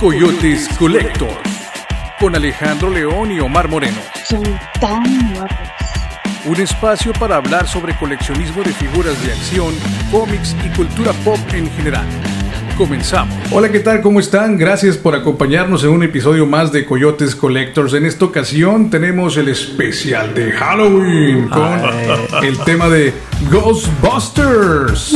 Coyotes Collector con Alejandro León y Omar Moreno. Son tan guapos. Un espacio para hablar sobre coleccionismo de figuras de acción, cómics y cultura pop en general. Comenzamos. Hola, ¿qué tal? ¿Cómo están? Gracias por acompañarnos en un episodio más de Coyotes Collectors. En esta ocasión tenemos el especial de Halloween con el tema de Ghostbusters.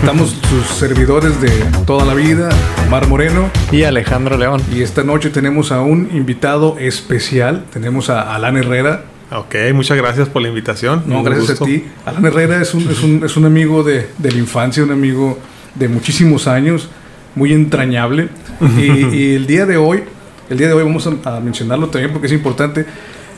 Estamos sus servidores de toda la vida, Omar Moreno. Y Alejandro León. Y esta noche tenemos a un invitado especial. Tenemos a Alan Herrera. Ok, muchas gracias por la invitación. No, Un gracias gusto. a ti. Alan Herrera es un, es un, es un amigo de, de la infancia, un amigo de muchísimos años, muy entrañable. Y, y el día de hoy, el día de hoy vamos a, a mencionarlo también porque es importante.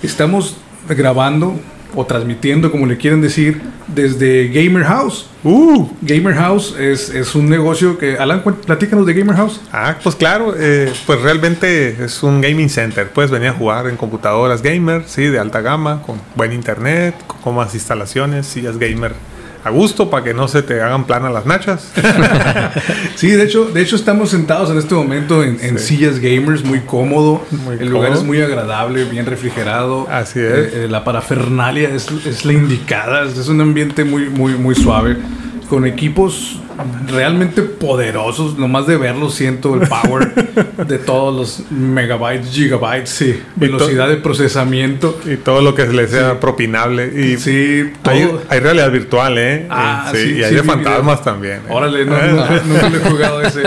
Estamos grabando o transmitiendo, como le quieren decir, desde Gamer House. Uh, Gamer House es, es un negocio que... Alan, platícanos de Gamer House. ah, pues claro, eh, pues realmente es un gaming center. Puedes venir a jugar en computadoras gamer, sí, de alta gama, con buen internet, con cómodas instalaciones, sillas gamer a gusto para que no se te hagan planas las nachas. Sí, de hecho, de hecho estamos sentados en este momento en, en sillas gamers, muy cómodo. Muy el lugar es muy agradable, bien refrigerado. Así es. Eh, eh, la parafernalia es, es la indicada. Es un ambiente muy, muy, muy suave. Con equipos realmente poderosos. Nomás de verlos siento el power de todos los megabytes, gigabytes y velocidad de procesamiento. y todo lo que le sea propinable. Y Sí, todo. hay, hay realidad virtual, ¿eh? Ah, Eh, sí, y hay sí, de fantasmas también. ¿eh? Órale, no, no, nunca lo he jugado ese.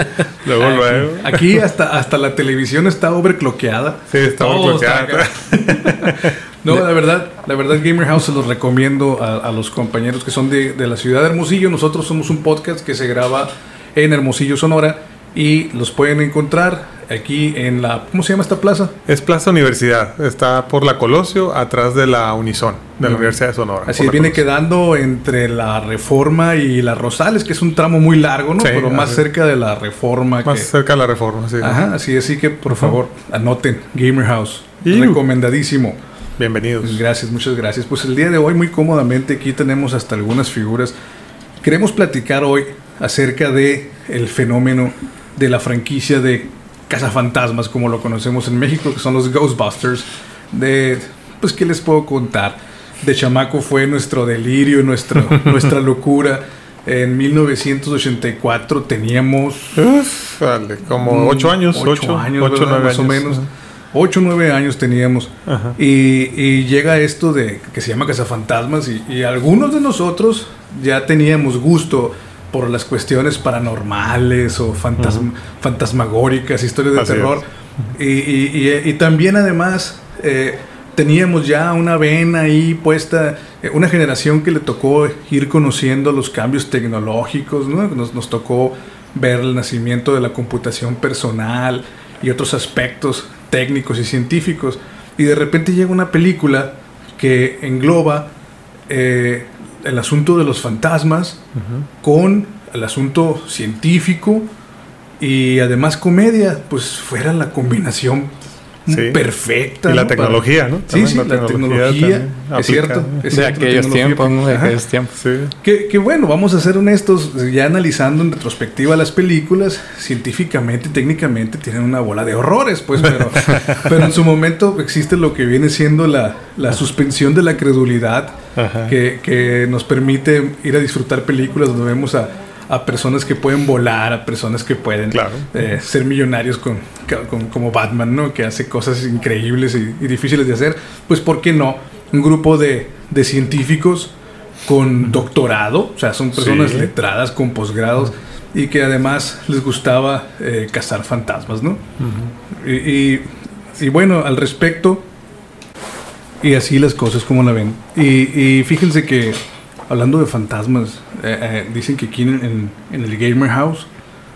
Luego, Aquí- luego. Aquí hasta, hasta la televisión está overclockeada. Sí, está acá. No, la verdad, la verdad Gamer House se los recomiendo a, a los compañeros que son de, de la ciudad de Hermosillo. Nosotros somos un podcast que se graba en Hermosillo, Sonora. Y los pueden encontrar aquí en la... ¿Cómo se llama esta plaza? Es Plaza Universidad, está por la Colosio, atrás de la Unison, de la Universidad de Sonora. Así viene Colosio. quedando entre la Reforma y la Rosales, que es un tramo muy largo, ¿no? Sí, Pero más cerca de la Reforma. Más que- cerca de la Reforma, sí. Ajá, así así que por favor anoten Gamer House. Recomendadísimo. Bienvenidos. Gracias, muchas gracias. Pues el día de hoy muy cómodamente aquí tenemos hasta algunas figuras. Queremos platicar hoy acerca de el fenómeno de la franquicia de cazafantasmas como lo conocemos en México, que son los Ghostbusters. De pues qué les puedo contar. De chamaco fue nuestro delirio, nuestro, nuestra locura. En 1984 teníamos. Uf, vale, como 8 años. 8, años, 8 ¿verdad? más años. o menos. Uh -huh. 8 o 9 años teníamos. Y, llega esto de que se llama Cazafantasmas y, y algunos de nosotros ya teníamos gusto por las cuestiones paranormales o fantasm uh -huh. fantasmagóricas, historias de terror. Y, también además eh, teníamos ya una vena ahí puesta, eh, una generación que le tocó ir conociendo los cambios tecnológicos, ¿no? nos, nos tocó ver el nacimiento de la computación personal y otros aspectos técnicos y científicos. Y de repente llega una película que engloba eh, el asunto de los fantasmas con el asunto científico y además comedia, pues fuera la combinación Sí. perfecta. Y la ¿no? Para- tecnología, ¿no? Sí, También sí, la, la tecnología, tecnología es cierto. es de cierto, aquellos tiempos, ¿no? De aquellos tiempos. Sí. Que, que bueno, vamos a ser honestos, ya analizando en retrospectiva las películas, científicamente y técnicamente tienen una bola de horrores, pues, pero, pero en su momento existe lo que viene siendo la, la suspensión de la credulidad que, que nos permite ir a disfrutar películas donde vemos a, a personas que pueden volar, a personas que pueden Claro. eh, ser millonarios con, con- como Batman, ¿no? Que hace cosas increíbles y, y difíciles de hacer. Pues, ¿por qué no? Un grupo de, de científicos con doctorado, o sea, son personas Sí. letradas con posgrados y que además les gustaba eh, cazar fantasmas, ¿no? y, y- y bueno, al respecto, y así las cosas como la ven. Y, y fíjense que, hablando de fantasmas, eh, eh, dicen que aquí en, en- en el Gamer House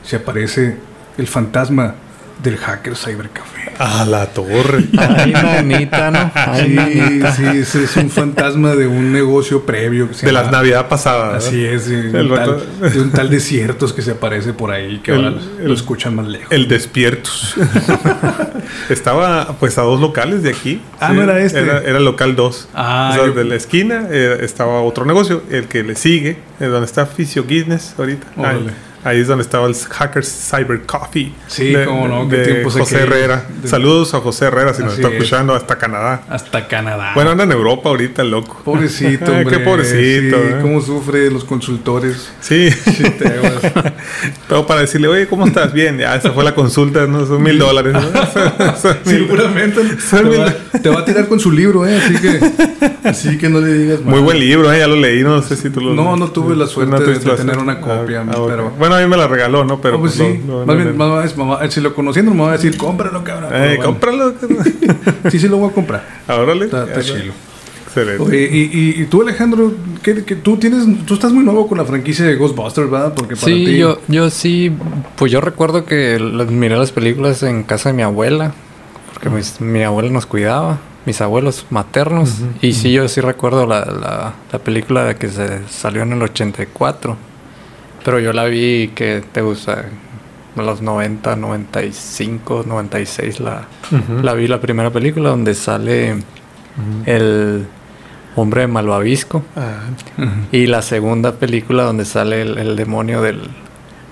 se aparece el fantasma del hacker Cybercafé. A la torre. Ay, manita, ¿no? Ay, Sí, manita. sí, es un fantasma de un negocio previo. que se de las navidad pasadas. Así es, de El un, tal, de un tal desiertos que se aparece por ahí, que El- ahora el- lo escuchan más lejos. El Despiertos. Estaba pues a dos locales de aquí. Ah, ¿no era este? Era, era el local 2. Ah, o sea, yo- de la esquina eh, estaba otro negocio. El que le sigue, eh, donde está Fisio Guinness ahorita. Órale. Ahí, es donde estaba el Hackers Cyber Coffee. Sí, cómo no, qué de tiempos José aquellos. Herrera. De- Saludos a José Herrera si nos está es. escuchando hasta Canadá. Hasta Canadá. Bueno, anda en Europa ahorita, loco. pobrecito, Ay, hombre. qué pobrecito, Sí, eh. cómo sufre los consultores. Sí. Pero para decirle, oye, ¿cómo estás? Bien, ya, esa fue la consulta, ¿no? Son mil dólares. ¿no? Son mil- Seguramente Son te mil- va, te va a tirar con su libro, ¿eh? Así que, así que no le digas Muy mal. buen libro, ¿eh? ya lo leí, no sé si tú lo No, no tuve la suerte de- de tener suerte. una copia, Ah, ah, pero- Bueno, a mí me la regaló, ¿no? Pero Oh, pues pues, sí, no- no- más no- bien, es- mamá, si lo conociendo me va a decir, cómpralo, cabrón. Eh, cómpralo. Sí, sí lo voy a comprar. Órale. Está, está Ya, chilo. Excelente. Oye, y, y, y tú, Alejandro, ¿qué, qué- tú tienes, tú estás muy nuevo con la franquicia de Ghostbusters, ¿verdad? Porque para Sí, ti, yo, yo sí, pues yo recuerdo que las- miré las películas en casa de mi abuela, porque mis- mi abuela nos cuidaba, mis abuelos maternos, y sí, yo sí recuerdo la, la, la película que se salió en el 84, pero yo la vi que te gusta, en los 90, 95, 96, la, Ujú. la vi la primera película donde sale el hombre malvavisco. Ah. Y la segunda película donde sale el, el demonio del,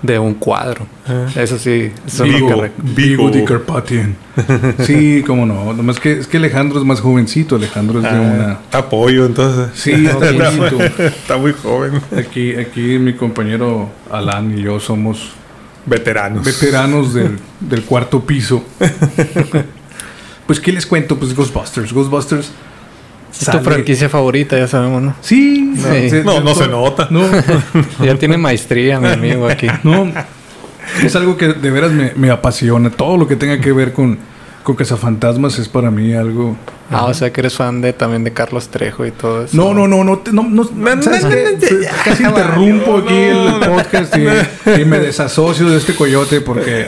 de un cuadro. Ah. Eso sí, eso es lo Vigo, Vigo. Di Carpathian. Sí, cómo no. Nomás que es que Alejandro es más jovencito. Alejandro es de ah, una. Está pollo, entonces. Sí, está está muy joven. Aquí, aquí mi compañero Alan y yo somos Veteranos. veteranos del, del cuarto piso. Pues, ¿qué les cuento? Pues Ghostbusters. Ghostbusters. Es tu franquicia favorita, ya sabemos, ¿no? Sí, Sí. No, no se nota. No, Ya tiene maestría, mi amigo, aquí. no. Es algo que de veras me, me apasiona. Todo lo que tenga que ver con, con cazafantasmas es para mí algo. Ah, o sea que eres fan de también de Carlos Trejo y todo eso. No, no, no, no, te- no, no, ¿sabes qué? Casi interrumpo aquí el podcast y, y me desasocio de este coyote porque,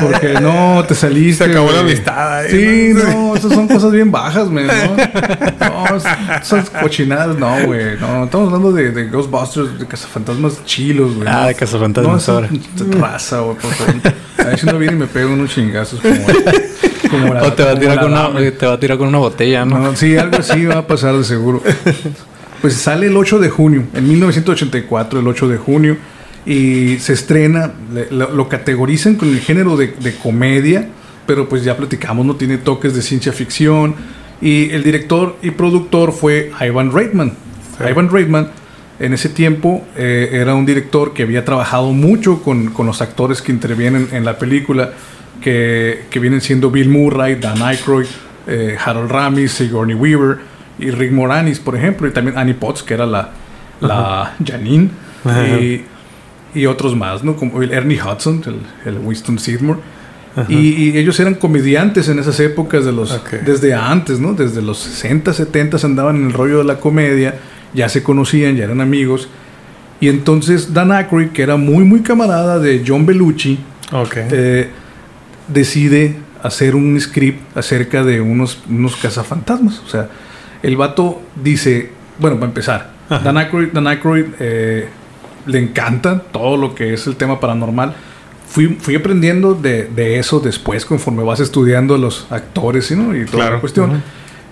porque no te saliste. Se acabó la amistad ahí, Sí, ¿no? no, esas son cosas bien bajas, man, ¿no? No, es- esas cochinadas, no, güey. No, estamos hablando de, de Ghostbusters, de cazafantasmas chilos, güey. Ah, de cazafantasmas No, ahora. raza, güey, por favor. A ver si no viene y me pega unos chingazos como, como la- O te va, a tirar con una, te va a tirar con una botella, ¿no? No, sí, algo así va a pasar de seguro. Pues sale el 8 de junio, en 1984, el 8 de junio, y se estrena, lo, lo categorizan con el género de, de comedia, pero pues ya platicamos, no tiene toques de ciencia ficción, y el director y productor fue Ivan Reitman. Sí. Ivan Reitman en ese tiempo eh, era un director que había trabajado mucho con, con los actores que intervienen en la película, que, que vienen siendo Bill Murray, Dan Aykroyd, eh, Harold Ramis, Sigourney Weaver y Rick Moranis, por ejemplo, y también Annie Potts, que era la, la Janine, y, y otros más, ¿no? Como el Ernie Hudson, el, el Winston Sidmore. Y, y ellos eran comediantes en esas épocas de los desde antes, ¿no? Desde los 60, 70 andaban en el rollo de la comedia, ya se conocían, ya eran amigos. Y entonces Dan Aykroyd, que era muy muy camarada de John Belushi, Ok. eh, decide hacer un script acerca de unos, unos cazafantasmas. O sea, el vato dice, bueno, para empezar, Ajá. Dan Aykroyd, Dan Aykroyd, eh, le encanta todo lo que es el tema paranormal. Fui, fui aprendiendo de, de eso después, conforme vas estudiando a los actores ¿no? y toda Claro. la cuestión.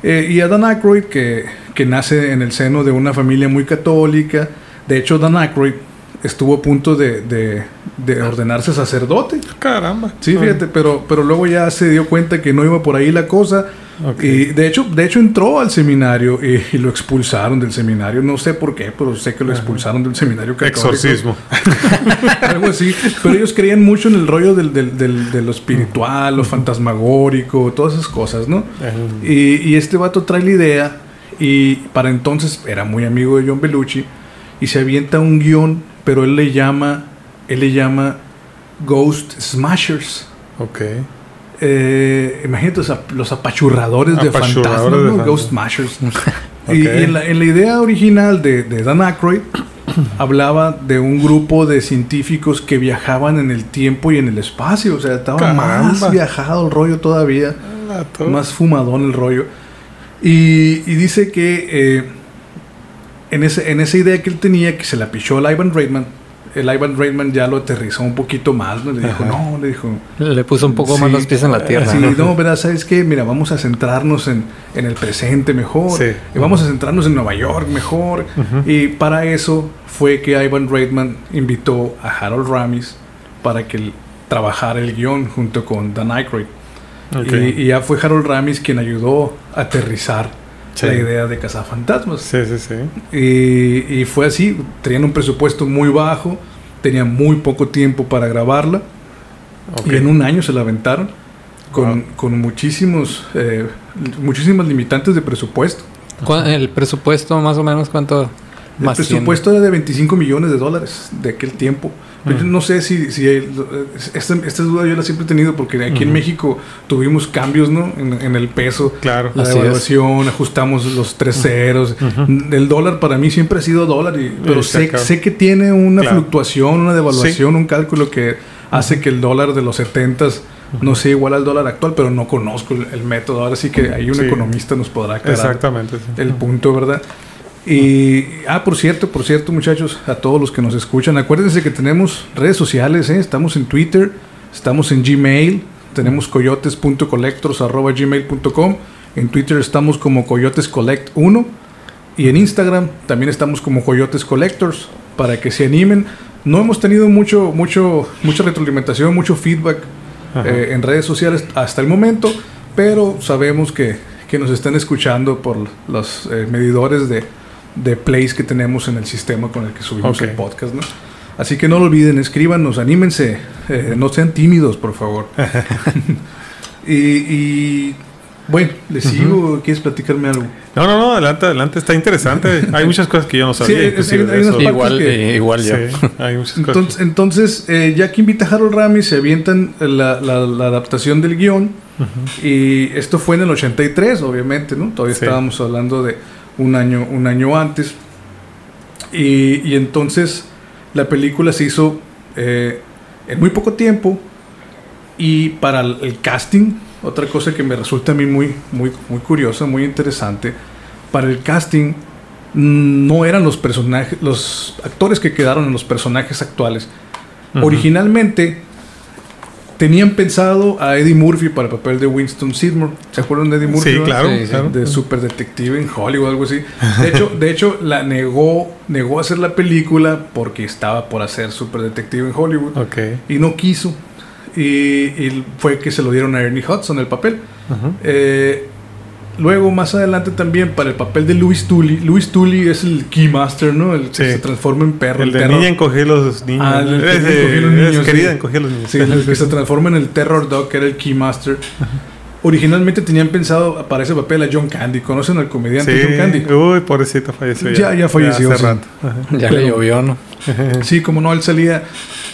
Eh, y a Dan Aykroyd, que, que nace en el seno de una familia muy católica. De hecho, Dan Aykroyd estuvo a punto de, de- de ordenarse sacerdote. Caramba. Sí, fíjate, pero, pero luego ya se dio cuenta que no iba por ahí la cosa. Ok. Y de hecho, de hecho entró al seminario y, y lo expulsaron del seminario. No sé por qué, pero sé que lo expulsaron del seminario católico. Exorcismo. Algo así. Pero ellos creían mucho en el rollo del, del- del- de lo espiritual, lo fantasmagórico, todas esas cosas, ¿no? Y, y este vato trae la idea y para entonces era muy amigo de John Belushi y se avienta un guion, pero él le llama, él le llama Ghost Smashers. Ok. Eh, imagínate los, ap- los apachurradores, de fantasmas, de ¿no? fantasmas. Ghost Smashers. Y, y en, la, en la idea original de, de Dan Aykroyd hablaba de un grupo de científicos que viajaban en el tiempo y en el espacio. O sea, estaba Caramba. más viajado el rollo todavía más fumadón el rollo. Y, y dice que eh, en, ese, en esa idea que él tenía, que se la pichó el Ivan Reitman, el Ivan Reitman ya lo aterrizó un poquito más, ¿no? Le dijo, no, le dijo... Le puso un poco más Sí. los pies en la tierra. Sí, ¿no? no, ¿verdad? ¿Sabes qué? Mira, vamos a centrarnos en, en el presente mejor. Sí. Y vamos a centrarnos en Nueva York mejor. Y para eso fue que Ivan Reitman invitó a Harold Ramis para que trabajara el guion junto con Dan Aykroyd. Ok. Y, y ya fue Harold Ramis quien ayudó a aterrizar Sí. la idea de Cazafantasmas. Sí, sí, sí. Y, y fue así, tenían un presupuesto muy bajo, tenían muy poco tiempo para grabarla y en un año se la aventaron con, Wow. con muchísimos, eh, muchísimas limitantes de presupuesto. ¿Cuál- El presupuesto más o menos cuánto El presupuesto era de 25 millones de dólares de aquel tiempo. Pero yo no sé si, si esta, esta duda yo la siempre he tenido porque aquí en Ujú. México tuvimos cambios ¿no? en, en el peso. Claro. La devaluación, ajustamos los tres ceros. El dólar para mí siempre ha sido dólar, y, pero sé, sé que tiene una Claro. fluctuación, una devaluación, un cálculo que hace que el dólar de los 70 no sea igual al dólar actual, pero no conozco el, el método. Ahora sí que ahí un Sí. economista nos podrá aclarar Exactamente. sí. el punto, ¿verdad? Y, ah, por cierto, por cierto, muchachos, a todos los que nos escuchan, acuérdense que tenemos redes sociales, ¿eh? Estamos en Twitter, estamos en Gmail, tenemos coyotes.collectors.gmail.com, en Twitter estamos como coyotescollect1 y en Instagram también estamos como Coyotes Collectors, para que se animen. No hemos tenido mucho, mucho, mucha retroalimentación, mucho feedback eh, en redes sociales hasta el momento, pero sabemos que, que nos están escuchando por los eh, medidores de, de plays que tenemos en el sistema con el que subimos Ok. el podcast, ¿no? Así que no lo olviden, escríbanos, anímense, eh, no sean tímidos, por favor. y, y, bueno, les sigo, ¿quieres platicarme algo? No, no, no, adelante, adelante. Está interesante. Hay muchas cosas que yo no sabía. Sí, inclusive, hay- hay eso. Igual, que- eh, igual yo. Sí, hay muchas cosas. Entonces, entonces eh, ya que invita a Harold Ramis, se avientan la, la- la adaptación del guion. Y esto fue en el 83, obviamente, ¿no? Todavía Sí. estábamos hablando de un año, un año antes. Y, y entonces la película se hizo eh, en muy poco tiempo. Y para el, el casting, otra cosa que me resulta a mí muy, muy, muy curiosa, muy interesante, para el casting no eran los personajes, los actores que quedaron en los personajes actuales. Originalmente tenían pensado a Eddie Murphy para el papel de Winston Sidmore. ¿Se acuerdan de Eddie Murphy? Sí, claro. Sí, sí. claro. de super detective en Hollywood, algo así. De hecho, de hecho la negó, negó hacer la película porque estaba por hacer super detective en Hollywood Ok. y no quiso. Y, y fue que se lo dieron a Ernie Hudson el papel. Ujú. Eh, luego, más adelante también, para el papel de Louis Tully. Louis Tully es el Keymaster, ¿no? El que Sí. se transforma en perro. El de terror- niña encogía los niños. Ah, el que encogía los niños, Querida sí. encogía los niños. Sí, el que se transforma en el Terror Dog, que era el Keymaster. Originalmente tenían pensado para ese papel a John Candy. ¿Conocen al comediante Sí. John Candy? Uy, pobrecito, falleció. Ya- ya falleció, hace sí. rato. Ajá. Ya Pero- le llovió, ¿no? Sí, como no, él salía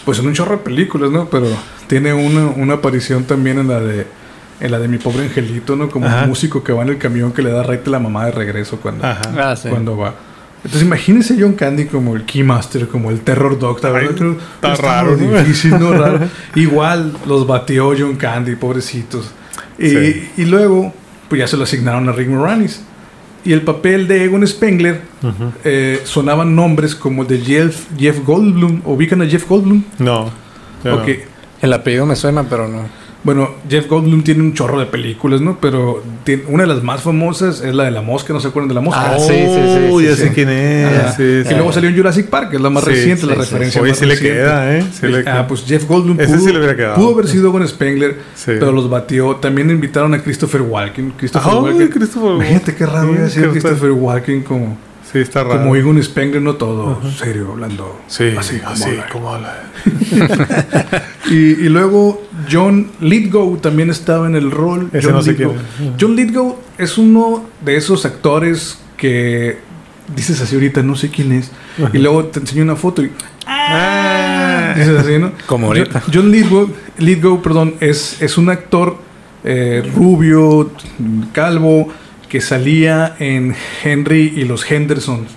pues en un chorro de películas, ¿no? Pero tiene una, una aparición también en la de en la de mi pobre angelito, ¿no? Como Ajá. un músico que va en el camión que le da raite a la mamá de regreso cuando, Ajá. Ah, sí. cuando va. Entonces imagínense John Candy como el Keymaster, como el Terror la Ay, está raro, ¿no? difícil, ¿no? Raro. Igual los batió John Candy, pobrecitos. Y, Sí. y luego, pues ya se lo asignaron a Rick Moranis. Y el papel de Egon Spengler Ujú. eh, sonaban nombres como de Jeff, Jeff Goldblum. ¿Ubican a Jeff Goldblum? No. Ok. El apellido me suena, pero no. Bueno, Jeff Goldblum tiene un chorro de películas, ¿no? Pero tiene- una de las más famosas es la de la mosca, ¿no se acuerdan de la mosca? Ah, sí, sí, sí, Oh, sí, ya sí. sé quién es. Sí, que sí. luego salió en Jurassic Park, que es la más reciente, la referencia Oye, más sí le reciente. queda, ¿eh? Le ah, queda. pues Jeff Goldblum pudo, sí le hubiera quedado. pudo haber sido con Spengler, pero los batió. También invitaron a Christopher Walken. Christopher Walken. Christopher Walken. Imagínate qué raro hubiera sido Christopher Walken como, Sí, está raro. como Egon Spengler, no todo serio, hablando. Sí, así, así, como habla. Y, y luego John Lithgow también estaba en el rol. Ese John no Lithgow. John Lithgow es uno de esos actores que dices así ahorita, no sé quién es. Y luego te enseño una foto y Ah. dices así, ¿no? Como ahorita. John, John Lithgow, Lithgow, perdón, es, es un actor eh, rubio, calvo, que salía en Henry y los Hendersons,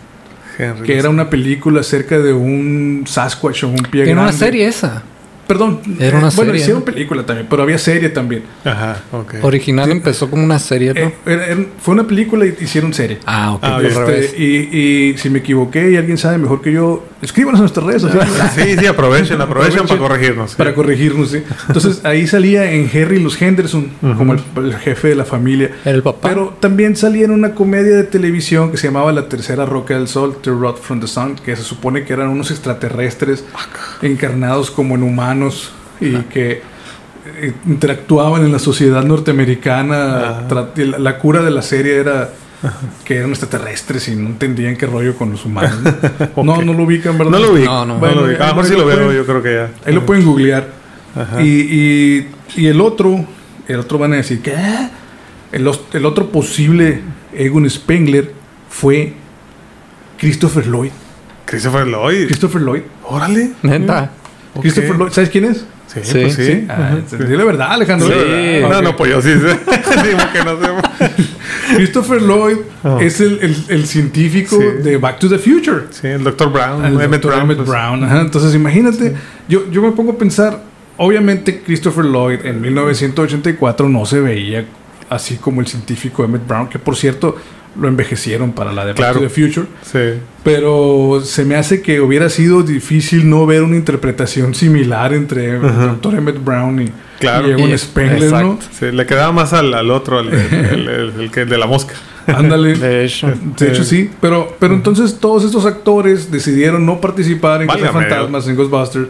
Henry. que era una película acerca de un Sasquatch o un pie Era una serie esa. Perdón, Era una eh, bueno, serie, hicieron ¿no? película también, pero había serie también. Ajá, ok. Original empezó como una serie, ¿no? Eh, era- era- fue una película y hicieron serie. ah, ok. Ah. Este, y, y si me equivoqué y alguien sabe mejor que yo, escríbanos en nuestras redes sociales. Sí, sí, aprovechen, aprovechen para corregirnos. sí. Para corregirnos, sí. Entonces ahí salía en Harry los Henderson, como el, el jefe de la familia. Era el papá. Pero también salía en una comedia de televisión que se llamaba La Tercera Roca del Sol, The Rod from the Sun, que se supone que eran unos extraterrestres encarnados como en humanos y que eh, interactuaban en la sociedad norteamericana. La, la cura de la serie era que eran extraterrestres y no entendían qué rollo con los humanos. ¿no? No, no lo ubican, ¿verdad? No lo vi. No, no. no Bueno, lo vi. A lo mejor ahí sí lo veo, pueden- yo creo que ya. Ahí lo pueden googlear. Ajá. Y, y, y el otro, el otro van a decir que el, el otro posible Egon Spengler fue Christopher Lloyd. Christopher Lloyd. Christopher Lloyd. Órale. Neta. Christopher Lloyd, ¿sabes quién es? Sí, Sí, pues sí. Sí. Ah, la verdad, Alejandro. Sí. No, Ok. no, pues yo sí sé. Digo que no sé. Christopher Lloyd Oh. es el, el- el científico Sí. de Back to the Future. Sí, el Dr. Brown. El Emmett. Brown. Emmett pues. Brown, ajá. Entonces, imagínate, yo, yo me pongo a pensar, obviamente Christopher Lloyd en 1984 no se veía así como el científico Emmett Brown, que por cierto lo envejecieron para la de Back Claro. to the Future, Sí. pero se me hace que hubiera sido difícil no ver una interpretación similar entre el Ajá. Dr. Emmett Brown y, Claro. y Egon Y- Spengler, ¿no? exacto. Sí, le quedaba más al, al otro, al, el, el- el- el que de la mosca. Ándale. De hecho. De hecho, sí. Pero, pero entonces todos estos actores decidieron no participar en Válgame Fantasmas, en Ghostbusters.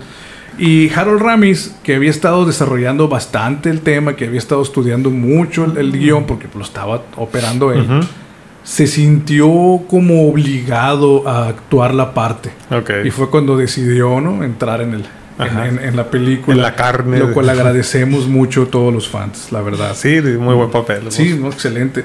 Y Harold Ramis, que había estado desarrollando bastante el tema, que había estado estudiando mucho el, el guion, porque lo estaba operando él, Ujú. Se sintió como obligado a actuar la parte. Ok. Y fue cuando decidió ¿no? entrar en, el, en, Ajá. en- en la película. En la carne. Lo cual agradecemos mucho a todos los fans, la verdad. Sí, muy buen papel. Sí, no, excelente.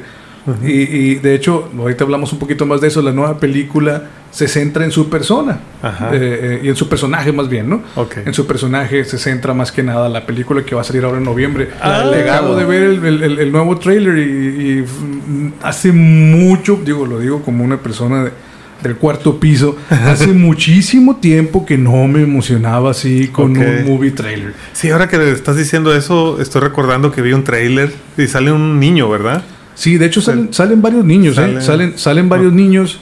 Y, y, de hecho, ahorita hablamos un poquito más de eso. La nueva película se centra en su persona eh, eh, y en su personaje, más bien, ¿no? Ok. En su personaje se centra más que nada la película que va a salir ahora en noviembre. Ah. Le acabo de ver el, el- el- el nuevo trailer y, y, mm, hace mucho, digo, lo digo como una persona de- del cuarto piso, hace muchísimo tiempo que no me emocionaba así con un movie trailer. Sí, ahora que estás diciendo eso, estoy recordando que vi un tráiler y sale un niño, ¿verdad? Sí, de hecho salen, salen varios niños, ¿eh? Salen- salen, salen varios niños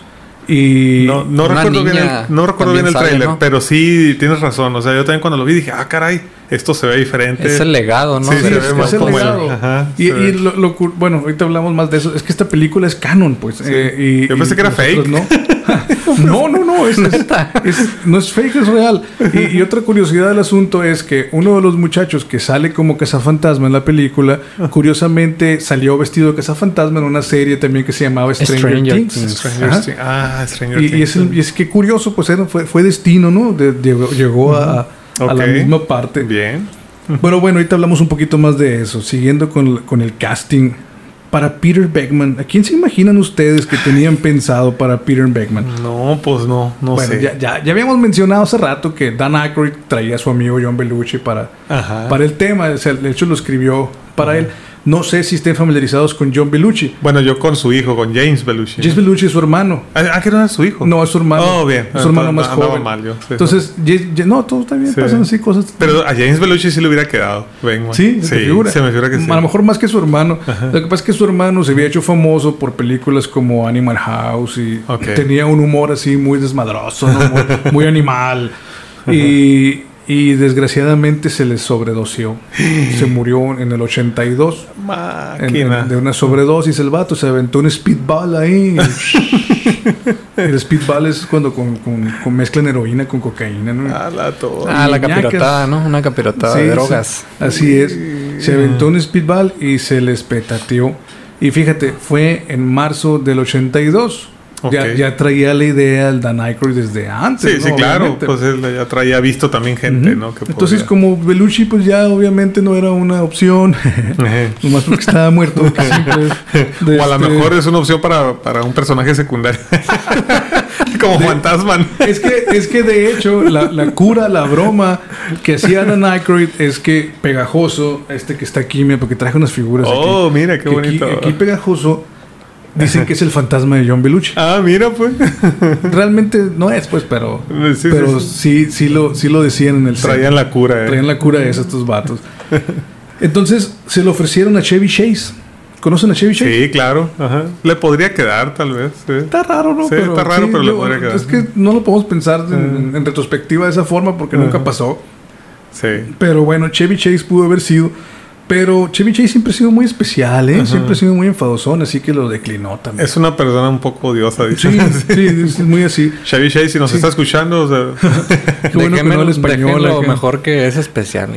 y No, no recuerdo bien el, no recuerdo bien el sale, ¿no? pero sí tienes razón. O sea, yo también cuando lo vi dije, ah, caray, esto se ve diferente. Es el legado, ¿no? Sí, Sí, se es, ve más es el como el- legado. ajá, y, y lo, lo cu- bueno, ahorita hablamos más de eso. Es que esta película es canon, pues. eh, y- Yo pensé y que era fake. No, no, no, no, es, es- es- no es fake, es real. Y, y otra curiosidad del asunto es que uno de los muchachos que sale como cazafantasma en la película, curiosamente salió vestido de cazafantasma en una serie también que se llamaba Stranger, Stranger Things. Things. Stranger. Ah, Stranger Y, y Things. es, el- y es que curioso, pues era- fue, fue destino, ¿no? De- llegó llegó a, a la misma parte. Bien. Pero bueno, ahorita hablamos un poquito más de eso. Siguiendo con, con el casting. Para Peter Beckman, ¿a quién se imaginan ustedes que tenían pensado para Peter Beckman? No, pues no, no bueno, sé. ya, ya, ya habíamos mencionado hace rato que Dan Aykroyd traía a su amigo John Belushi para, Ajá. para el tema. O sea, de hecho, lo escribió para él. No sé si estén familiarizados con John Belushi. Bueno, yo con su hijo, con James Belushi. James Belushi es su hermano. Ah, ah, que no era su hijo. No, es su hermano. Oh, bien. Es su hermano más joven. mal yo, sí. Entonces, no, todo está bien. Sí. Pasan así cosas. Pero a James Belushi sí le hubiera quedado. Sí, se, figura. Se me figura que sí. A lo mejor más que su hermano. Lo que pasa es que su hermano se había hecho famoso por películas como Animal House y tenía un humor así muy desmadroso, ¿no? muy, muy animal. Y, y desgraciadamente se le sobredoseó. Se murió en el 82. en- en- de una sobredosis el vato se aventó un speedball ahí. el speedball es cuando con, con- con mezclan heroína con cocaína, ¿no? A la. Ah, la capirotada, ¿no? Una capirotada Sí, de sí. drogas. Así es. Se aventó un speedball y se les petateó. Y fíjate, fue en marzo del 82. Ya, ya traía la idea el Dan Aykroyd desde antes. Sí, ¿no? sí, claro. Obviamente. Pues él ya traía visto también gente. ¿no? Que Entonces, podía- como Belushi, pues ya obviamente no era una opción. Nomás porque estaba muerto. siempre- de O a lo este- mejor es una opción para, para un personaje secundario. Como Fantasman. Es que, es que de hecho, la, la cura, la broma que hacía Dan Aykroyd es que Pegajoso, este que está aquí, mira, porque traje unas figuras Oh, aquí. mira, qué que aquí- bonito. Aquí, Pegajoso dicen que es el fantasma de John Belushi. Ah, mira, pues. Realmente no es, pues, pero, Sí, pero sí. sí, sí, lo, sí lo decían en el. Traían la cura, eh. Traían la cura de esos estos vatos. Entonces se lo ofrecieron a Chevy Chase, ¿Conocen a Chevy Chase? Sí, claro. Ajá. Le podría quedar, tal vez. sí. Está raro, ¿no? Sí, está raro, pero le yo- podría quedar. Es que no lo podemos pensar en, en retrospectiva de esa forma porque nunca pasó. Sí. Pero bueno, Chevy Chase pudo haber sido. Pero Chevy Chase siempre ha sido muy especial, ¿eh? Ajá. Siempre ha sido muy enfadosón, así que lo declinó también. Es una persona un poco odiosa, dice. Sí, sí, es muy así. Chevy Chase, si nos está escuchando, o sea, Qué bueno que no español. Acá. mejor que es especial.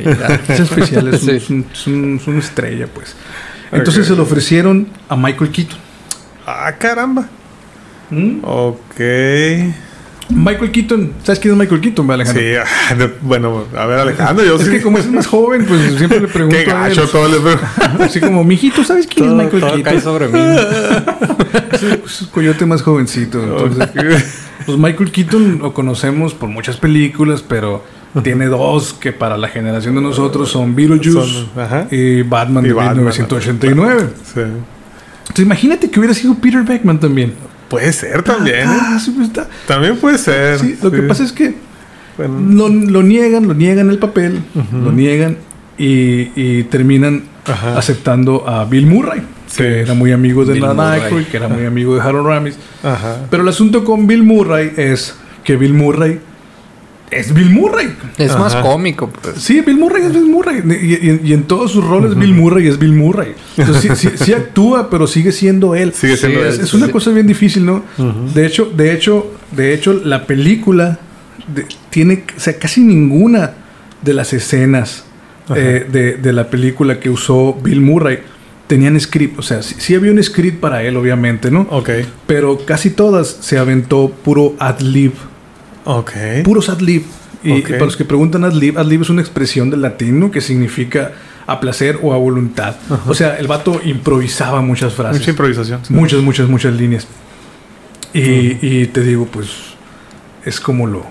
Es especial, es, un- Sí. es un- es un- es una estrella, pues. Entonces se lo ofrecieron a Michael Keaton. ah, caramba. ¿Mm? Ok. Michael Keaton, ¿sabes quién es Michael Keaton, Alejandro? Sí, ah, bueno, a ver, Alejandro, yo Es sí. que como es más joven, pues siempre le pregunto Qué a él. gacho todo le pregunto. Así como, mijito, ¿sabes quién todo es Michael todo cae Keaton? sobre mí. Es un coyote más jovencito. Entonces, pues Michael Keaton lo conocemos por muchas películas, pero tiene dos que para la generación de nosotros son Beetlejuice Son- y Batman Y de Batman, 1989. Sí. Entonces, imagínate que hubiera sido Peter Beckman también. Puede ser también. ¿eh? Ah, sí, pues, está. También puede ser. Sí, lo que pasa es que Bueno, lo, lo niegan, lo niegan el papel, lo niegan y, y terminan Ajá. aceptando a Bill Murray, Sí. que era muy amigo de Murray. Aykroyd, que era muy amigo de Harold Ramis. Ajá. Pero el asunto con Bill Murray es que Bill Murray es Bill Murray. Es más cómico, pues. Sí, Bill Murray es Bill Murray. Y, y- y en todos sus roles, Bill Murray es Bill Murray. Entonces, sí, sí- sí actúa, pero sigue siendo él. Sigue siendo Sí, él. Es, es una Sí. cosa bien difícil, ¿no? De hecho, de hecho, de hecho, la película de- tiene, o sea, casi ninguna de las escenas eh, de, de la película que usó Bill Murray tenían script. O sea, sí, sí había un script para él, obviamente, ¿no? Ok. Pero casi todas se aventó puro ad lib. Ok. Puros ad lib. Y, para los que preguntan ad lib, ad lib es una expresión del latín ¿no? que significa a placer o a voluntad. O sea, el vato improvisaba muchas frases. Mucha improvisación. sí. Muchas, muchas, muchas líneas. Y, y te digo, pues, es como lo...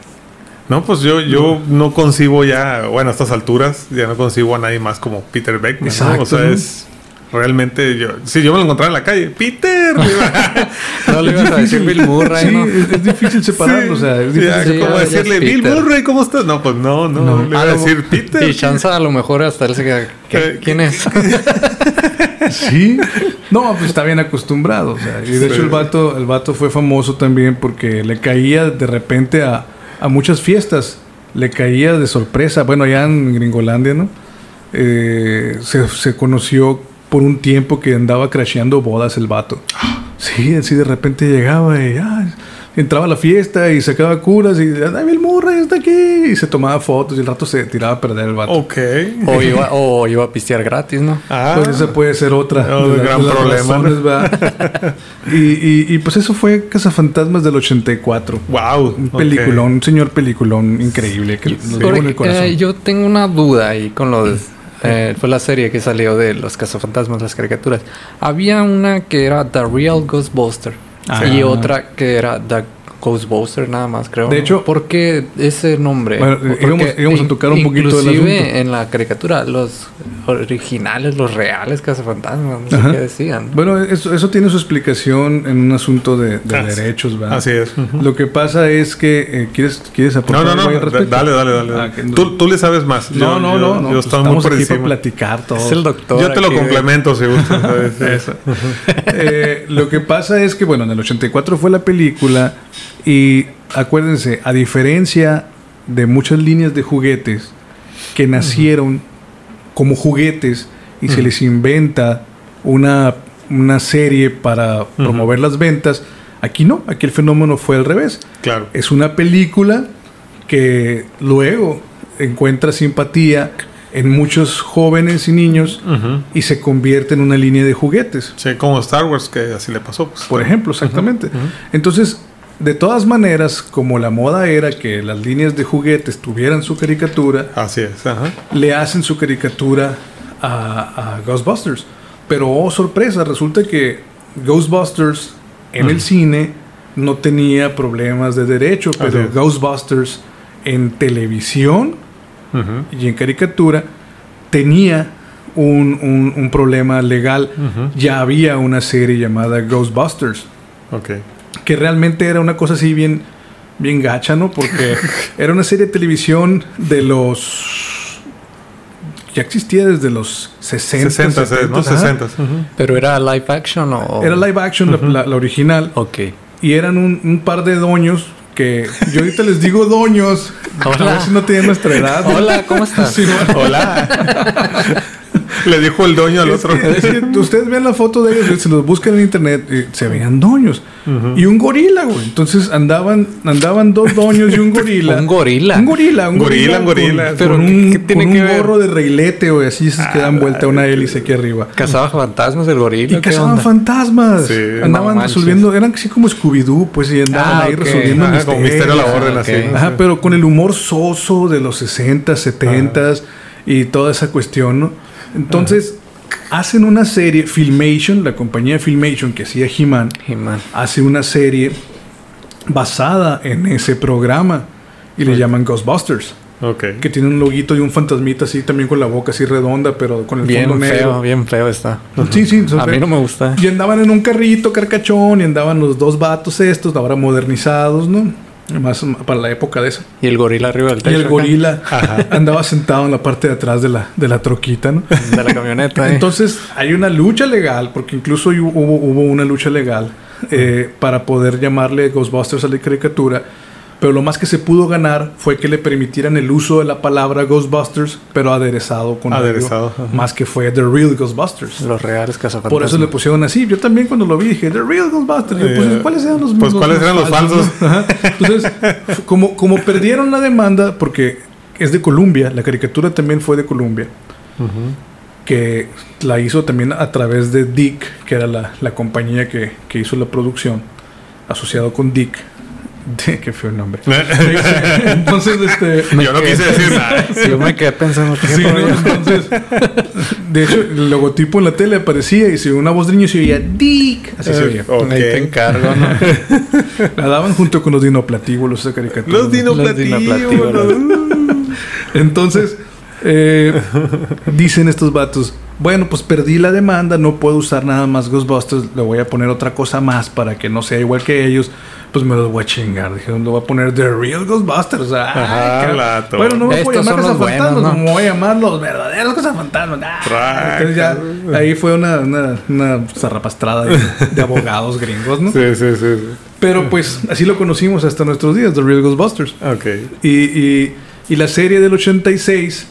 No, pues yo, yo no concibo ya, bueno, a estas alturas, ya no concibo a nadie más como Peter Beckman. ¿no? Exacto, O sea, ¿no? es realmente yo. Si yo me lo encontrara en la calle, Peter. No le ibas a decir Bill Murray, sí, ¿no? es, es difícil separarlo, o sea, es difícil ya, Sí, ¿Cómo ya, ya decirle, Bill Peter. Murray, ¿cómo estás? No, pues no, no, No. le iba a decir Peter. Y chanza a lo mejor hasta él se queda. ¿qué- Eh, ¿Quién es? Sí. No, pues está bien acostumbrado. O sea, y de hecho el vato, el vato fue famoso también porque le caía de repente a, a muchas fiestas. Le caía de sorpresa. Bueno, allá en Gringolandia, ¿no? Eh, se, se conoció por un tiempo que andaba crasheando bodas el vato. Sí, así de repente llegaba y ah, entraba a la fiesta y sacaba curas y ¡Ay, Bill Murray está aquí! Y se tomaba fotos y el rato se tiraba a perder el vato. Ok. O iba, o iba a pistear gratis, ¿no? Ah, Pues esa puede ser otra. De las- gran las problema, ¿no? y, y, y, pues eso fue Cazafantasmas del 84. wow. Un peliculón, un señor peliculón increíble que nos en el corazón. Eh, yo tengo una duda ahí con lo de... eh, fue la serie que salió de los cazafantasmas, las caricaturas. Había una que era The Real Ghostbuster Ah. y otra que era The Ghostbuster nada más, creo. De hecho- ¿por qué ese nombre? Bueno, íbamos- íbamos a tocar un poquito del inclusive asunto. en la caricatura, los originales, los reales cazafantasmas, no sé Ajá. qué decían. Bueno, eso, eso tiene su explicación en un asunto de, Ah, derechos, ¿verdad? Así es. Lo que pasa es que... eh, ¿quieres, ¿Quieres aportar No, no, no. al da- respecto? Dale, dale, dale. Ah, que tú, tú le sabes más. No, Yo- no, yo- no, no. Yo pues estoy muy estamos por aquí para encima. platicar todo. Es el doctor. Yo te lo aquí de- complemento, si gustas. Eso. Eh, lo que pasa es que, bueno, en el 84 fue la película y acuérdense, a diferencia de muchas líneas de juguetes que nacieron como juguetes y se les inventa una, una serie para promover las ventas, aquí no, aquí el fenómeno fue al revés. Claro. Es una película que luego encuentra simpatía en muchos jóvenes y niños y se convierte en una línea de juguetes. Sí, como Star Wars, que así le pasó. Pues. Por ejemplo, exactamente. Entonces, de todas maneras, como la moda era que las líneas de juguetes tuvieran su caricatura, Así es. Ajá. le hacen su caricatura a, a Ghostbusters. Pero, oh sorpresa, resulta que Ghostbusters en el cine no tenía problemas de derecho, pero. Ghostbusters en televisión y en caricatura tenía un, un- un problema legal. Ya había una serie llamada Ghostbusters, Ok. Que realmente era una cosa así bien, bien gacha, ¿no? Porque era una serie de televisión de los... ya existía desde los 60, 60, 70, ¿no? ajá. 60. ujú. ¿Pero era live action o...? Era live action, la- la, la original. Ok. Y eran un, un par de doños que yo ahorita les digo doños. A Hola. ver si no tienen nuestra edad. Hola, ¿cómo estás? Sí, bueno. Hola. Le dijo el dueño al Es otro. que- es que ustedes ven la foto de ellos, se los buscan en internet, y se veían doños. Y un gorila, güey. Entonces andaban, andaban dos doños y un gorila. Un gorila. Un gorila, un Gorila, gorila. un gorila. Con, Pero, con un, ¿qué tiene con que un ver? gorro de reilete, güey. Así es que dan vuelta a una hélice aquí arriba. ¿Cazaba fantasmas el gorila? Y ¿Qué cazaban onda? fantasmas. Sí, andaban no resolviendo, eran así como Scooby-Doo, pues, y andaban Ah, ahí resolviendo Ajá, como misterios. misterio a la orden, Ah, así. ok. ¿no? Ajá, pero con el humor soso de los 60, 70 y toda esa cuestión, ¿no? Entonces, hacen una serie, Filmation, la compañía Filmation que hacía He-Man, He-Man. hace una serie basada en ese programa y le llaman Ghostbusters, Ok. que tiene un loguito y un fantasmita así también con la boca así redonda, pero con el Bien fondo feo, negro. bien feo está. Sí, sí, A mí no me gusta. y andaban en un carrito carcachón y andaban los dos vatos estos, ahora modernizados, ¿no? Más para la época de esa. Y el gorila arriba del Y techo. el acá, gorila andaba sentado en la parte de atrás de la, de la troquita, ¿no? De la camioneta. eh. Entonces hay una lucha legal, porque incluso hubo, hubo una lucha legal eh, para poder llamarle Ghostbusters a la caricatura. Pero lo más que se pudo ganar fue que le permitieran el uso de la palabra Ghostbusters, pero aderezado con Aderezado, más que fue The Real Ghostbusters. Los reales cazafantasmas. Por eso le pusieron así. Yo también cuando lo vi dije, The Real Ghostbusters. Yo, pues, Eh, ¿Cuáles eran los pues, ¿cuáles eran los falsos? no? Entonces, como, como perdieron la demanda, porque es de Columbia, la caricatura también fue de Columbia, que la hizo también a través de Dick, que era la, la compañía que, que hizo la producción, asociado con Dick. Qué feo el nombre. Entonces, este... Yo no quise decir nada. Sí, yo me quedé pensando. ¿qué Sí, entonces, de hecho, el logotipo en la tele aparecía y si una voz de niño se oía Dick, así se oía. Ok. Ahí te encargo, ¿no? La daban junto con los dinoplatíbulos esa caricatura. Los dinoplatíbulos. dinoplatíbulos. Entonces, eh, dicen estos vatos, bueno, pues perdí la demanda, no puedo usar nada más Ghostbusters, le voy a poner otra cosa más para que no sea igual que ellos. Pues me los voy a chingar. Dijeron, le voy a poner The Real Ghostbusters. Ay, Ajá, to- bueno, no me voy a llamar son los cazafantasmas, buenos, ¿no? me voy a llamar los verdaderos cazafantasmas. Ah, Traca. Entonces ya ahí fue una, una, una zarrapastrada de, de abogados gringos, ¿no? Sí, sí, sí. sí. Pero pues así lo conocimos hasta nuestros días, The Real Ghostbusters. Ok. Y, y- y la serie del 86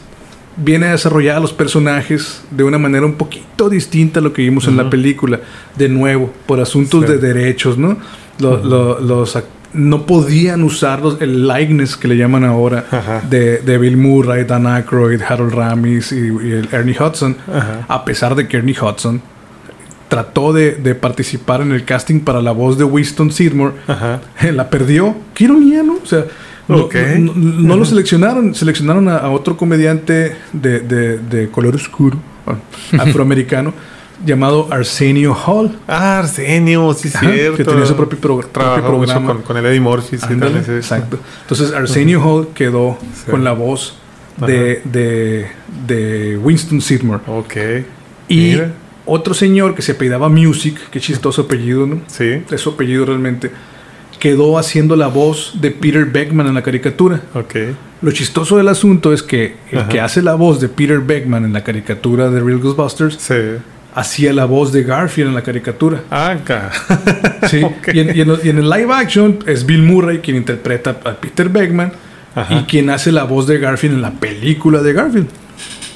viene a desarrollar a los personajes de una manera un poquito distinta a lo que vimos en la película. De nuevo, por asuntos Sí. de derechos, ¿no? Lo- lo- los no podían usar los- el likeness que le llaman ahora de, de Bill Murray, Dan Aykroyd, Harold Ramis y, y el Ernie Hudson. Ajá. A pesar de que Ernie Hudson trató de, de participar en el casting para la voz de Winston Sidmore, Ajá. la perdió. Qué ironía, ¿no? O sea, no, Ok. no- lo seleccionaron. Seleccionaron a, a otro comediante de, de- de color oscuro, afroamericano, llamado Arsenio Hall. Ah, Arsenio, sí, Ajá, cierto. que tenía su propio, programa. con, con el Eddie Murphy. Sí, Ándale, tal vez, sí. exacto. Entonces Arsenio Hall quedó Sí. con la voz de, de, de Winston Sidmore. Ok. Y Mira. otro señor que se apellidaba Music, qué chistoso apellido, ¿no? Sí. Es su apellido realmente. Quedó haciendo la voz de Peter Beckman en la caricatura. Ok. Lo chistoso del asunto es que el Ajá. que hace la voz de Peter Beckman en la caricatura de Real Ghostbusters Sí. hacía la voz de Garfield en la caricatura. Ah, Sí. Y, en, y en- y en el live action es Bill Murray quien interpreta a Peter Beckman Ajá. y quien hace la voz de Garfield en la película de Garfield.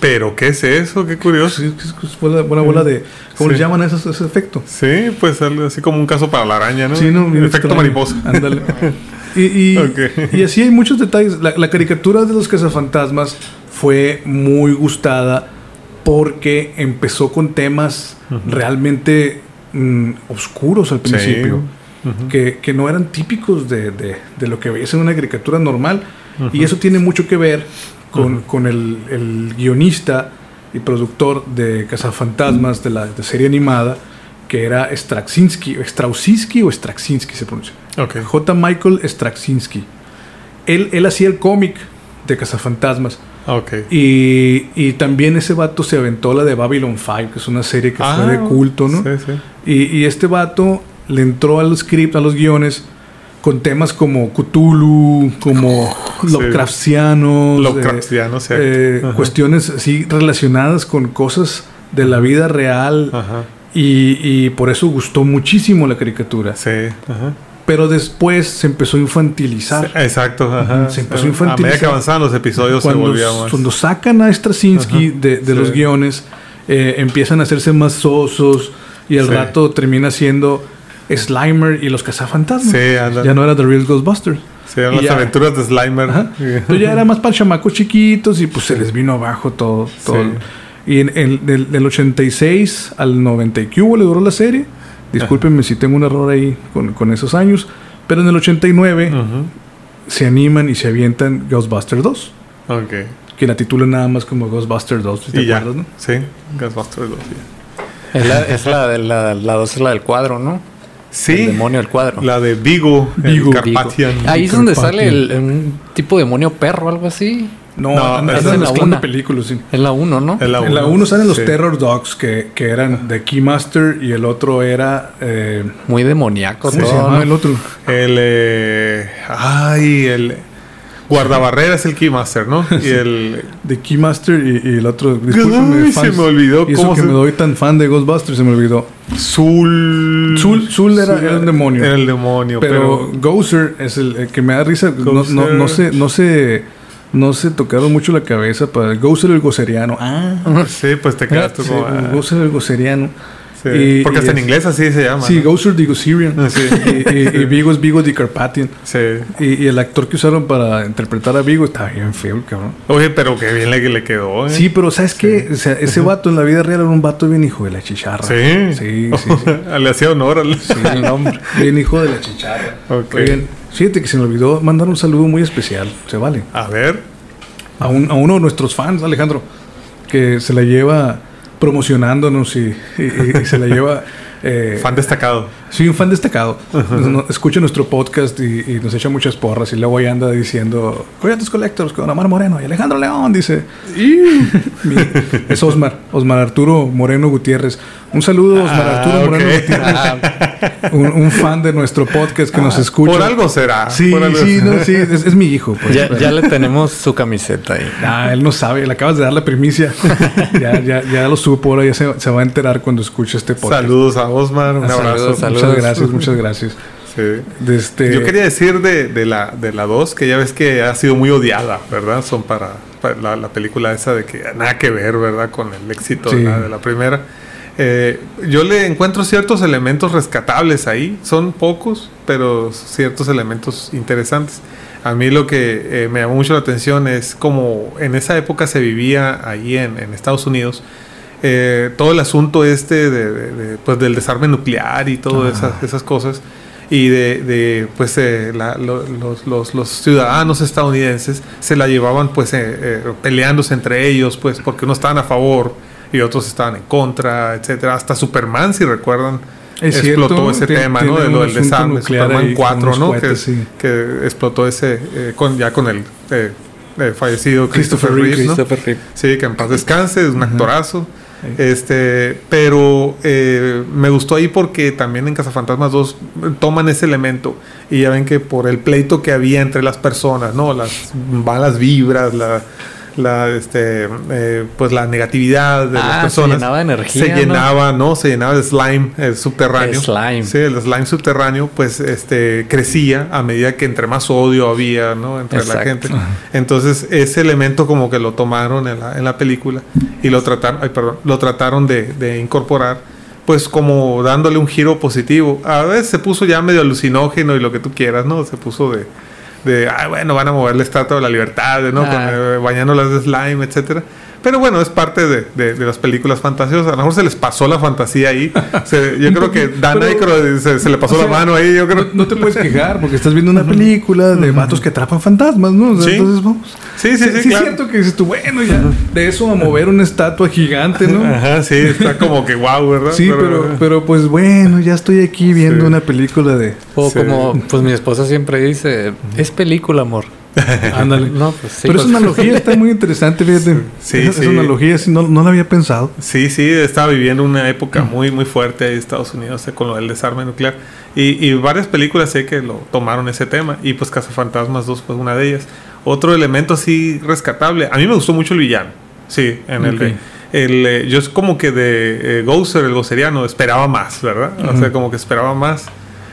Pero, ¿qué es eso? Qué curioso. Es, buena bola de. ¿Cómo Sí. le llaman a esos- ese efecto? Sí, pues así como un caso para la araña, ¿no? Sí, no, bien Efecto extraño. mariposa. Ándale. Y, y, Ok. y así hay muchos detalles. La, la caricatura de los cazafantasmas fue muy gustada porque empezó con temas realmente mm, oscuros al Sí. principio. Que, que no eran típicos de, de- de lo que veías en una caricatura normal. Y eso tiene mucho que ver con, con el, el guionista y productor de Cazafantasmas de la de serie animada, que era Straczynski, Strausinski o Straczynski se pronuncia. Ok. J. Michael Straczynski. Él, él hacía el cómic de Cazafantasmas. Ok. Y, y también ese vato se aventó la de Babylon 5, que es una serie que fue de culto, ¿no? Ah, Sí, sí. Y, y este vato le entró al script, a los guiones, con temas como Cthulhu, como Lovecraftianos, Lovecraftianos, sí. eh, Ajá. cuestiones así relacionadas con cosas de la vida real. Ajá. Y, y por eso gustó muchísimo la caricatura. Sí. Ajá. Pero después se empezó a infantilizar. Exacto. Ajá. Se empezó a A medida infantilizar. que avanzaban los episodios se cuando, volvía más. cuando sacan a Straczynski Ajá, de, de sí. los guiones, eh, empiezan a hacerse más sosos y al Sí. rato termina siendo Slimer y los cazafantasmas. Sí, ya no era The Real Ghostbusters. Sí, eran las ya- aventuras de Slimer. Ajá. Entonces ya era más para chamacos chiquitos y pues se les vino abajo todo. todo. Sí. Y en, en- del, del 86 al 90 y que hubo le duró la serie. Discúlpenme si tengo un error ahí con, con esos años. Pero en el 89 Ujú. se animan y se avientan Ghostbusters 2. Ok. Que la titulan nada más como Ghostbusters 2. si ¿Te Y ya. acuerdas, no? Sí, Ghostbusters 2. ya. Es la, es la, de- la, la dos es la del cuadro, ¿no? Sí. El demonio del cuadro. La de Vigo, Vigo. el Carpathian. Ahí es donde Carpathian. sale el, un tipo demonio perro, algo así. No, No, es la mezclando una. películas, sí. Es la 1, ¿no? En la En la uno. 1 salen los Sí. Terror Dogs, que, que eran de Keymaster, y el otro era. Eh, Muy demoníaco ¿Cómo todo, se llama ¿no? el otro? El. eh, ay, el. Guardabarrera es el Keymaster, ¿no? Y el. De Keymaster y, y el otro. Ay, se me olvidó Y eso cómo que se- me doy tan fan de Ghostbusters, se me olvidó. Zul. Zul- Zul era- era el demonio. Era el demonio, Pero, pero. Gozer es el, el que me da risa. No, no, no se, no se. No se tocaron mucho la cabeza para Gozer el goceriano. Ah, sí, pues te quedas tú sí, como. ah, Gozer el goceriano. Sí. Porque hasta en inglés así se llama. Sí, ¿no? Gozer the Goserian. Sí. Y, y- y Vigo es Vigo the Carpathian. Sí. Y, y el actor que usaron para interpretar a Vigo está bien feo, cabrón. Oye, pero qué bien le, le quedó, ¿eh? Sí, pero ¿sabes qué? O sea, ese vato en la vida real era un vato bien hijo de la chicharra. Sí. Sí, sí, sí. le hacía honor al. El nombre. Bien hijo de la chicharra. Ok. Oigan, fíjate que se me olvidó mandar un saludo muy especial. Se vale. A ver. A, un- a uno de nuestros fans, Alejandro, que se la lleva promocionándonos y, y- y- y se la lleva... eh, Fan destacado. Sí, un fan destacado. Nos- escucha nuestro podcast y, y nos echa muchas porras. Y luego ahí anda diciendo: Coyotes Collectors con Omar Moreno y Alejandro León. Dice: Es Osmar, Osmar Arturo Moreno Gutiérrez. Un saludo, Osmar Ah, Arturo. Moreno Gutiérrez. Un, un fan de nuestro podcast que nos escucha. Por algo será. Sí, por algo sí, será. no, sí, es, es mi hijo. pues. Ya, ya le tenemos su camiseta ahí. Ah, él no sabe, le acabas de dar la primicia. ya, ya, ya lo supo, ahora ya se, se va a enterar cuando escuche este podcast. Saludos a Osmar, un Ah, abrazo. saludos, saludos. Muchas gracias, muchas gracias. Sí. De este, Yo quería decir de, de la de la 2 que ya ves que ha sido muy odiada, ¿verdad? Son para, para la, la película esa de que nada que ver, ¿verdad? Con el éxito de, la, de la primera. Eh, yo le encuentro ciertos elementos rescatables ahí. Son pocos, pero ciertos elementos interesantes. A mí lo que eh, me llamó mucho la atención es como en esa época se vivía ahí en, en Estados Unidos. eh, todo el asunto este de, de- de, pues del desarme nuclear y todas Ah. esas, esas cosas y de, de, pues eh, la- lo- los, los- los ciudadanos estadounidenses se la llevaban pues eh, eh, peleándose entre ellos pues porque unos estaban a favor y otros estaban en contra etcétera hasta Superman si recuerdan Es explotó cierto, ese tema ¿no? de lo del desarme Superman ahí con 4 unos ¿no? que, sí. que explotó ese eh, con, ya con el eh, eh, fallecido Christopher Christopher, Reeve, Reeves ¿no? Christopher Reeve. Sí, que en paz descanse, es un Ajá. actorazo. Este, pero eh, me gustó ahí porque también en Cazafantasmas 2 toman ese elemento y ya ven que por el pleito que había entre las personas, ¿no? Las malas vibras, la, la este, eh, pues la negatividad de Ah, las se personas. llenaba de energía, Se ¿no? llenaba, ¿no? Se llenaba de slime el subterráneo. El slime. Sí, el slime subterráneo, pues, este, crecía a medida que entre más odio había, ¿no? Entre la gente. Entonces, ese elemento como que lo tomaron en la, en la película y lo trataron, ay, perdón, lo trataron de, de incorporar, pues como dándole un giro positivo. A veces se puso ya medio alucinógeno y lo que tú quieras, ¿no? Se puso de, de ah, bueno, van a mover la estatua de la libertad, ¿no? Ah. Con, eh, bañándolas de slime, etcétera. Pero bueno, es parte de, de- de las películas fantasiosas. A lo mejor se les pasó la fantasía ahí. Se- yo creo que Dan Aykroyd se, se le pasó O sea, la mano ahí, yo creo. No, no te puedes quejar porque estás viendo una película de vatos que atrapan fantasmas, ¿no? O sea, Sí. Entonces, vamos. Sí, sí, sí, sí, claro. es cierto que dices tú, bueno, ya de eso a mover una estatua gigante, ¿no? Ajá, sí, está como que wow, ¿verdad? Sí, pero, pero pues bueno, ya estoy aquí viendo Sí. una película de... O Sí. como, pues mi esposa siempre dice, es película, amor. Ándale. No, pues sí. Pero pues- esa analogía está muy interesante, fíjate. Sí, esa, esa sí. analogía sí, no, no la había pensado. Sí, sí, estaba viviendo una época muy, muy fuerte ahí en Estados Unidos eh, con lo del desarme nuclear. Y, y varias películas sé que lo tomaron ese tema. Y pues Cazafantasmas 2 fue una de ellas. Otro elemento así rescatable. A mí me gustó mucho el villano. Sí, en el Ok. de. El, eh, yo es como que de eh, Gozer, el goceriano, esperaba más, ¿verdad? O sea, como que esperaba más.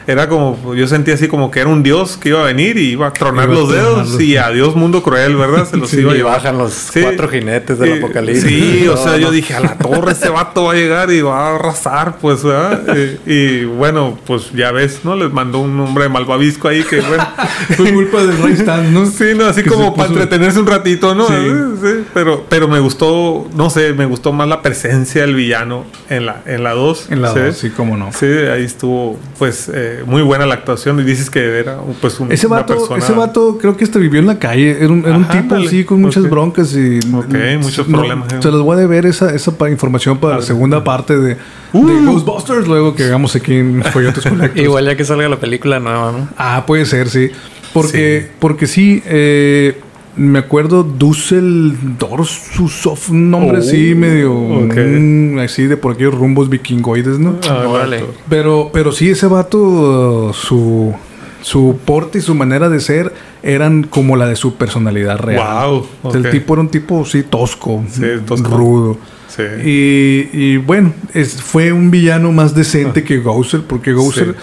Era como, yo sentía así como que era un dios que iba a venir y iba a tronar Iba a los dedos tronarlos. y adiós mundo cruel, ¿verdad? Se los Sí, iba a y llevar. bajan los Sí. cuatro jinetes del Sí, apocalipsis. Sí, o sea, yo dije, a la torre este vato va a llegar y va a arrasar, pues, ¿verdad? y, y, bueno, pues ya ves, ¿no? Les mandó un hombre malvavisco ahí que, bueno. Fue culpa del Rey Stan, ¿no? Sí, no, así Que como para entretenerse un ratito, ¿no? Sí. Sí, pero, pero me gustó, no sé, me gustó más la presencia del villano en la en la 2. En la dos, sí, cómo no. Sí, ahí estuvo, pues, eh, muy buena la actuación. Y dices que era, pues, un, Ese una vato, persona- ese vato creo que hasta vivió en la calle. Era un, era un Ajá, tipo así con muchas broncas y Ok, muchos no, problemas, eh. Se los voy a deber esa, esa información para la segunda parte de, de Uh. Ghostbusters, luego que hagamos aquí en Coyotes Collectors. Igual ya que salga la película nueva, ¿no? Ah, puede ser, sí. Porque Sí. porque sí, eh, me acuerdo Dusseldorf, un nombre Oh, así medio mm, así de por aquellos rumbos vikingoides, ¿no? Ah, actor. Pero, pero sí, ese vato, su, su porte y su manera de ser eran como la de su personalidad real. Wow. El tipo era un tipo, sí, tosco, Sí, tosco. rudo. Sí. Y, y bueno, es- fue un villano más decente que Gouser, porque Gouser Sí.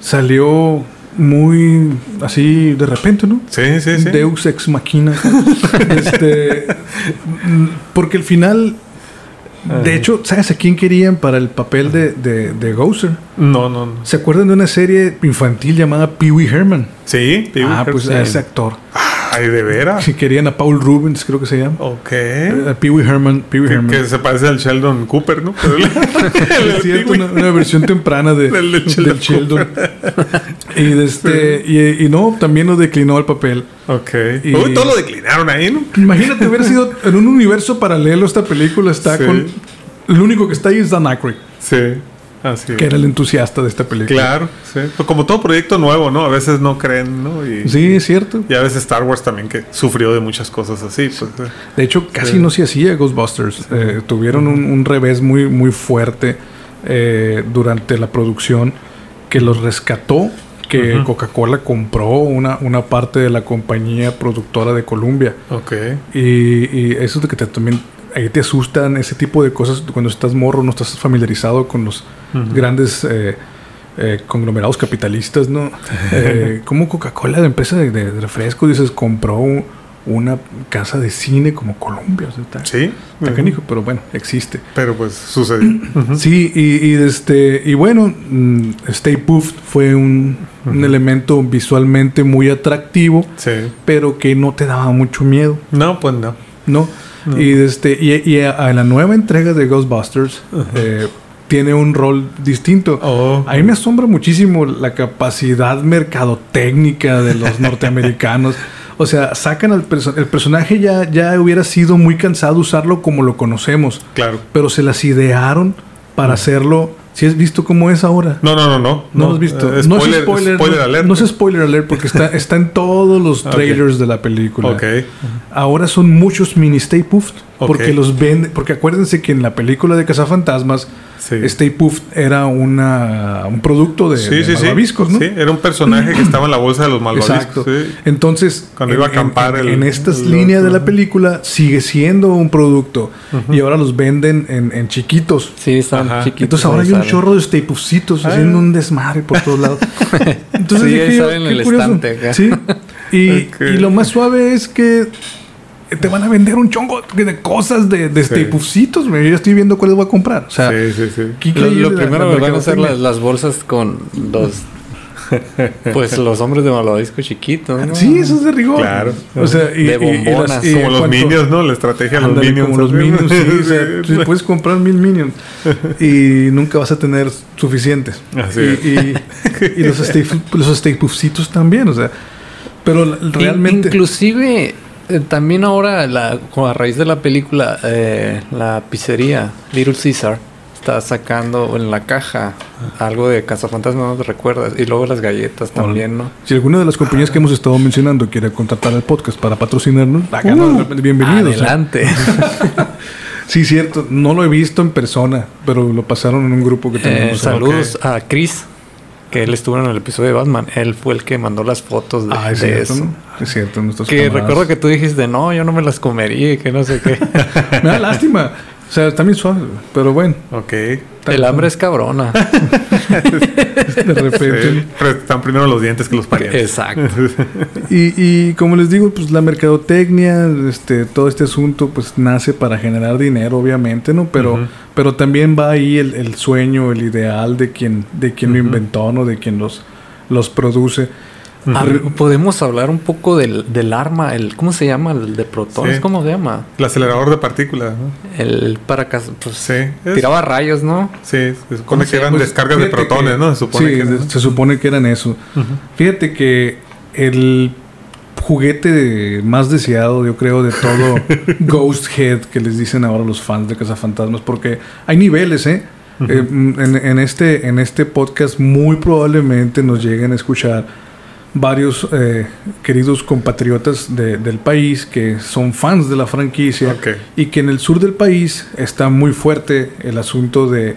salió muy así de repente, ¿no? Sí, sí, sí. Deus ex machina. este, porque al final, de hecho, ¿sabes a quién querían para el papel de, de, de Gouser? No, no, no. ¿Se acuerdan de una serie infantil llamada Pee Wee Herman? Sí, Pee Wee ah, pues a ese actor. Ay, de veras. Si querían a Paul Rubens, creo que se llama. Ok. Eh, Pee Wee Herman. Pee Wee Que, Herman. que se parece al Sheldon Cooper, ¿no? Pero el- el Es cierto, una, una versión temprana de, Del de del Sheldon Sheldon. Y, este, y, y no, también lo declinó al papel. Ok. Y- Uy, todo lo declinaron ahí, ¿no? Imagínate hubiera sido en un universo paralelo esta película está Sí. con el único que está ahí es Dan Aykroyd, Sí. Así. que era el entusiasta de esta película. Claro, sí. Pues como todo proyecto nuevo, ¿no? A veces no creen, ¿no? Y, Sí, es cierto. y a veces Star Wars también que sufrió de muchas cosas así. Pues, eh. De hecho, casi Sí. no se hacía Ghostbusters. Eh, tuvieron un, un revés muy, muy fuerte eh, durante la producción que los rescató. Que. Coca-Cola compró una, una parte de la compañía productora de Columbia. Ok. Y, y eso de que te, también ahí te asustan ese tipo de cosas cuando estás morro, no estás familiarizado con los grandes eh, eh, conglomerados capitalistas, ¿no? Eh, como Coca-Cola, la empresa de, de refrescos, dices, compró un- una casa de cine como Colombia. O sea, está, Sí. está Ujú. canijo, pero bueno, existe. Pero pues sucedió. Sí, y, y, este, y bueno, mm, Stay Puft fue un, un elemento visualmente muy atractivo, Sí. pero que no te daba mucho miedo. No, pues no. ¿no? No. Y, este, y, y a, a la nueva entrega de Ghostbusters eh, tiene un rol distinto. Oh. A mí me asombra muchísimo la capacidad mercadotécnica de los norteamericanos. O sea, sacan al perso- el personaje ya, ya hubiera sido muy cansado usarlo como lo conocemos, Claro. pero se las idearon para hacerlo. Si has visto cómo es ahora. No, no, no, no. No, lo has visto. Eh, no es spoiler. spoiler no, alert. no es spoiler alert porque está, está en todos los trailers de la película. Ok. Ahora son muchos mini Stay Puft. Porque los venden. Porque acuérdense que en la película de Cazafantasmas, Sí. Stay Puft era una, un producto de, Sí, de sí, sí. malvaviscos, ¿no? Sí, era un personaje que estaba en la bolsa de los malvaviscos. Exacto. sí. Entonces, Cuando iba a acampar en, el- en estas el- líneas de la película sigue siendo un producto y ahora los venden en, en chiquitos. Sí, están Ajá. chiquitos. Entonces ahora hay un salen. chorro de Stay Pufcitos Ah. haciendo un desmadre por todos lados. Entonces Sí, dije yo, en qué el curioso. estante. Sí. Y lo más suave es que te van a vender un chongo de cosas de, de Sí. Güey. Yo ya estoy viendo cuáles voy a comprar. O sea, sí, sí, sí. Lo, increíble lo la- primero que van a hacer las, bolsas con los pues los hombres de malvavisco chiquitos, ¿no? Sí, eso es de rigor. Claro. O sea, y, De y- y las- bombonas. y Como los cuanto- minions, ¿no? La estrategia de los minions. como los minions, sí, o sea, Sí. sí, puedes comprar mil minions y nunca vas a tener suficientes. Así y, es. y- y los Stay, los también, o sea, pero realmente Inclusive eh, también ahora la, con- a raíz de la película eh, la pizzería Little Caesar está sacando en la caja algo de Cazafantasmas, ¿no te recuerdas? Y luego las galletas también, ¿no? Si alguna de las compañías que hemos estado mencionando quiere contratar al podcast para patrocinarnos, no, de repente, bienvenidos. ¿eh? Adelante. Sí, cierto. No lo he visto en persona, pero lo pasaron en un grupo que Eh, tenemos. saludos a Chris, que él estuvo en el episodio de Batman. Él fue el que mandó las fotos de, Ah, es de cierto. eso. ¿no? Es cierto. Nuestros Que camaradas. recuerdo que tú dijiste, no, yo no me las comería y que no sé qué. Me da lástima. O sea, bien suave, pero bueno, Ok. el hambre es cabrona. de repente. Sí, pero están primero los dientes que los parientes. Exacto. Y, y como les digo, pues la mercadotecnia, este, todo este asunto, pues nace para generar dinero, obviamente, ¿no? Pero, pero también va ahí el, el sueño, el ideal de quien, de quien lo inventó, ¿no? De quien los, los produce. Podemos hablar un poco del, del arma, el ¿cómo se llama? El de protones, Sí. ¿cómo se llama? El acelerador de partículas, ¿no? El para pues, Sí. es- tiraba rayos, ¿no? Sí, se supone que eran Pues, descargas de protones, que- ¿no? Se supone sí, que ¿no? se supone que eran eso. Fíjate que el juguete más deseado, yo creo, de todo Ghost Head que les dicen ahora los fans de Cazafantasmas, porque hay niveles, ¿eh? Eh, en, en este, en este podcast muy probablemente nos lleguen a escuchar varios eh, queridos compatriotas de- del país que son fans de la franquicia y que en el sur del país está muy fuerte el asunto de,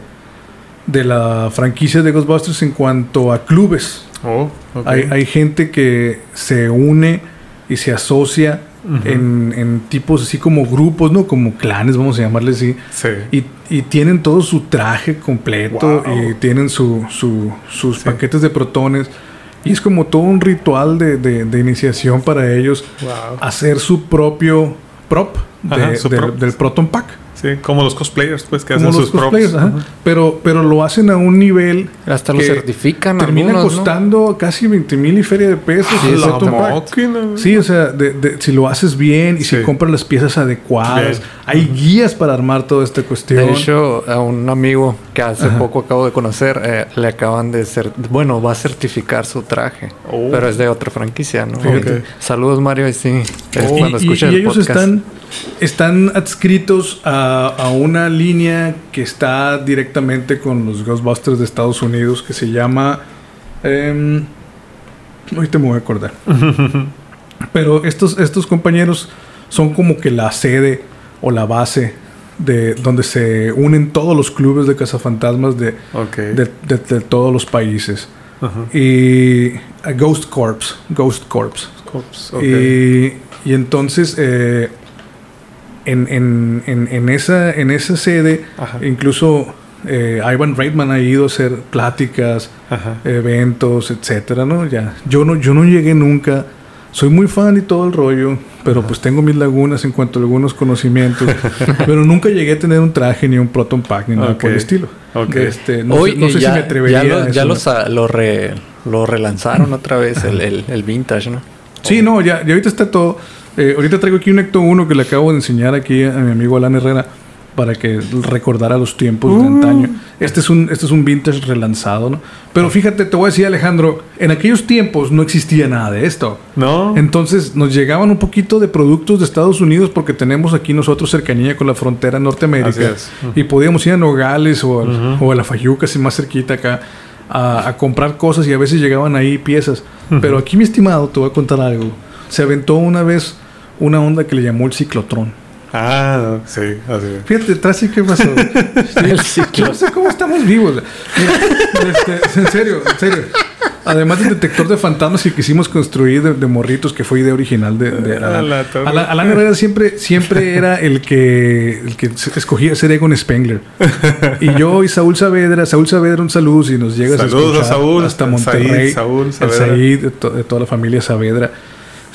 de la franquicia de Ghostbusters en cuanto a clubes. Oh. Hay, hay gente que se une y se asocia en, en tipos así como grupos, ¿no? Como clanes, vamos a llamarle así. Sí. Y, y tienen todo su traje completo Wow. y tienen su, su- sus Sí. paquetes de protones. Y es como todo un ritual de, de- de iniciación para ellos Wow. hacer su propio prop, de- Ajá, su del- prop. del Proton Pack. Sí, como los cosplayers, pues, que Como hacen los sus props. cosplayers, ajá. pero, pero lo hacen a un nivel Hasta lo certifican termina algunos, ¿no? costando casi 20 mil y feria de pesos. Sí, el o sea, de- de- si lo haces bien y si compras las piezas adecuadas, Bien. hay guías para armar toda esta cuestión. De hecho, a un amigo que hace Ajá. poco acabo de conocer, eh, le acaban de ser, bueno, va a certificar su traje, Oh. pero es de otra franquicia, ¿no? Saludos Mario, y sí, es Y- cuando y, escucha y el ellos podcast. están, están adscritos a, a una línea que está directamente con los Ghostbusters de Estados Unidos que se llama... em, ahorita me voy a acordar. Pero estos, estos compañeros son como que la sede o la base de donde se unen todos los clubes de cazafantasmas de, de, de- de todos los países. Ajá. Y a Ghost Corps. Ghost Corps. Y, y entonces, eh, en, en, en, en esa, en esa sede, Ajá. incluso eh, Ivan Reitman ha ido a hacer pláticas, Ajá. eventos, etcétera, ¿no? Ya, yo no, yo no llegué nunca. Soy muy fan y todo el rollo, pero pues tengo mis lagunas en cuanto a algunos conocimientos. pero nunca llegué a tener un traje ni un Proton Pack ni nada Ok. por el estilo. Ok. Este, no Hoy sé, no sé ya, si me atrevería ya, lo, a ya eso. lo sa- lo, re- lo relanzaron otra vez, el, el, el vintage, ¿no? Sí, no, ya, ya ahorita está todo. Eh, ahorita traigo aquí un Ecto 1 que le acabo de enseñar aquí a mi amigo Alan Herrera para que recordara los tiempos de antaño. Este es un este es un vintage relanzado, ¿no? Pero fíjate, te voy a decir Alejandro, en aquellos tiempos no existía nada de esto. No. Entonces nos llegaban un poquito de productos de Estados Unidos porque tenemos aquí nosotros cercanía con la frontera Norteamérica es. y podíamos ir a Nogales o, al- o a la Fayuca, si más cerquita acá, a, a comprar cosas y a veces llegaban ahí piezas. Pero aquí, mi estimado, te voy a contar algo. Se aventó una vez una onda que le llamó el ciclotrón. Ah, sí, así es. Fíjate, atrás sí que pasó. El ciclo. No sé cómo estamos vivos. Mira, este, en serio, en serio. Además del detector de fantasmas que quisimos construir de, de morritos, que fue idea original de, de A Alan. Alan, Alan Herrera siempre, siempre era el que, el que escogía ser Egon Spengler. Y yo y Saúl Saavedra, Saúl Saavedra, un saludo si nos llegas Saludos a a escuchar Saúl, hasta a Monterrey. Saúl el Saavedra. Said, de, to- de toda la familia Saavedra.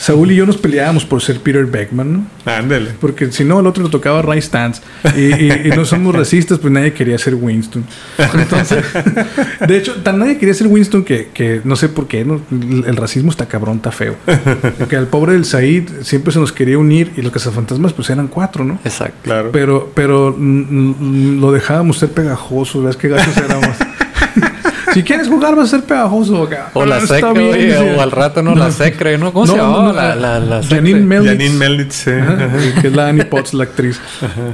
Saúl y yo nos peleábamos por ser Peter Beckman, ¿no? Ándale. Porque si no, el otro le tocaba Ray Stantz. Y, y- y no somos racistas, pues nadie quería ser Winston. Entonces, de hecho, tan nadie quería ser Winston que, que no sé por qué, ¿no? el, el racismo está cabrón, está feo. Que al pobre del Said siempre se nos quería unir y los cazafantasmas pues eran cuatro, ¿no? Exacto. Claro. Pero, pero mm, mm, lo dejábamos ser pegajoso, ¿ves qué gachos éramos? Si quieres jugar vas a ser pegajoso. acá. O la Ah, secre, bien, oye, dice. o al rato no, la secre, ¿no? ¿Cómo se No, llamaba no, la, la? Janine Melnitz. Janine Melnitz, sí. Ajá, que es la Annie Potts, la actriz.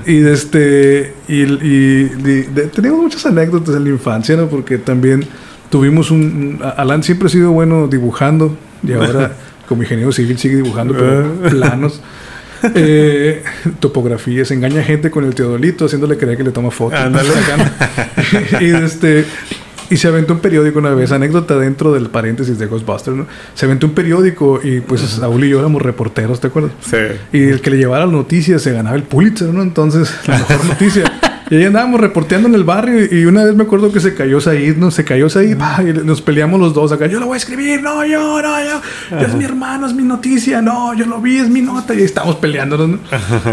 Y de este y, y de- de- tenemos muchas anécdotas en la infancia, ¿no? Porque también tuvimos un, Alan siempre ha sido bueno dibujando y ahora como ingeniero civil sigue dibujando pero planos. Eh, topografías, engaña gente con el teodolito haciéndole creer que le toma fotos. Ándale. y este y se aventó un periódico una vez, anécdota dentro del paréntesis de Ghostbusters, ¿no? Se aventó un periódico y pues Saúl y yo éramos reporteros, ¿te acuerdas? Sí. Y el que le llevara las noticias se ganaba el Pulitzer, ¿no? Entonces, la mejor noticia. Y ahí andábamos reporteando en el barrio y una vez me acuerdo que se cayó Said, ¿no? Se cayó Said y nos peleamos los dos acá. Yo lo voy a escribir, no, yo, no, yo. Yo es mi hermano, es mi noticia, no, yo lo vi, es mi nota. Y ahí estábamos peleándonos, ¿no?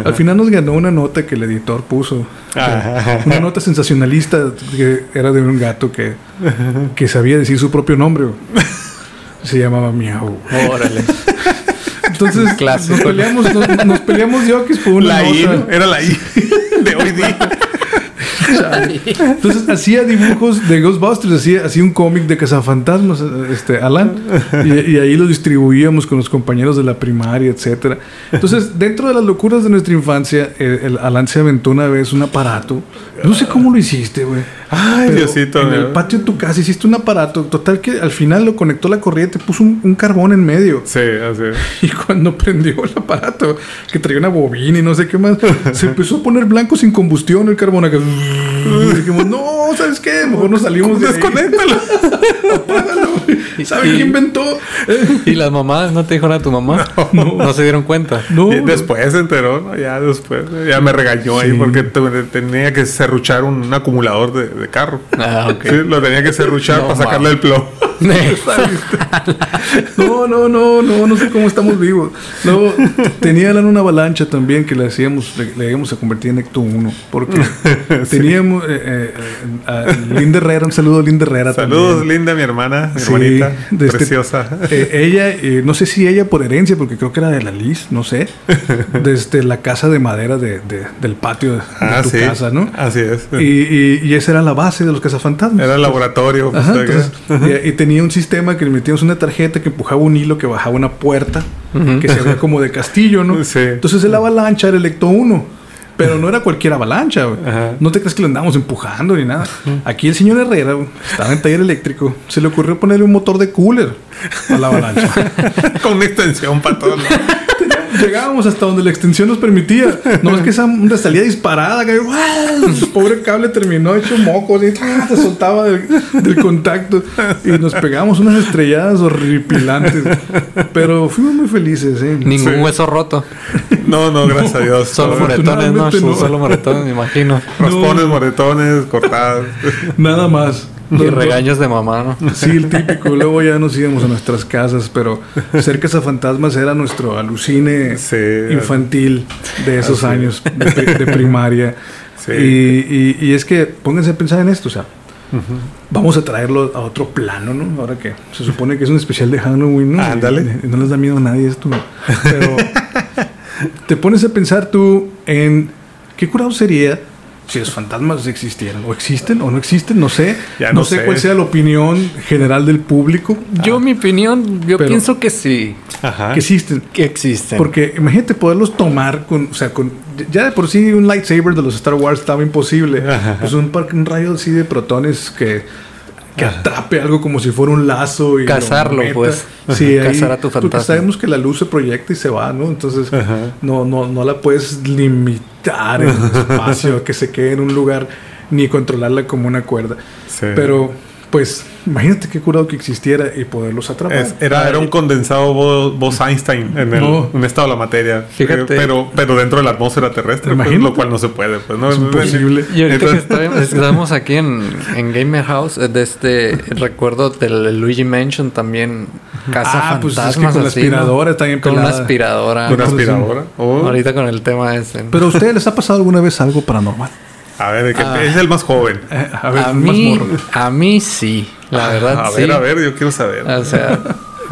Al final nos ganó una nota que el editor puso. Una nota sensacionalista que era de un gato que, que sabía decir su propio nombre. Se llamaba Miau. Órale. Entonces Clásico. nos peleamos, nos, nos peleamos diokis por una La I, nota. ¿no? Era la I de hoy día. Entonces hacía dibujos de Ghostbusters, hacía, hacía un cómic de cazafantasmas, este, Alan, y, y ahí lo distribuíamos con los compañeros de la primaria, etcétera. Entonces, dentro de las locuras de nuestra infancia, el, el Alan se aventó una vez un aparato. No sé cómo lo hiciste, güey. Ay, Pero Diosito. En el patio de tu casa hiciste un aparato. Total que al final lo conectó la corriente, puso un, un carbón en medio. Sí, así. Y cuando prendió el aparato, que traía una bobina y no sé qué más, se empezó a poner blanco sin combustión el carbón. acá. Y dijimos, no, ¿sabes qué? Mejor nos salimos de. Desconéctalo. Apágalo. ¿Sabes quién inventó? Eh, ¿Y las mamás? ¿No te dijo nada tu mamá? No. se dieron cuenta. no. Y después se enteró, ¿no? Ya después. Ya me regañó ahí Sí. porque te- tenía que serruchar un acumulador de, de carro. Ah. Sí, lo tenía que serruchar No, para sacarle el plomo. No, no, no, no, no sé cómo estamos vivos. Luego tenía una avalancha también que le hacíamos, le, le íbamos a convertir en Ecto 1. Porque teníamos eh, eh, a Linda Herrera, un saludo a Linda Herrera Saludos, también. linda, mi hermana, mi Sí, hermanita, de este- preciosa. Eh, ella, eh, no sé si ella por herencia, porque creo que era de la Liz, no sé, desde la casa de madera de, de- del patio de, ah, tu sí. casa, ¿no? Así es. Y, y- y esa era la base de los cazafantasmas. Era el laboratorio. pues, Ajá, entonces, y, y tenía un sistema que le metíamos una tarjeta que empujaba un hilo que bajaba una puerta que se veía como de castillo, ¿no? Sí. Entonces el avalancha era el Ecto 1. Pero no era cualquier avalancha, güey. No te crees que lo andábamos empujando ni nada. Aquí el señor Herrera güey, estaba en taller eléctrico. Se le ocurrió ponerle un motor de cooler a la avalancha. Con una extensión para todo. ¿no? Llegábamos hasta donde la extensión nos permitía. No es que esa onda salía disparada. Que, pobre cable terminó hecho mocos y ¡ah! se soltaba del, del contacto. Y nos pegamos unas estrelladas horripilantes. Pero fuimos muy felices. ¿eh? Ningún Sí. hueso roto. No, no, gracias a Dios. Solo moretones, no. Solo moretones, me imagino. Raspones, moretones, cortadas. Nada más. Y No, no. regaños de mamá, ¿no? Sí, el típico. Luego ya nos íbamos a nuestras casas, pero Cercas a Fantasmas era nuestro alucine Sí. infantil de esos Así años de, pri- de primaria. Sí. Y, y- y es que pónganse a pensar en esto, o sea, vamos a traerlo a otro plano, ¿no? Ahora que se supone que es un especial de Halloween, ¿no? Ándale. Y, y no les da miedo a nadie esto, ¿no? Pero te pones a pensar tú en qué curado sería si los fantasmas existieran, o existen o no existen, no sé. Ya no, no sé, sé. cuál sea la opinión general del público. Yo, mi opinión, yo Pero- pienso que sí. Ajá. que existen. Que existen. Porque imagínate poderlos tomar con, o sea, con ya de por sí un lightsaber de los Star Wars estaba imposible. Ajá. Pues un, par- un rayo así de protones que, que atrape algo como si fuera un lazo y lo Cazarlo, pues. Sí, ahí, Cazar a tu Porque fantasma. sabemos que la luz se proyecta y se va, ¿no? Entonces Ajá. no, no, no la puedes limitar en el espacio, que se quede en un lugar, ni controlarla como una cuerda. Sí. Pero, pues, imagínate qué curado que existiera y poderlos atrapar. Es- era, era un condensado voz, voz Einstein en el No. en estado de la materia. Fíjate. Eh, Pero, pero dentro de la atmósfera terrestre, pues, lo cual no se puede. Pues, ¿no? Es imposible. Y ahorita Entonces- que estoy- estamos aquí en, en Gamer House, eh, de este recuerdo del Luigi Mansion también casa Ah, pues es que con la así, ¿no? aspiradora está bien con una aspiradora. Una aspiradora. Oh. Ahorita con el tema ese. ¿no? Pero a ustedes les ha pasado alguna vez algo paranormal. A ver, que Ah. es el más joven. Eh, a ver, a más mí, morro. a mí sí, la verdad a sí. ver, a ver, yo quiero saber. O sea,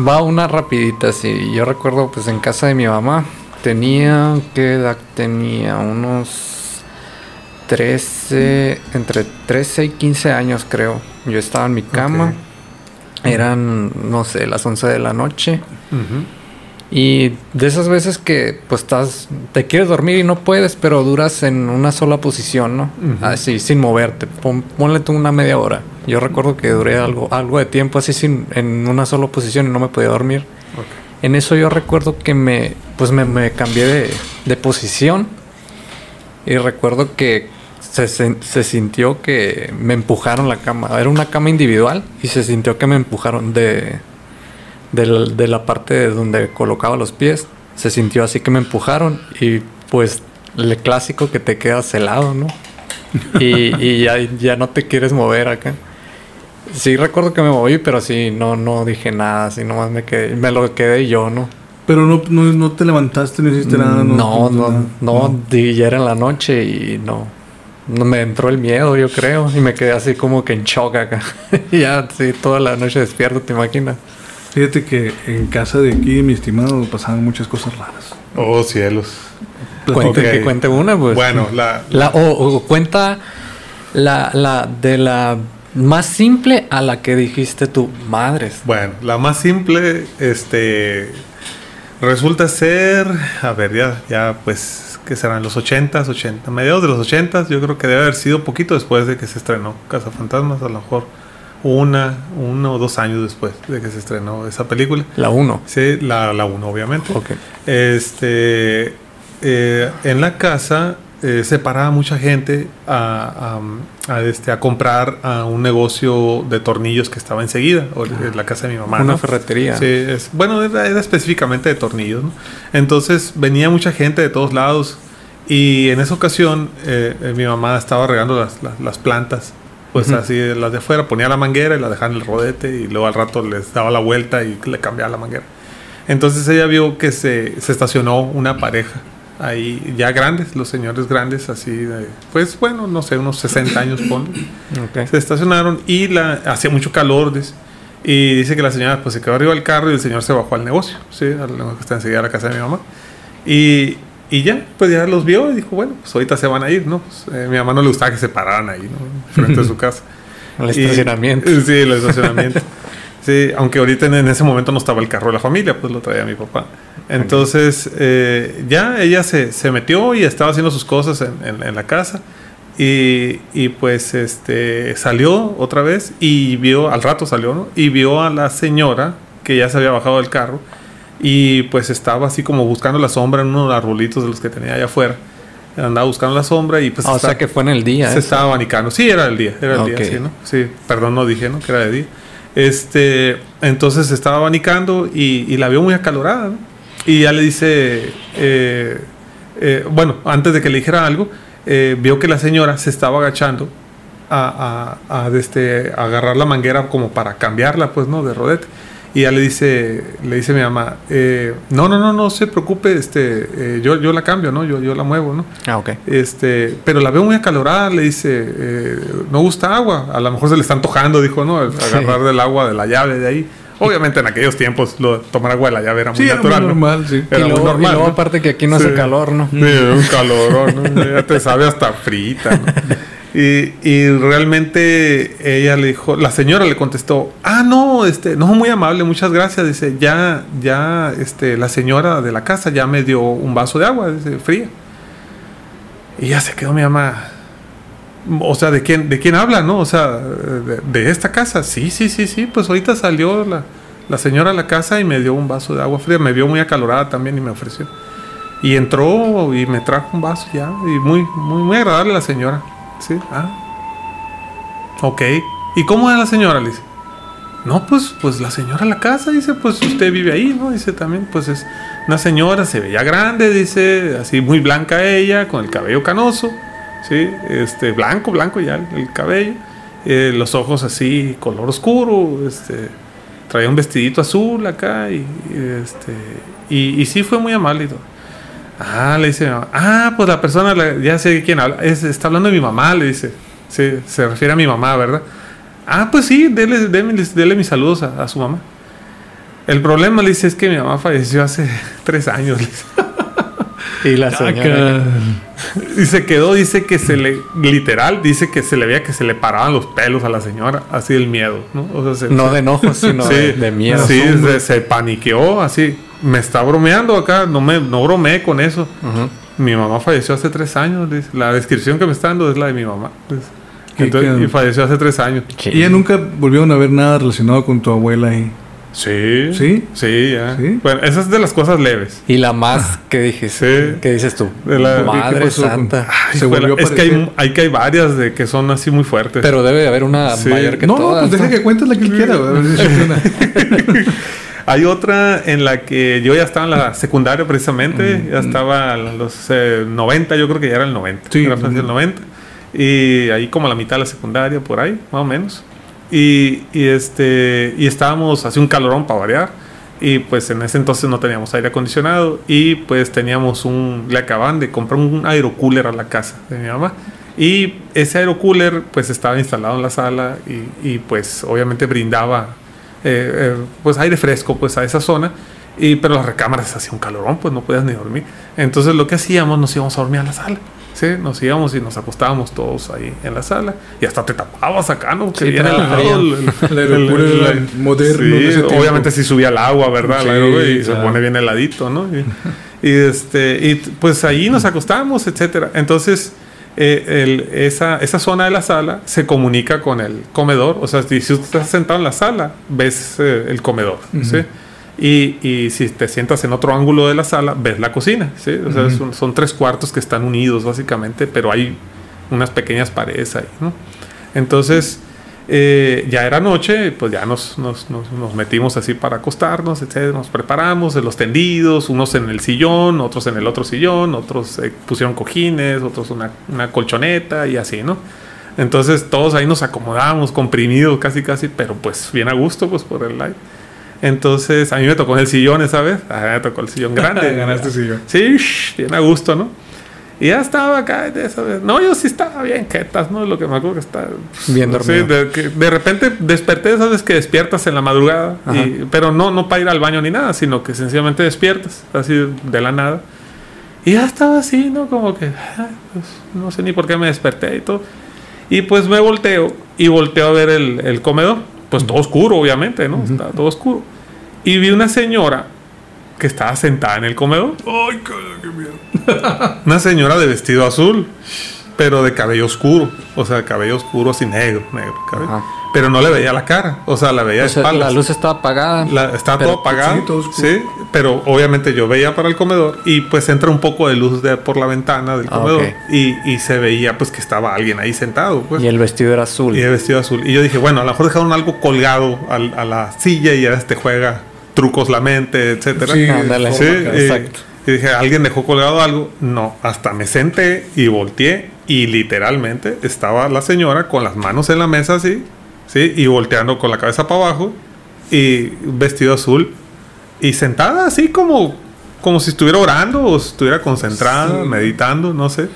va una rapidita, sí. Yo recuerdo, pues, en casa de mi mamá, tenía, ¿qué edad tenía? Unos 13, entre 13 y 15 años creo. Yo estaba en mi cama. Eran, no sé, las 11 de la noche. Ujú. Y de esas veces que pues estás, te quieres dormir y no puedes, pero duras en una sola posición, ¿no? Así, sin moverte. Pon- ponle tú una media hora. Yo recuerdo que duré algo, algo de tiempo así sin, en una sola posición y no me podía dormir. En eso yo recuerdo que me, pues me, me cambié de, de posición y recuerdo que se, se sintió que me empujaron la cama. Era una cama individual y se sintió que me empujaron de, de, la, de la parte de donde colocaba los pies. Se sintió así que me empujaron y pues el clásico que te quedas helado, ¿no? Y, y ya, ya no te quieres mover acá. Sí recuerdo que me moví, pero sí, no, no dije nada, así nomás me quedé, me lo quedé yo, ¿no? Pero no, no, no te levantaste, no hiciste nada. No, no, nada. no, di- ya era en la noche y no, no me entró el miedo, yo creo, y me quedé así como que en shock acá. y ya, sí, toda la noche despierto, ¿te imaginas? Fíjate que en casa de aquí, mi estimado, pasaban muchas cosas raras. Oh, cielos. Cuente, Ok. que cuente una, pues. Bueno, la, La, o, o cuenta la, la de la más simple a la que dijiste tú, madres. Bueno, la más simple, este, resulta ser, a ver, ya, ya, pues, que serán los 80s, 80, mediados de los 80s, yo creo que debe haber sido poquito después de que se estrenó Casa Fantasmas, a lo mejor una, uno o dos años después de que se estrenó esa película. La uno. Sí, la, la uno, obviamente. Ok. Este, eh, en la casa eh, se paraba mucha gente a, a- a, este, a comprar a un negocio de tornillos que estaba enseguida, o en la casa de mi mamá. Una ¿no? ferretería. Sí, es, bueno, era, era específicamente de tornillos. ¿no? Entonces venía mucha gente de todos lados y en esa ocasión eh, eh, mi mamá estaba regando las, las- las plantas. Pues Ujú. así, las de afuera, ponía la manguera y la dejaba en el rodete y luego al rato les daba la vuelta y le cambiaba la manguera. Entonces ella vio que se, se estacionó una pareja ahí, ya grandes, los señores grandes, así, de, pues bueno, no sé, unos 60 años, ponle. Ok. Se estacionaron y la, hacía mucho calor. dice, y dice que la señora pues se quedó arriba del carro y el señor se bajó al negocio, ¿sí? al negocio que está enseguida de la casa de mi mamá. Y, y ya, pues ya los vio y dijo, bueno, pues ahorita se van a ir, ¿no? Pues, eh, mi mamá no le gustaba que se pararan ahí, ¿no? Frente a su casa. El Y- estacionamiento. sí, el estacionamiento. sí, aunque ahorita en, en ese momento no estaba el carro de la familia, pues lo traía mi papá. Entonces, eh, ya ella se, se metió y estaba haciendo sus cosas en, en- en la casa. Y, y, pues este salió otra vez y vio, al rato salió, ¿no? Y vio a la señora que ya se había bajado del carro y pues estaba así como buscando la sombra en uno de los arbolitos de los que tenía allá afuera. Andaba buscando la sombra y pues Ah, o sea que fue en el día. se eso. estaba abanicando. Sí, era el día, era el día, sí, ¿no? Sí, perdón, no dije, ¿no? Que era de día. Este, entonces se estaba abanicando y, y la vio muy acalorada, ¿no? Y ya le dice, eh, eh, bueno, antes de que le dijera algo, eh, vio que la señora se estaba agachando a, a, a, de este, a agarrar la manguera como para cambiarla, pues, ¿no? De rodete. Y ya le dice, le dice mi mamá, eh, no, no, no, no se preocupe, este, eh, yo, yo la cambio, ¿no? Yo, yo la muevo, ¿no? Ah, ok. Este, pero la veo muy acalorada, le dice, eh, no gusta agua, a lo mejor se le está antojando, dijo, ¿no? Agarrar del agua de la llave de ahí. Obviamente en aquellos tiempos lo, tomar agua de la llave era muy Sí, era muy natural. ¿no? normal, sí. Era y muy luego, normal. y luego ¿no? aparte que aquí no hace calor, ¿no? Sí, un calorón, ¿no? Ya te sabe hasta frita, ¿no? Y, realmente ella le dijo, la señora le contestó, ah, no, este, no, muy amable, muchas gracias. Dice, ya, ya, este, la señora de la casa ya me dio un vaso de agua, fría. Y ya se quedó mi mamá. O sea, ¿de quién, de quién habla, no? O sea, de, de esta casa. Sí, sí, sí, sí. Pues ahorita salió la, la señora a la casa y me dio un vaso de agua fría. Me vio muy acalorada también y me ofreció. Y entró y me trajo un vaso ya. Y muy, muy, muy agradable la señora. Sí, ah. Ok. ¿Y cómo es la señora? Le dice. No, pues, pues la señora la casa, dice, pues usted vive ahí, ¿no? Dice también, pues es una señora, se veía grande, dice, así muy blanca ella, con el cabello canoso, ¿sí? Este, blanco, blanco ya el, el cabello, eh, los ojos así, color oscuro, este, traía un vestidito azul acá y, y, este, y, sí fue muy amable y. Ah, le dice, mi mamá, ah, pues la persona, la- ya sé quién habla, es- está hablando de mi mamá, le dice, sí, se refiere a mi mamá, ¿verdad? Ah, pues sí, dele, mis saludos a, a su mamá. El problema, le dice, es que mi mamá falleció hace tres años. le dice. Y la señora. Y se quedó, dice que se le, literal, dice que se le veía que se le paraban los pelos a la señora, así del miedo, ¿no? O sea, se- No de enojo, sino Sí, de, de miedo. Sí, se, se paniqueó así. Me está bromeando acá, no me no bromeé con eso. Mi mamá falleció hace tres años. dice. La descripción que me está dando es la de mi mamá. dice. Entonces, y falleció hace tres años. Y ya nunca volvieron a ver nada relacionado con tu abuela ahí. Sí. ¿Sí? Sí, ya. ¿Sí? Bueno, esa es de las cosas leves. Y la más que dije, Sí. ¿qué dices tú? De la- ¿Qué Madre santa. Ay, Se volvió es que hay, hay que hay varias de que son así muy fuertes. Pero debe de haber una Sí. mayor que no, no, todas. pues deja ¿no? que cuentes la que él quiera. Hay otra en la que yo ya estaba en la secundaria precisamente, Mm, ya estaba a los eh, 90, yo creo que ya era el 90. Sí. Era fácil el 90. Y ahí como a la mitad de la secundaria, por ahí, más o menos. Y, y este, y estábamos, hace un calorón para variar. Y pues en ese entonces no teníamos aire acondicionado. Y pues teníamos un, le acaban de comprar un aerocooler a la casa de mi mamá. Y ese aerocooler pues estaba instalado en la sala y, y, pues obviamente brindaba eh, pues aire fresco pues a esa zona. Y, pero las recámaras hacía un calorón, pues no podías ni dormir. Entonces lo que hacíamos, nos íbamos a dormir a la sala. ¿sí? Nos íbamos y nos acostábamos todos ahí en la sala. Y hasta te tapabas acá, ¿no? Sí, viene el- El moderno Sí, obviamente si subía el agua, ¿verdad? Sí, y se claro. pone bien heladito, ¿no? Y, y, este, y pues ahí nos acostamos, etcétera. Entonces, eh, el- esa, esa zona de la sala se comunica con el comedor. O sea, si, si tú estás sentado en la sala, ves eh, el comedor, ¿sí? Y, y si te sientas en otro ángulo de la sala, ves la cocina, ¿sí? O sea, Ujú. son, son tres cuartos que están unidos, básicamente, pero hay unas pequeñas paredes ahí, ¿no? Entonces, eh, ya era noche, pues ya nos, nos, nos- nos metimos así para acostarnos, etcétera, nos preparamos, de los tendidos, unos en el sillón, otros en el otro sillón, otros eh, pusieron cojines, otros una, una colchoneta y así, ¿no? Entonces todos ahí nos acomodamos, comprimidos casi casi, pero pues bien a gusto pues por el live. Entonces a mí me tocó en el sillón esa vez, a mí me tocó el sillón grande. Ganaste sillón. Sí, bien a gusto, ¿no? Y ya estaba acá de esa vez. No, yo sí estaba bien quietas, ¿no? Lo que me acuerdo que estaba... Bien dormido. Sí, de, que de repente desperté, sabes que despiertas en la madrugada, y- pero no, no para ir al baño ni nada, sino que sencillamente despiertas, así de la nada. Y ya estaba así, ¿no? Como que, pues, no sé ni por qué me desperté y todo. Y pues me volteo y volteo a ver el, el comedor. Pues todo oscuro, obviamente, ¿no? Está todo oscuro. Y vi una señora que estaba sentada en el comedor. Ay, cabrón, qué miedo. Una señora de vestido azul, pero de cabello oscuro. O sea, cabello oscuro así negro, negro. Pero no le veía la cara. O sea, la veía de O sea, espaldas. la luz estaba apagada. La- estaba pero- todo apagado. sí, todo oscuro. sí, pero obviamente yo veía para el comedor y pues entra un poco de luz de, por la ventana del Ah, comedor y, y se veía pues que estaba alguien ahí sentado. Pues. Y el vestido era azul. Y de vestido azul. Y yo dije, bueno, a lo mejor dejaron algo colgado al- a, la silla y ya este juega trucos la mente, etcétera. Sí, Ándale. Sí, exacto. Y dije, ¿alguien dejó colgado algo? No, hasta me senté y volteé y literalmente estaba la señora con las manos en la mesa así, ¿sí? Y volteando con la cabeza para abajo y vestido azul y sentada así como, como si estuviera orando o estuviera concentrada, Sí. meditando, no sé.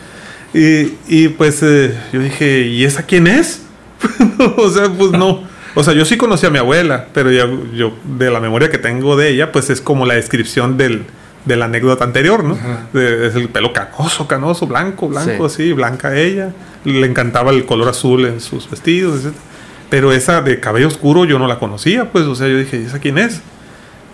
Y, y pues eh, yo dije, ¿y esa quién es? o sea, pues no. O sea, yo sí conocí a mi abuela, pero ya yo, de la memoria que tengo de ella, pues es como la descripción del, de la anécdota anterior, ¿no? De- es el pelo canoso, canoso, blanco, blanco, Sí. así, blanca ella. Le encantaba el color azul en sus vestidos, etc. Pero esa de cabello oscuro yo no la conocía, pues, o sea, yo dije, ¿y esa quién es?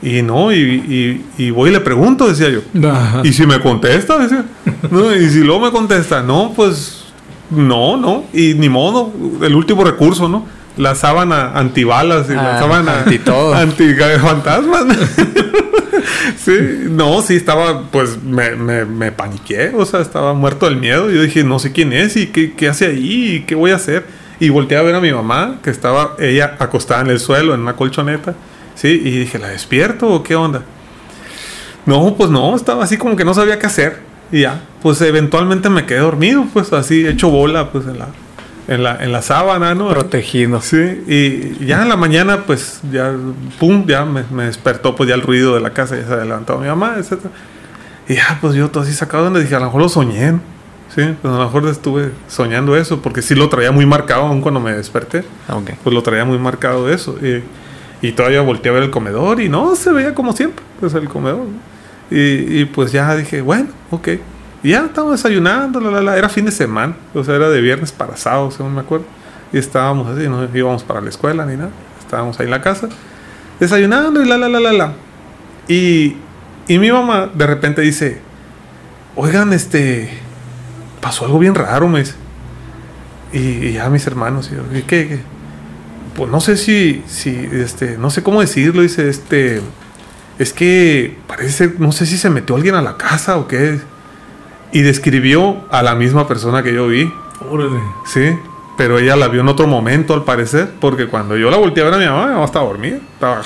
Y no, y, y- y voy y le pregunto, decía yo. Ajá. Y si me contesta, decía. No, y si luego me contesta, no, pues no, no. Y ni modo, el último recurso, ¿no? La sábana antibalas y la Ah, sábana anti todo. anti fantasmas. sí, no, sí, estaba, pues me, me, me paniqué, o sea, estaba muerto del miedo. Yo dije, no sé quién es y qué, qué hace ahí y qué voy a hacer. Y volteé a ver a mi mamá, que estaba ella acostada en el suelo, en una colchoneta. Sí, y dije, ¿la despierto o qué onda? No, pues no, estaba así como que no sabía qué hacer. Y ya, pues eventualmente me quedé dormido, pues así hecho bola, pues en la, en la, en la sábana, ¿no? Protegido. Sí, y ya en la mañana, pues ya, pum, ya me, me despertó, pues ya el ruido de la casa, ya se levantado mi mamá, etc. Y ya, pues yo todo así sacado donde dije, a lo mejor lo soñé, ¿no? Sí, pues a lo mejor estuve soñando eso, porque sí lo traía muy marcado aún cuando me desperté Ah, ok. pues lo traía muy marcado eso. Y, y todavía volteé a ver el comedor y no, se veía como siempre, pues el comedor. ¿no? Y, y pues ya dije, bueno, ok. Y ya estábamos desayunando, la, la, la. Era fin de semana, o sea, era de viernes para sábado, según me acuerdo. Y estábamos así, no íbamos para la escuela ni nada. Estábamos ahí en la casa, desayunando y la, la, la, la, la. Y, y mi mamá de repente dice, oigan, este, pasó algo bien raro, me. Y, y ya mis hermanos, y yo, ¿qué, qué? Pues no sé si, si, este, no sé cómo decirlo, dice, este, es que parece, no sé si se metió alguien a la casa o qué. Y describió a la misma persona que yo vi, Órale. sí, pero ella la vio en otro momento al parecer, porque cuando yo la volteé a ver a mi mamá, mi mamá estaba dormida, estaba,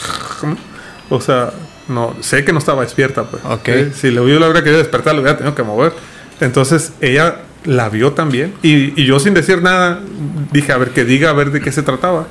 o sea, no, sé que no estaba despierta, pues. Ok. ¿sí? Si le hubiera, hubiera querido despertar, lo hubiera tenido que mover. Entonces ella la vio también y, y yo sin decir nada dije, a ver, que diga, a ver de qué se trataba.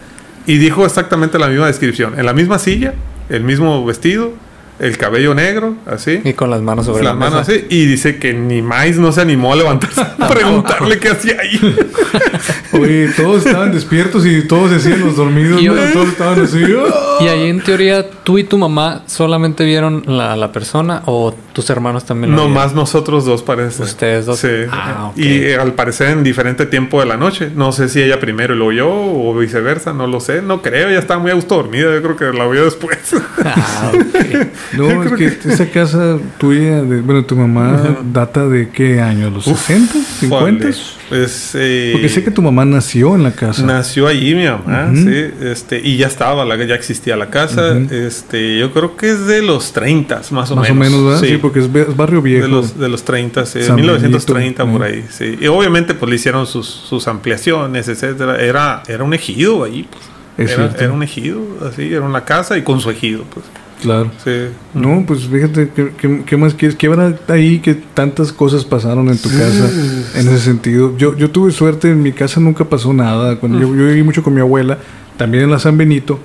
Y dijo exactamente la misma descripción, en la misma silla, el mismo vestido, el cabello negro, así. Y con las manos sobre las la manos mesa. así, y dice que ni más no se animó a levantarse a preguntarle qué hacía ahí. Oye, todos estaban despiertos y todos decían los dormidos, Y ¿no? yo- Todos estaban así. ¡ah! Y ahí en teoría, tú y tu mamá solamente vieron la, la persona o tus hermanos también lo No vieron? más nosotros dos parece. Ustedes dos. Sí. Ah, ok. Y eh, al parecer en diferente tiempo de la noche. No sé si ella primero y luego yo o viceversa, no lo sé. No creo, ella estaba muy a gusto dormida. Yo creo que la vio después. Ah, ok. No, es que esa casa tuya, de, bueno, tu mamá, data de qué año? ¿Los 60? ¿50? Pues, eh, Porque sé que tu mamá nació en la casa. Nació allí mi mamá, Ujú. sí, este, y ya estaba, la, ya existía la casa, Ujú. este, yo creo que es de los 30, más o Más menos. o menos, ¿verdad? Sí, porque es, es barrio viejo. de los, de los 30, sí, San 1930 Benito, por eh. ahí, sí. Y obviamente pues le hicieron sus, sus ampliaciones, etcétera. Era, era un ejido allí, pues. Es Era, era un ejido, así, era una casa y con su ejido, pues. Claro. Sí. No, pues fíjate, ¿qué, qué, qué más quieres? ¿Qué habrá ahí que tantas cosas pasaron en tu casa en ese sentido? Yo, yo tuve suerte, en mi casa nunca pasó nada. Cuando yo, yo viví mucho con mi abuela, también en la San Benito,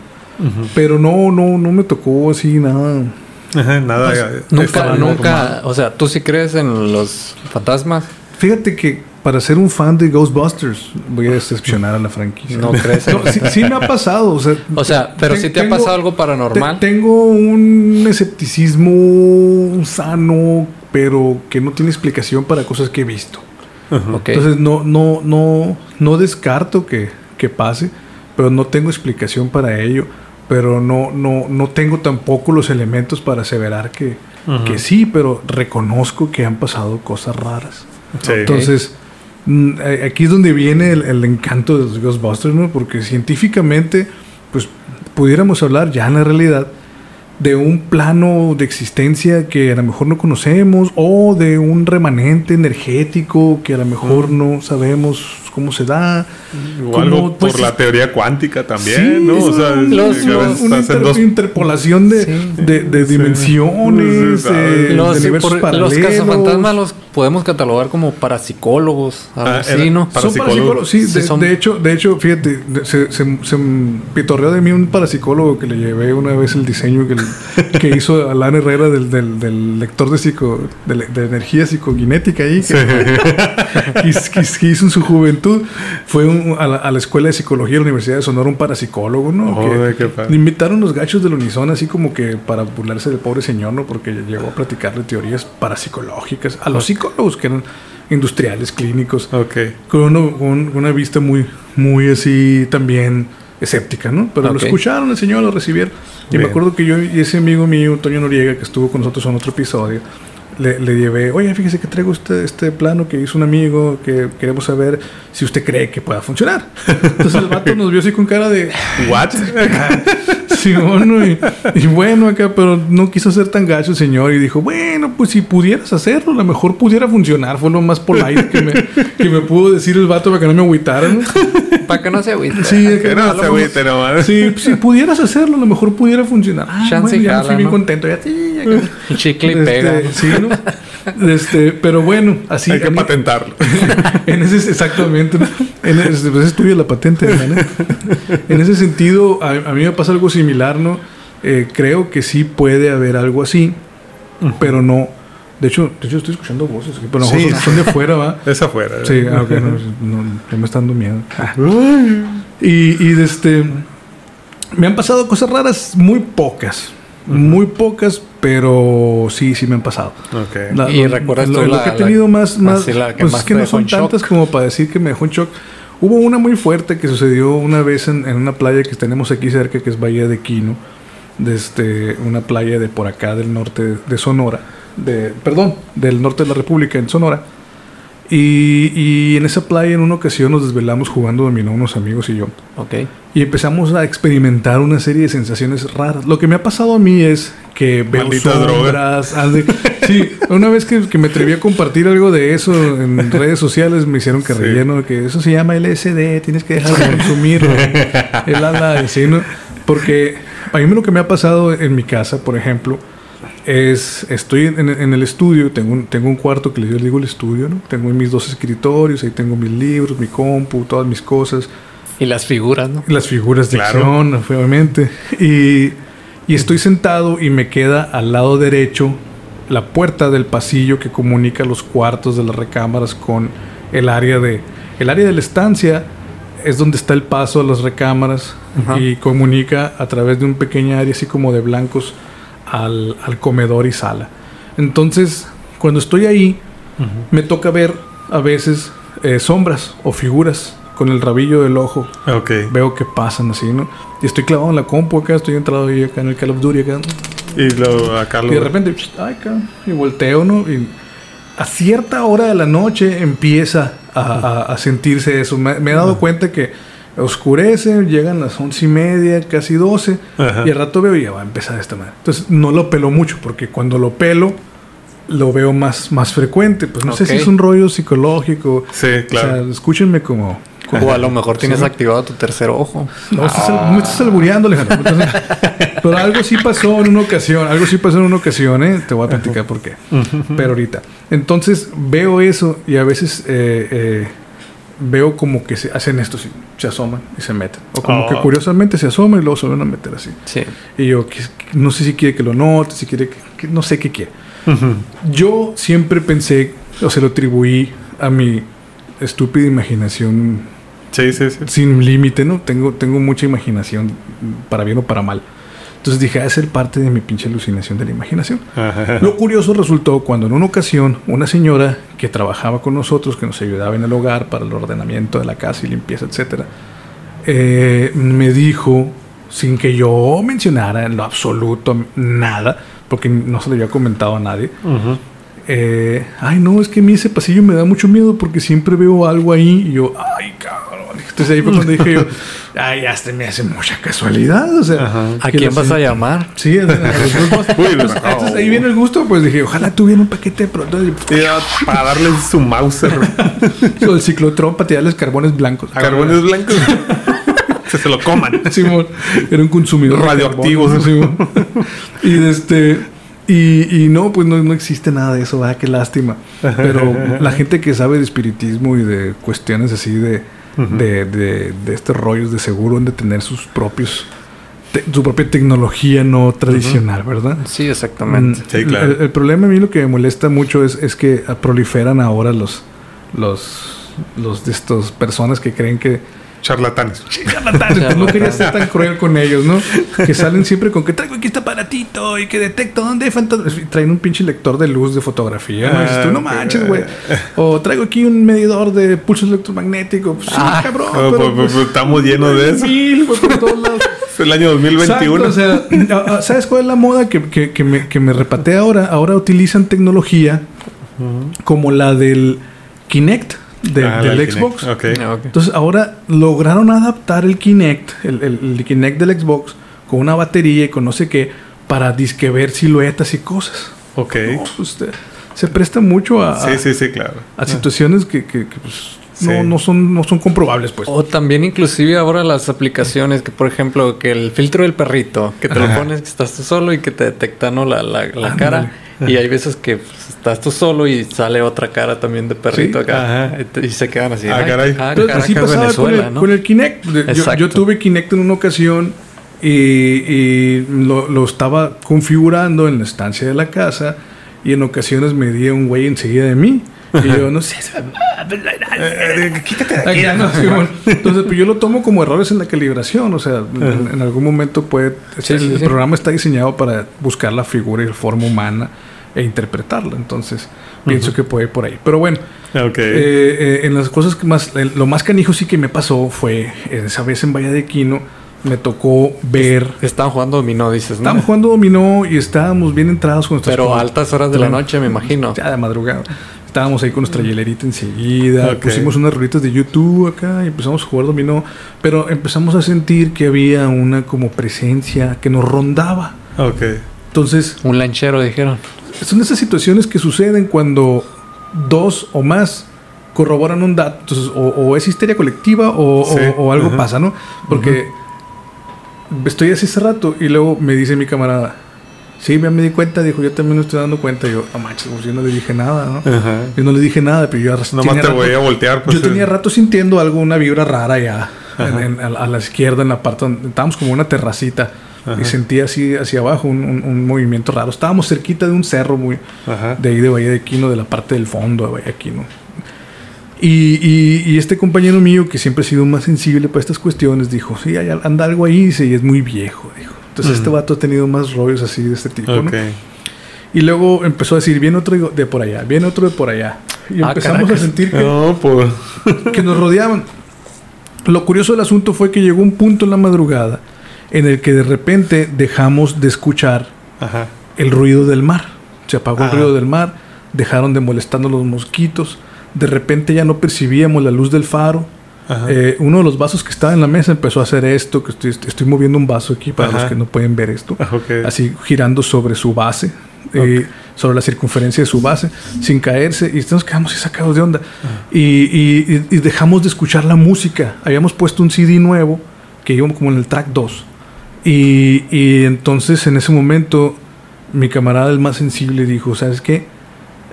pero no, no, no me tocó así nada. Ajá, nada. Nunca, nunca, normal. o sea, tú sí crees en los fantasmas, Fíjate que para ser un fan de Ghostbusters, voy a decepcionar a la franquicia. no crees No, sí, sí me ha pasado, o sea, O sea, pero si te ha pasado algo paranormal. te- tengo un escepticismo sano, pero que no tiene explicación para cosas que he visto. Entonces no, no, no, no descarto que, que pase, pero no tengo explicación para ello. Pero no, no, no tengo tampoco los elementos para aseverar que, que sí, pero reconozco que han pasado cosas raras. Sí. Entonces, aquí es donde viene el, el encanto de los Ghostbusters, ¿no? Porque científicamente, pues pudiéramos hablar ya en la realidad de un plano de existencia que a lo mejor no conocemos o de un remanente energético que a lo mejor no sabemos cómo se da. O Como, algo pues, por la teoría cuántica también, Sí, ¿no? es O sea, los- a los- una inter- dos interpolación de, Sí. de- de Sí. dimensiones, Sí, eh, los, de universos por- los paralelos. cazafantasmas los podemos catalogar como parapsicólogos, algo Ah, así, era- ¿no? Son Parapsicólogos. sí. Sí, de, son- de hecho, de hecho, fíjate, se, se, se pitorreó de mí un parapsicólogo que le llevé una vez el diseño que, le- que hizo Alan Herrera del, del, del lector de, psico, de, de energía psicoguinética ahí, que, que hiz- que que hizo en su juventud. Fue un- a, la, a la escuela de psicología de la Universidad de Sonora un parapsicólogo, ¿no? Joder, que, qué invitaron los gachos del Unison así como que para burlarse del pobre señor, ¿no? Porque llegó a platicarle teorías parapsicológicas a los psicólogos que eran industriales, clínicos Ok. con, uno- con una vista muy, muy así también escéptica, ¿no? Pero lo Ok. escucharon, el señor lo recibieron. Y me Bien. acuerdo que yo y ese amigo mío, Toño Noriega, que estuvo con nosotros en otro episodio, le, le llevé, oye, fíjese que traigo este, este plano que hizo un amigo, que queremos saber si usted cree que pueda funcionar. Entonces el vato nos vio así con cara de, ¿What? Sí, bueno, y, y bueno acá, pero no quiso ser tan gacho el señor y dijo, bueno, pues si pudieras hacerlo, a lo mejor pudiera funcionar. Fue lo más polite que me, que me pudo decir el vato para que no me agüitara, ¿no? Para que no se agüite. Sí, de Que no se agüite nomás. Sí, si pudieras hacerlo, a lo mejor pudiera funcionar. Ah, bueno, ya jala, fui bien contento. Ya, sí, ya que- Un chicle y Este, pega. Sí, ¿no? Este, pero bueno, así. Hay que en- patentarlo. en ese exactamente en ese, pues es tuya la patente ¿no? en ese sentido a, a mí me pasa algo similar no Eh, creo que sí puede haber algo así pero no de hecho de hecho estoy escuchando voces pero Sí. son, son de afuera va Es afuera. sí ah, ok, no, no, ya me está dando miedo Ah. y y de este me han pasado cosas raras muy pocas Muy pocas, pero sí, sí me han pasado. Ok. La- Y lo- recuerdas lo, que he la- tenido más, más así la que pues más es que no son shock. tantas como para decir que me dejó en shock. Hubo una muy fuerte que sucedió una vez en, en una playa que tenemos aquí cerca, que es Bahía de Quino, desde una playa de por acá del norte de Sonora, de, perdón, del norte de la República, en Sonora. Y, y en esa playa en una ocasión nos desvelamos jugando dominó unos amigos y yo. Ok. Y empezamos a experimentar una serie de sensaciones raras. Lo que me ha pasado a mí es que veo Maldita sombras. ande- Sí, una vez que, que me atreví a compartir algo de eso en redes sociales, me hicieron que Sí. relleno que eso se llama LSD, tienes que dejar de consumirlo. El ala, y sí, ¿no? Porque a mí lo que me ha pasado en mi casa, por ejemplo, es estoy en, en el estudio, tengo un, tengo un cuarto que le digo el estudio, ¿no? Tengo mis dos escritorios, ahí tengo mis libros, mi compu, todas mis cosas. Y las figuras, ¿no? Las figuras de Claro. acción, obviamente. Y, y estoy sentado y me queda al lado derecho la puerta del pasillo que comunica los cuartos de las recámaras con el área de... El área de la estancia es donde está el paso a las recámaras Ajá. y comunica a través de un pequeño área así como de blancos al, al comedor y sala. Entonces, cuando estoy ahí, me toca ver a veces eh, sombras o figuras con el rabillo del ojo Ok. veo que pasan así, ¿no? Y estoy clavado en la compu acá, estoy entrado ahí acá en el Call of Duty acá. Y lo, acá lo. Y de repente, ay, cabrón, y volteo, ¿no? Y a cierta hora de la noche empieza a, a- a sentirse eso. Me, me he dado cuenta que oscurece, llegan las once y media, casi doce, y al rato veo y ya va a empezar esta manera. Entonces no lo pelo mucho, porque cuando lo pelo, lo veo más, más frecuente. Pues no sé si es un rollo psicológico. Sí, claro. O sea, escúchenme como... como- O a lo mejor tienes Sí. activado tu tercer ojo. no, me estás albureando, Alejandro. Entonces, pero algo sí pasó en una ocasión. Algo sí pasó en una ocasión, ¿eh? Te voy a platicar por qué. Pero ahorita. Entonces veo eso y a veces eh, eh, veo como que se hacen esto, así, se asoman y se meten. O como Oh. que curiosamente se asoman y luego se van a meter así. Sí. Y yo que- no sé si quiere que lo note, si quiere que, que- no sé qué quiere. Yo siempre pensé, o se lo atribuí a mi estúpida imaginación Sí, sí, sí. sin límite, ¿no? Tengo, tengo mucha imaginación, para bien o para mal. Entonces dije, ha de ser parte de mi pinche alucinación de la imaginación. Ajá. Lo curioso resultó cuando en una ocasión una señora que trabajaba con nosotros, que nos ayudaba en el hogar para el ordenamiento de la casa y limpieza, etcétera, eh, me dijo, sin que yo mencionara en lo absoluto nada, porque no se le había comentado a nadie, eh, ay, no, es que a mí ese pasillo me da mucho miedo porque siempre veo algo ahí y yo, ay, cabrón. Entonces ahí fue cuando dije yo, ay, hasta me hace mucha casualidad. O sea, Ajá. ¿A quién vas a llamar? Sí, a- a los dos. Uy, entonces, no. entonces ahí viene el gusto, pues dije, ojalá tuviera un paquete de pronto para darle su Mauser. el ciclotrón para tirarles carbones blancos. Carbones blancos. que se lo coman. Simón, era un consumidor Simón. y este y, y no, pues no, no existe nada de eso, ¿verdad? qué lástima. Pero la gente que sabe de espiritismo y de cuestiones así de, de, de, de estos rollos de seguro han de tener sus propios te- su propia tecnología no tradicional, ¿verdad? Sí, exactamente. Mm, Sí, claro. el, el problema a mí lo que me molesta mucho es, es que proliferan ahora los los los de estas personas que creen que Charlatanes. charlatanes, no quería ser tan cruel con ellos, ¿no? Que salen siempre con que traigo aquí este aparatito y que detecto dónde hay fantasmas. Y Traen un pinche lector de luz de fotografía. ¿no? Y dices tú, no Ah, manches, güey. O traigo aquí un medidor de pulsos electromagnéticos. Pues, sí, Ah. cabrón. Pero, pues, pues, pues, estamos llenos de eso. mil, güey, por todos lados. Es el año 2021. Exacto, o sea, ¿sabes cuál es la moda que, que- que me, que me repatea ahora? Ahora utilizan tecnología como la del Kinect de- Ah, del. Xbox. Ok. Ah, ok. Entonces ahora lograron adaptar el Kinect, el, el- el Kinect del Xbox, con una batería y con no sé qué, para disque ver siluetas y cosas. Ok. No, pues, se presta mucho a, Sí, sí, sí, claro. a situaciones que, que- que, pues, no, Sí. no son, no son comprobables, pues. O también inclusive ahora las aplicaciones que por ejemplo que el filtro del perrito, que te lo Ajá. pones que estás tú solo y que te detecta ¿no? la, la, la cara. Y hay veces que pues, estás tú solo y sale otra cara también de perrito Sí, acá. ajá. Y se quedan así. Ah, "Ay, caray". ah, Entonces, así Caracas, pasaba con, Venezuela, el, ¿no? con el Kinect. Yo- tuve Kinect en una ocasión y, y lo, lo estaba configurando en la estancia de la casa y en ocasiones me di un güey enseguida de mí Y yo, no sé. Eh, quítate de aquí. Ay, ya no, sí, bueno. Entonces, pues yo lo tomo como errores en la calibración. O sea, en, en algún momento puede. Sí, el, sí, el sí. programa está diseñado para buscar la figura y la forma humana e interpretarla. Entonces, pienso que puede ir por ahí. Pero bueno, Ok. eh, eh, en las cosas que más. eh, Lo más canijo sí que me pasó fue esa vez en Valle de Quino. Me tocó ver. Estaban jugando dominó, dices, ¿no? Estábamos jugando dominó y estábamos bien entrados con nuestras Pero a altas horas de la noche, me imagino. ya de madrugada. Estábamos ahí con nuestra hielerita enseguida. Pusimos unas rolitas de YouTube acá y empezamos a jugar dominó. Pero empezamos a sentir que había una como presencia que nos rondaba. Ok. Entonces, Un lanchero, dijeron. Son esas situaciones que suceden cuando dos o más corroboran un dato. Entonces, o, o es histeria colectiva o, o- Sí. o algo Ajá. pasa, ¿no? Porque estoy así hace rato y luego me dice mi camarada, sí, ya me di cuenta, dijo, yo también me estoy dando cuenta. Y yo, no manches, pues yo no le dije nada, ¿no? Ajá. Yo no le dije nada, pero yo Nomás tenía te rato- voy a voltear. Pues, yo tenía eh, rato sintiendo algo, una vibra rara ya. en- en- a, a la izquierda, en la parte donde estábamos como una terracita. Y sentía así hacia abajo un, un- un movimiento raro. Estábamos cerquita de un cerro muy Ajá. de ahí de Bahía de Quino, de la parte del fondo de Bahía de Quino. Y, y- y este compañero mío, que siempre ha sido más sensible para estas cuestiones, dijo, sí, hay, anda algo ahí, dice, y es muy viejo, dijo. Entonces este vato ha tenido más rollos así de este tipo, ¿no? Ok. Y luego empezó a decir, viene otro de por allá, viene otro de por allá. Y Ah, empezamos caracas. a sentir que, No, pues. que nos rodeaban. Lo curioso del asunto fue que llegó un punto en la madrugada en el que de repente dejamos de escuchar Ajá. el ruido del mar. Se apagó el ruido del mar, dejaron de molestarnos los mosquitos. De repente ya no percibíamos la luz del faro. Eh, uno de los vasos que estaba en la mesa empezó a hacer esto, que estoy, estoy moviendo un vaso aquí para Ajá. los que no pueden ver esto. Así girando sobre su base, eh, sobre la circunferencia de su base, sin caerse. Y nos quedamos así sacados de onda. Y, y- y- y dejamos de escuchar la música. Habíamos puesto un CD nuevo que iba como en el track 2. Y, y entonces en ese momento mi camarada, el más sensible, dijo, ¿sabes qué?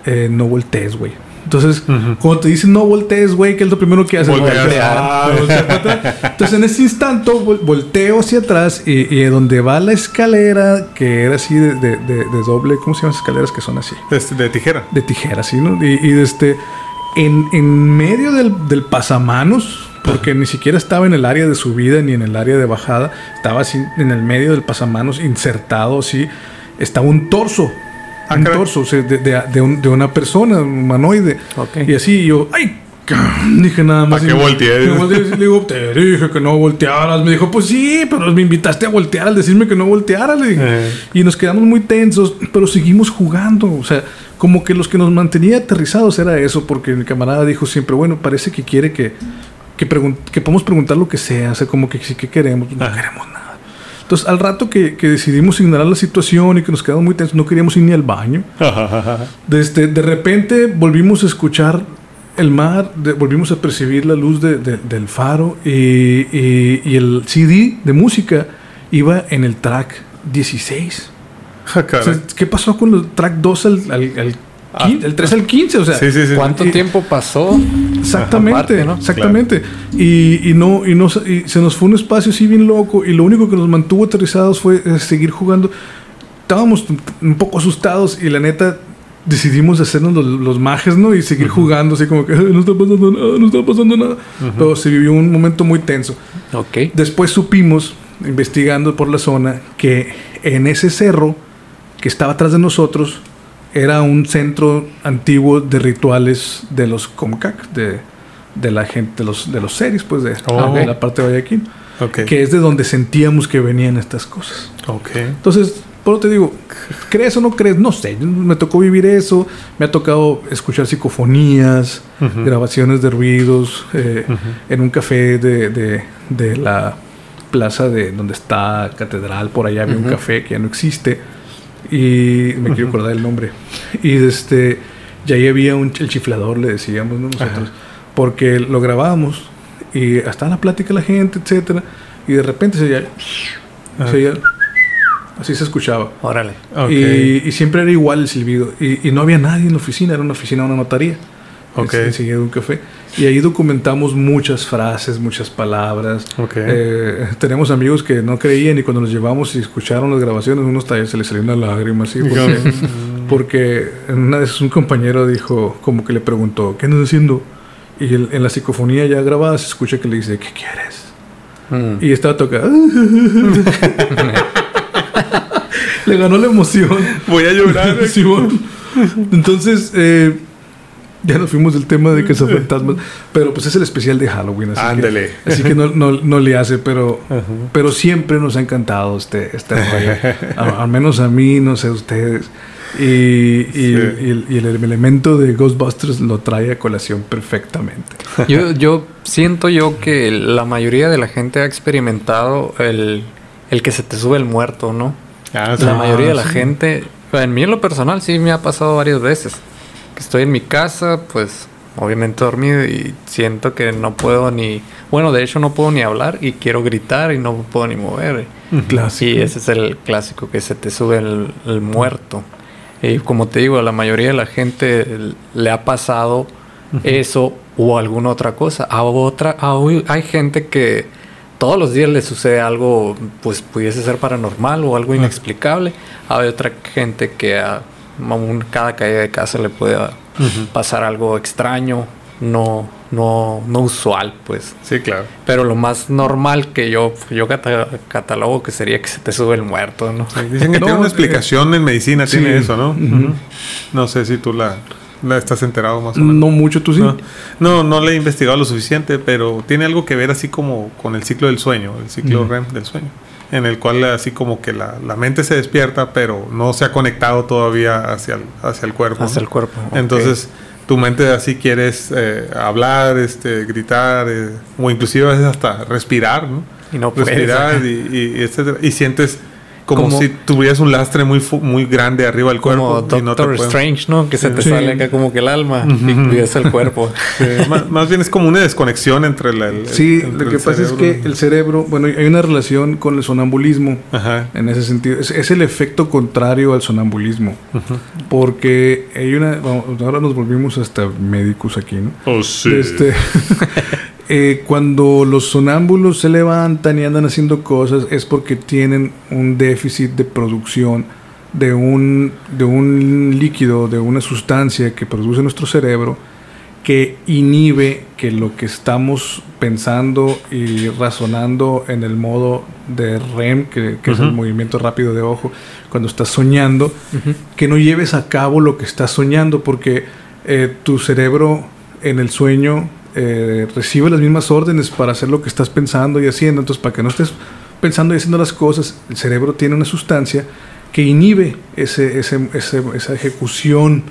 Eh, no voltees, güey. Entonces, Ujú. cuando te dicen no voltees, güey, ¿qué es lo primero que haces? Ah. Entonces, en ese instante, vol- volteo hacia atrás y, y donde va la escalera, que era así de, de- de- de doble, ¿cómo se llaman esas escaleras que son así? Este, de tijera. De tijera, ¿sí? ¿no? Y, y este, en, en medio del, del pasamanos, porque ni siquiera estaba en el área de subida ni en el área de bajada, estaba así en el medio del pasamanos, insertado así, estaba un torso. Ah, un caray. torso o sea, de, de- de un- de una persona, un humanoide. Y así yo, ¡ay! Dije nada más. ¿Pa' qué volteé? Le digo, te dije que no voltearas. Me dijo, pues sí, pero me invitaste a voltear al decirme que no volteara. Le dije. Eh. Y nos quedamos muy tensos, pero seguimos jugando. O sea, como que los que nos mantenía aterrizados era eso, porque mi camarada dijo siempre, bueno, parece que quiere que, que, pregun- que podamos preguntar lo que sea. O sea, como que sí que queremos, no Ah. queremos nada. Entonces, al rato que, que decidimos ignorar la situación y que nos quedamos muy tensos, no queríamos ir ni al baño. Desde, de repente volvimos a escuchar el mar, de- volvimos a percibir la luz de- de- del faro y, y- y el CD de música iba en el track 16. Ah, O sea, ¿Qué pasó con el track 2 al, al- al Ah. quin- el 3 al 15? O sea, Sí, sí, sí. ¿Cuánto Y- tiempo pasó? Exactamente, Aparte, ¿no? exactamente. Y, y no, y no y se nos fue un espacio así bien loco. Y lo único que nos mantuvo aterrizados fue eh, seguir jugando. Estábamos un- poco asustados y la neta decidimos hacernos los, los majes, ¿no? Y seguir jugando así como que "Ay, no está pasando nada, no está pasando nada. Pero se vivió un momento muy tenso. Ok. Después supimos, investigando por la zona, que en ese cerro que estaba atrás de nosotros era un centro antiguo de rituales de los Comcac, de, de la gente, de los, de los series, pues de, Oh. de la parte de Guayaquil, Ok. que es de donde sentíamos que venían estas cosas. Entonces, por eso te digo, ¿crees o no crees? No sé, me tocó vivir eso, me ha tocado escuchar psicofonías, grabaciones de ruidos, eh, en un café de, de- de la plaza de donde está Catedral, por allá había un café que ya no existe, y me quiero acordar el nombre, y este, y ahí había un, el chiflador, le decíamos ¿no? nosotros, porque lo grabábamos, y hasta la plática la gente, etcétera, y de repente se se oía- así se escuchaba. Órale. Ok. Y, y siempre era igual el silbido. Y, y no había nadie en la oficina, era una oficina, una notaría. Ok. En- Enseguida de un café. Y ahí documentamos muchas frases, muchas palabras. Ok. Eh, tenemos amigos que no creían y cuando los llevamos y escucharon las grabaciones, unos talleres se les salió una lágrima así. Porque, Porque una vez un compañero dijo, como que le preguntó, ¿qué andas haciendo? Y el- en la psicofonía ya grabada se escucha que le dice, ¿qué quieres? Mm. Y estaba tocando. le ganó la emoción. Voy a llorar. Simón. Entonces, eh, ya nos fuimos del tema de que son fantasmas. Pero pues es el especial de Halloween. Así Ándele. Que, así que no, no, no le hace, pero, pero siempre nos ha encantado este, este. A- al menos a mí, no sé, a ustedes. Y, y- Sí. y el, y el elemento de Ghostbusters lo trae a colación perfectamente. Yo, yo siento yo que la mayoría de la gente ha experimentado el, el que se te sube el muerto, ¿no? Ah, sí. La mayoría de la sí. gente, en mí en lo personal sí me ha pasado varias veces. Que estoy en mi casa, pues obviamente dormido y siento que no puedo ni, bueno, de hecho no puedo ni hablar y quiero gritar y no puedo ni mover. Clásico. Y ese es el clásico que se te sube el, el muerto. Y como te digo, a la mayoría de la gente le ha pasado eso o alguna otra cosa. A otra, a hoy hay gente que todos los días le sucede algo, pues pudiese ser paranormal o algo inexplicable. Hay otra gente que a, aún cada caída de casa le puede pasar algo extraño, no, no, no usual, pues. Sí, claro. Pero lo más normal que yo, yo cata- catalogo que sería que se te sube el muerto, ¿no? Dicen que No, tiene una eh, explicación en medicina, sí. tiene eso, ¿no? No sé si tú la, la estás enterado más o menos. No mucho, tú sí. No, no, no le he investigado lo suficiente, pero tiene algo que ver así como con el ciclo del sueño, el ciclo. REM del sueño, en el cual así como que la, la mente se despierta, pero no se ha conectado todavía hacia el, hacia el cuerpo. Hacia ¿no? el cuerpo. Entonces, tu mente así quieres eh, hablar, este, gritar, eh, o inclusive a veces hasta respirar, ¿no? Y no puedes. respirar y, y, y etcétera. Y sientes como, Como- si tuvieras un lastre muy, fu- muy grande arriba del como cuerpo. y no te Doctor puedes- Strange, ¿no? Que se te Sí. sale acá como que el alma y cuidas el cuerpo. Sí, más, más bien es como una desconexión entre la, el, Sí, entre lo que pasa es que el cerebro, bueno, hay una relación con el sonambulismo. Ajá. En ese sentido, es, es el efecto contrario al sonambulismo. Porque hay una. vamos, ahora nos volvimos hasta médicos aquí, ¿no? Oh, sí. Este, eh, cuando los sonámbulos se levantan y andan haciendo cosas, es porque tienen un déficit de producción de un, de un líquido, de una sustancia que produce nuestro cerebro que inhibe que lo que estamos pensando y razonando en el modo de REM, que, que es el movimiento rápido de ojo, cuando estás soñando, que no lleves a cabo lo que estás soñando, porque eh, tu cerebro en el sueño eh, recibe las mismas órdenes para hacer lo que estás pensando y haciendo. Entonces, para que no estés pensando y haciendo las cosas, el cerebro tiene una sustancia que inhibe ese, ese- ese- esa ejecución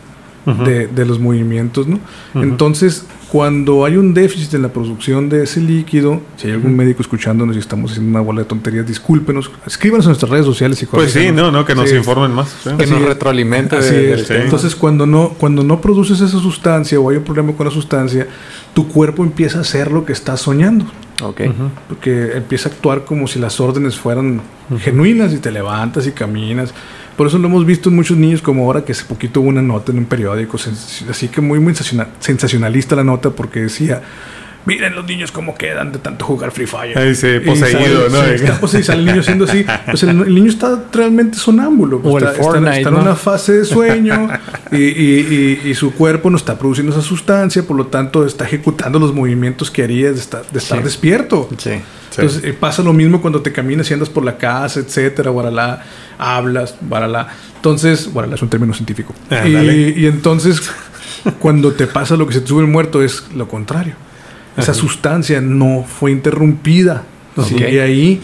De, de los movimientos, ¿no? Entonces, cuando hay un déficit en la producción de ese líquido, si hay algún médico escuchándonos y estamos haciendo una bola de tonterías, discúlpenos, escríbanos en nuestras redes sociales y Pues sí, no, no, que nos Sí. informen más. sí. Que Así nos es. retroalimente Así de- es. del sí. Entonces, cuando no, cuando no produces esa sustancia o hay un problema con la sustancia, tu cuerpo empieza a hacer lo que estás soñando. Ok. Ujú. Porque empieza a actuar como si las órdenes fueran genuinas y te levantas y caminas. Por eso lo hemos visto en muchos niños, como ahora que hace poquito hubo una nota en un periódico, así que muy, muy sensaciona- sensacionalista la nota, porque decía: Miren los niños cómo quedan de tanto jugar Free Fire. Ahí sí, Y poseído, sale- ¿no? sí, está poseído, sale el niño siendo así. Pues el, el niño está realmente sonámbulo. pues O el está, está- Fortnite, está en ¿no? una fase de sueño y, y- y- y su cuerpo no está produciendo esa sustancia, por lo tanto está ejecutando los movimientos que harías de estar, de estar Sí. despierto. Sí. Sí. Entonces eh, pasa lo mismo cuando te caminas y andas por la casa, etcétera, guaralá, hablas, guaralá. Entonces, guaralá es un término científico. Ah, y, entonces, cuando te pasa lo que se te sube el muerto, es lo contrario. Esa Ajá. sustancia no fue interrumpida. Sigue ahí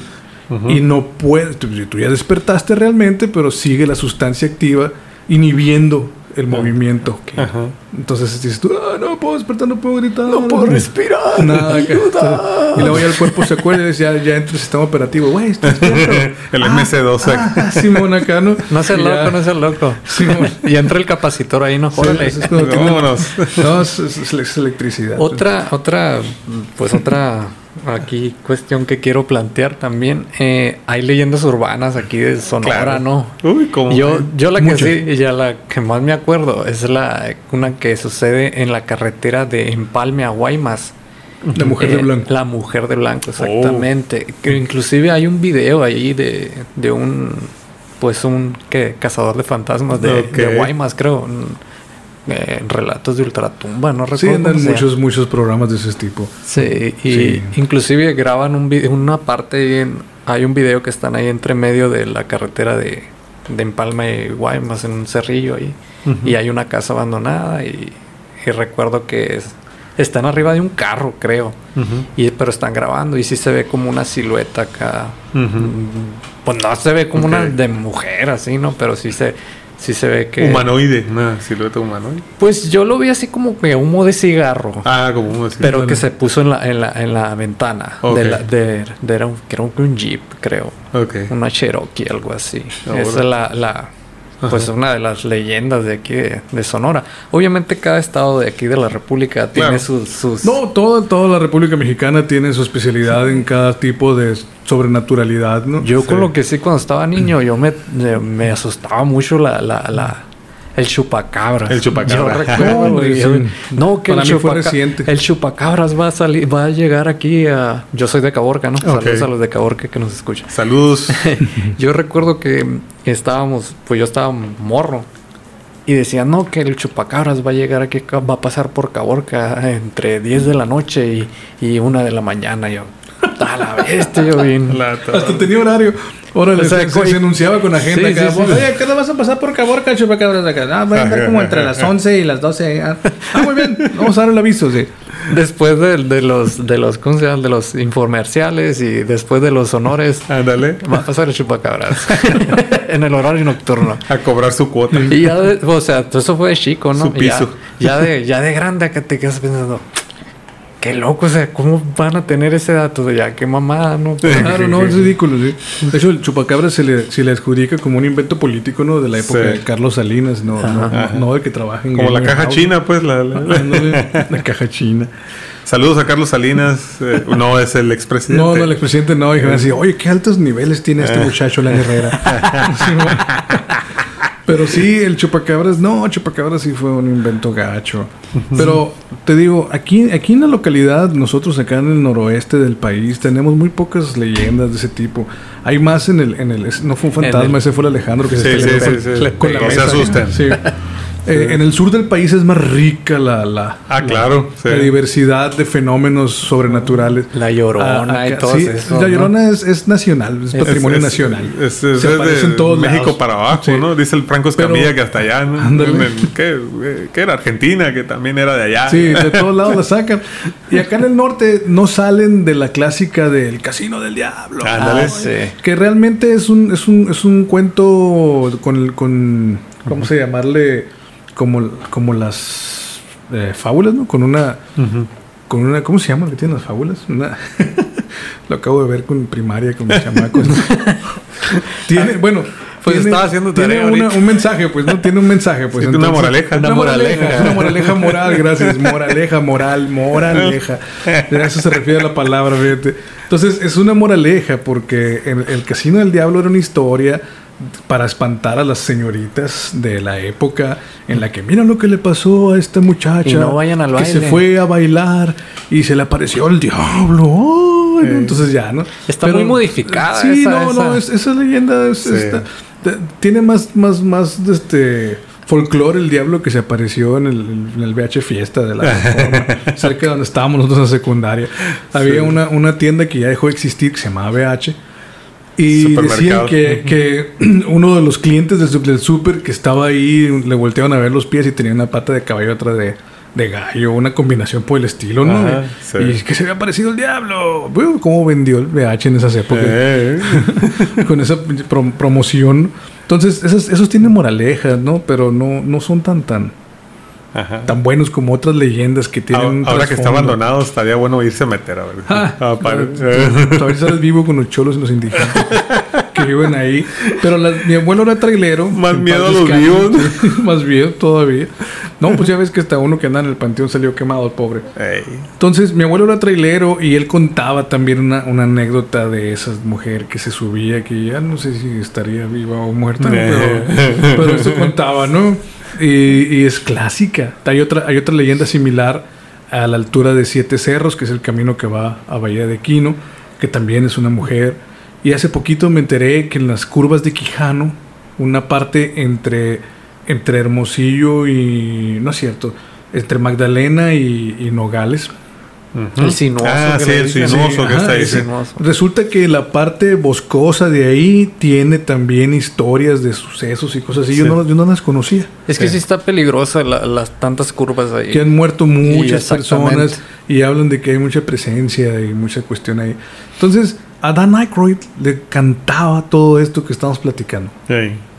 y no puedes. Tú, tú ya despertaste realmente, pero sigue la sustancia activa inhibiendo el movimiento. Ajá. Entonces dices tú, ah, no puedo despertar, no puedo gritar. No puedo respirar. Nada, que- y luego ya el cuerpo se acuerda y dice, ya, ya entra el sistema operativo. Güey, estás. El MC2 acá. Ah, Simón acá, ¿no? No seas Y ya- loco, no seas loco. Simón. Y entra el capacitor ahí, no Sí, Órale. es como que- Vámonos. No, es- es- es electricidad. Otra, otra, pues otra aquí cuestión que quiero plantear también. Eh, hay leyendas urbanas aquí de Sonora, Claro. ¿no? Uy, como. Yo, yo la que sí, ya la que más me acuerdo es la una que sucede en la carretera de Empalme a Guaymas. La mujer de Eh, blanco. La mujer de blanco, exactamente. Que inclusive hay un video ahí de, de un después un que cazador de fantasmas de Guaymas, creo. Eh, relatos de ultratumba, no Sí, recuerdo. se llama. muchos, muchos programas de ese tipo. Sí, y Sí. inclusive graban un vi- una parte, en- hay un video que están ahí entre medio de la carretera de, de Empalma y Guaymas, en un cerrillo ahí, y hay una casa abandonada y, y recuerdo que es- están arriba de un carro, creo, y, pero están grabando y sí se ve como una silueta acá. Pues no se ve como una de mujer así, ¿no? Pero sí se, sí se ve que... Humanoide, una silueta humanoide. Pues yo lo vi así como que humo de cigarro. Ah, como uno así. Pero que se puso en la, en la, en la ventana Ok. de, la, de, de- era un, que era un, un Jeep, creo. Ok. Una Cherokee, algo así. Esa es la, la pues Ajá. una de las leyendas de aquí de, de Sonora. Obviamente cada estado de aquí de la República tiene Claro. sus, sus No, toda, toda la República Mexicana tiene su especialidad en cada tipo de sobrenaturalidad, ¿no? Yo Sí. con lo que sí cuando estaba niño, yo me, me asustaba mucho la, la, la el chupacabras. El chupacabra. Yo recuerdo, No, sí. que Para el, mí chupaca- el chupacabras va a salir, va a llegar aquí a. Yo soy de Caborca, ¿no? Saludos a los de Caborca que nos escuchan. Saludos. Yo recuerdo que estábamos, pues yo estaba morro. Y decían, no, que el chupacabras va a llegar aquí, va a pasar por Caborca entre 10 de la noche y, y 1 de la mañana. Yo, a la bestia, yo bien. La Hasta tenía horario. Órale, O sea, se, se anunciaba con agenda Sí, acá. sí, sí. Oye, ¿qué hora vas a pasar por Caborca, chupacabras acá? Ah, voy a andar como entre las 11 y las 12. Ah, Ah, muy bien. Vamos a dar el aviso, sí. Después de, de los, de los, ¿cómo se llama? De los infomerciales y después de los honores, Ándale. va a pasar el chupacabras. en el horario nocturno. A cobrar su cuota. Y ya, de- o sea, todo eso fue de chico, ¿no? Su piso. Ya, ya de, ya de grande acá te quedas pensando, qué loco, o sea, ¿cómo van a tener ese dato? Ya, qué mamada, ¿no? Claro, no, es ridículo, sí. De hecho, el chupacabras se le, se le adjudica como un invento político, ¿no? De la época Sí. de Carlos Salinas, no, no, no, no de que trabaja en Como la caja china, pues. La, la- Ándale, la caja china. Saludos a Carlos Salinas. eh, no, es el expresidente. No, no, el expresidente no. Y me decía, oye, qué altos niveles tiene este muchacho, la Herrera. Pero sí, el chupacabras, no, chupacabras sí fue un invento gacho. Pero te digo, aquí, aquí en la localidad, nosotros acá en el noroeste del país, tenemos muy pocas leyendas de ese tipo. Hay más en el, en el, no fue un fantasma, el- ese fue el Alejandro que Sí, se sí, sí, con, la No se mesa. asusten. Sí. Eh, en el sur del país es más rica la, la, Ah, la- claro, sí. la diversidad de fenómenos sobrenaturales. La Llorona y acá- todo sí, eso, La ¿no? Llorona es, es nacional, es, patrimonio Es- nacional. Es, es- Se es aparece de en todos México lados. para abajo, Sí. ¿no? Dice el Franco Escamilla Pero- que hasta allá, ¿no? Ándale. ¿qué, qué era? Argentina, que también era de allá. Sí, de todos lados la sacan. Y acá en el norte no salen de la clásica del casino del diablo. Ándale. Ah, sí. Que realmente es un, es un, es un cuento con el, con ¿cómo se llamarle? Como, como las eh, fábulas, ¿no? Con una, con una, ¿cómo se llama lo que tienen las fábulas? Una, lo acabo de ver con primaria, con mis chamacos. tiene, bueno, Pues tiene- estaba haciendo tiene tarea una- ahorita. un mensaje, pues, ¿no? Tiene un mensaje, pues. Sí, una moraleja. Una Una moraleja. moraleja. Una moraleja moral, gracias. Moraleja, moral, moraleja. A eso se refiere la palabra, fíjate. Entonces, es una moraleja porque el, el Casino del Diablo era una historia para espantar a las señoritas de la época en la que mira lo que le pasó a esta muchacha Y no vayan al que se fue a bailar y se le apareció el diablo entonces ya no Está muy modificada sí esa- no no esa. es- esa leyenda es- Sí. está- te- tiene más más más de este folclore el diablo que se apareció en el, en el VH Fiesta de la Reforma, cerca de donde estábamos nosotros en secundaria había Sí. una, una tienda que ya dejó de existir que se llamaba VH y decían que, que uno de los clientes del, super que estaba ahí le volteaban a ver los pies y tenía una pata de caballo otra de, de gallo, una combinación por el estilo, ¿no? Ajá, sí. Y que se había parecido el diablo. ¿Cómo vendió el VH en esas épocas? Eh, Con esa pro- promoción. Entonces, esos, esos tienen moralejas, ¿no? Pero no, no son tan, tan, ajá. tan buenos como otras leyendas que tienen. Ahora que está abandonado, estaría bueno irse a meter, a ver. Ah, Ah, Todavía sales vivo con los cholos y los indígenas que viven ahí. Pero la- mi abuelo era trailero. Más miedo a los vivos. Más miedo todavía. No, pues ya ves que hasta uno que anda en el panteón salió quemado, el pobre. Ey. Entonces, mi abuelo era trailero y él contaba también una, una anécdota de esa mujer que se subía, que ya no sé si estaría viva o muerta, pero, pero eso contaba, ¿no? Y, es clásica. Hay otra, hay otra leyenda similar a la altura de Siete Cerros, que es el camino que va a Bahía de Quino, que también es una mujer. Y hace poquito me enteré que en las curvas de Quijano una parte entre, entre Hermosillo y... No es cierto, entre Magdalena y, y Nogales. Ujú. El sinuoso Ah, que sí, le el sinuoso que Ajá, está ahí. sí. Resulta que la parte boscosa de ahí tiene también historias de sucesos y cosas así. Yo, Sí. no, yo no las conocía. Es que Sí. sí está peligrosa la- las tantas curvas ahí. Que han muerto muchas personas y hablan de que hay mucha presencia y mucha cuestión ahí. Entonces, a Dan Aykroyd le cantaba todo esto que estamos platicando.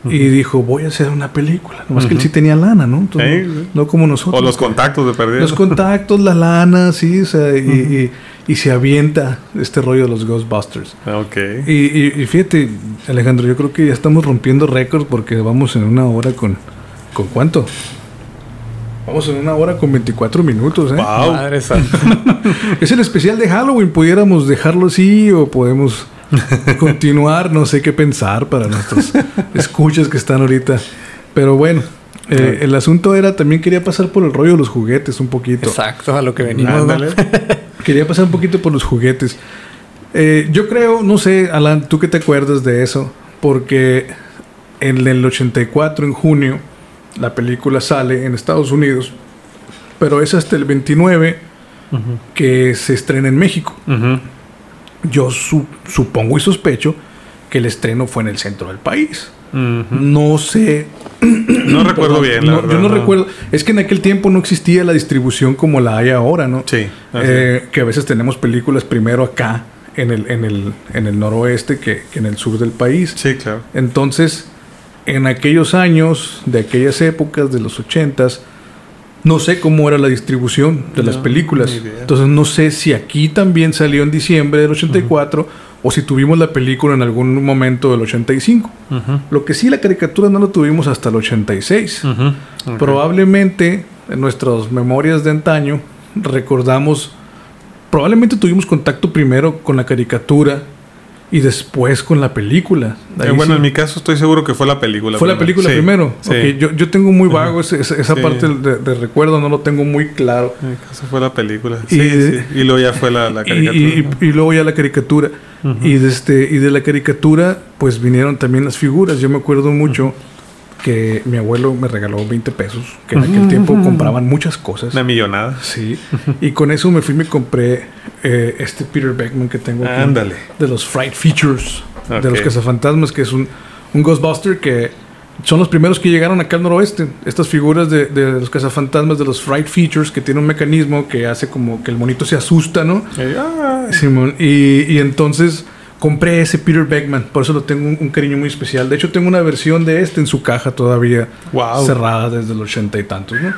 Y dijo, voy a hacer una película. Nomás que él sí tenía lana, ¿no? Entonces, no, como nosotros. O los contactos de perdido. Los contactos, la lana, sí, o sea, y, y- y se avienta este rollo de los Ghostbusters. Ok. Y, y- y fíjate, Alejandro, yo creo que ya estamos rompiendo récords porque vamos en una hora con... ¿Con cuánto? Vamos en una hora con 24 minutos, ¿eh? Wow. Madre santa. Es el especial de Halloween, pudiéramos dejarlo así o podemos continuar, no sé qué pensar para nuestros escuchas que están ahorita. Pero bueno, eh, el asunto era, también quería pasar por el rollo de los juguetes un poquito. Exacto, a lo que venimos. Quería pasar un poquito por los juguetes. Eh, yo creo, no sé, Alan, tú qué te acuerdas de eso, porque en el 84, en junio, la película sale en Estados Unidos, pero es hasta el 29 que se estrena en México. Yo su- supongo y sospecho que el estreno fue en el centro del país. No sé. No recuerdo perdón, bien, la no, verdad. Yo no, recuerdo. Es que en aquel tiempo no existía la distribución como la hay ahora, ¿no? Sí. Eh, que a veces tenemos películas primero acá, en el, en el, en el noroeste, que, que en el sur del país. Sí, claro. Entonces, en aquellos años, de aquellas épocas, de los ochentas, no sé cómo era la distribución de las películas. Entonces, no sé si aquí también salió en diciembre del 84 o si tuvimos la película en algún momento del 85. Ujú. Lo que sí, la caricatura no la tuvimos hasta el 86. Ujú. Ok. Probablemente en nuestras memorias de antaño recordamos, probablemente tuvimos contacto primero con la caricatura y después con la película. Eh, bueno, sí. en mi caso estoy seguro que fue la película. fue la primero. película Sí, primero. Sí. Yo, yo tengo muy vago ese- esa, parte de, de recuerdo, no lo tengo muy claro. En mi caso fue la película. Y-. Y luego ya fue la, la caricatura. y- y luego ya la caricatura. y, de este, y de la caricatura, pues vinieron también las figuras. Yo me acuerdo mucho que mi abuelo me regaló 20 pesos, que en aquel tiempo compraban muchas cosas. Una millonada. Sí, y con eso me fui y me compré eh, este Peter Beckman que tengo aquí. Ándale. De los Fright Features, de los cazafantasmas, que es un, un Ghostbuster que son los primeros que llegaron acá al noroeste. Estas figuras de, de los cazafantasmas, de los Fright Features, que tiene un mecanismo que hace como que el monito se asusta, ¿no? Ah, Simón, y, y entonces compré ese Peter Beckman, por eso lo tengo un, un cariño muy especial. De hecho, tengo una versión de este en su caja todavía Wow. cerrada desde los ochenta y tantos, ¿no?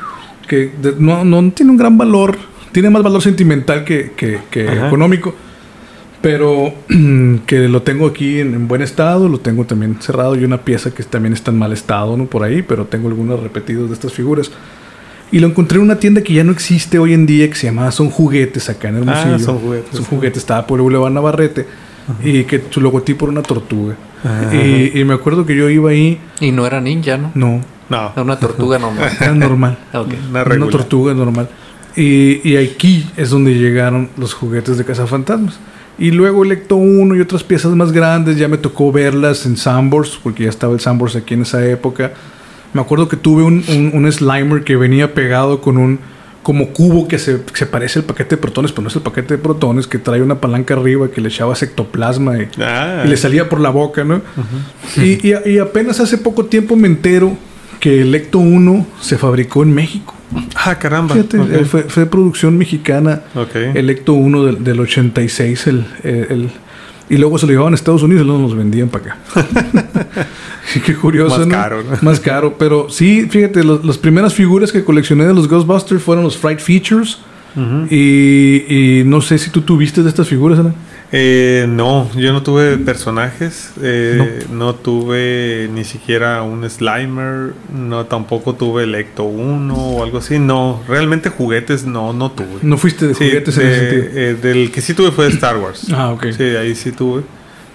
Que de- no, no tiene un gran valor, tiene más valor sentimental que, que- económico, pero que lo tengo aquí en, en buen estado, lo tengo también cerrado y una pieza que también está en mal estado, ¿no? Por ahí, pero tengo algunos repetidos de estas figuras. Y lo encontré en una tienda que ya no existe hoy en día, que se llamaba Son Juguetes, acá en Hermosillo. Ah, Son Juguetes. Son Juguetes, estaba por Boulevard Navarrete. Y que su logotipo era una tortuga. Y, y me acuerdo que yo iba ahí. Y no era ninja, ¿no? No, No. Era una tortuga nomás. era normal. Ok. Una Una tortuga normal. Y, y aquí es donde llegaron los juguetes de cazafantasmas. Y luego el Ecto 1 y otras piezas más grandes, ya me tocó verlas en Sambors, porque ya estaba el Sambors aquí en esa época. Me acuerdo que tuve un, un, un Slimer que venía pegado con un como cubo que se, se parece al paquete de protones, pero no es el paquete de protones, que trae una palanca arriba que le echaba ectoplasma y, Ah, y le salía por la boca, ¿no? y, y- y apenas hace poco tiempo me entero que el Ecto 1 se fabricó en México. ah, caramba. Fíjate, eh, fue, fue producción mexicana. Ok. El Ecto 1 del, del 86. El, el- el- y luego se lo llevaban a Estados Unidos y luego nos vendían para acá. Qué curioso. Más ¿no? caro, ¿no? Más caro. Pero sí, fíjate, los- las primeras figuras que coleccioné de los Ghostbusters fueron los Fright Features. y, y no sé si tú tuviste de estas figuras, Alan. Eh, no, yo no tuve personajes, eh, no. tuve ni siquiera un Slimer, no tampoco tuve el Ecto 1 o algo así, no, realmente juguetes no, no tuve. No fuiste de Sí, juguetes en de- ese sentido. eh, del que sí tuve fue de Star Wars. Ah, ok. Sí, ahí sí tuve.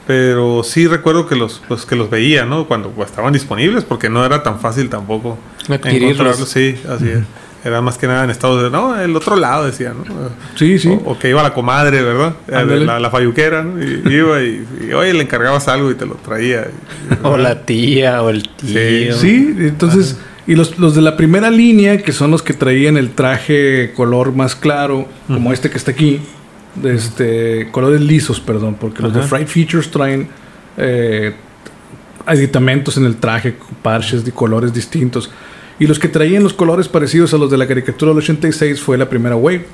Pero sí recuerdo que los, pues, que los veía, ¿no? Cuando estaban disponibles, porque no era tan fácil tampoco Adquirirlos. encontrarlos. Sí, así es. Era más que nada en Estados Unidos. No, el otro lado decía, ¿no? Sí, sí. O, o que iba la comadre, ¿verdad? Eh. La, la falluquera, ¿no? Y iba y, y, oye, le encargabas algo y te lo traía. Y- O la tía, o el tío. Sí, entonces, y los, los de la primera línea, que son los que traían el traje color más claro, como este que está aquí, de este, colores lisos, perdón, porque los de. Fright Features traen eh, aditamentos en el traje, parches de colores distintos. Y los que traían los colores parecidos a los de la caricatura del 86 fue la primera wave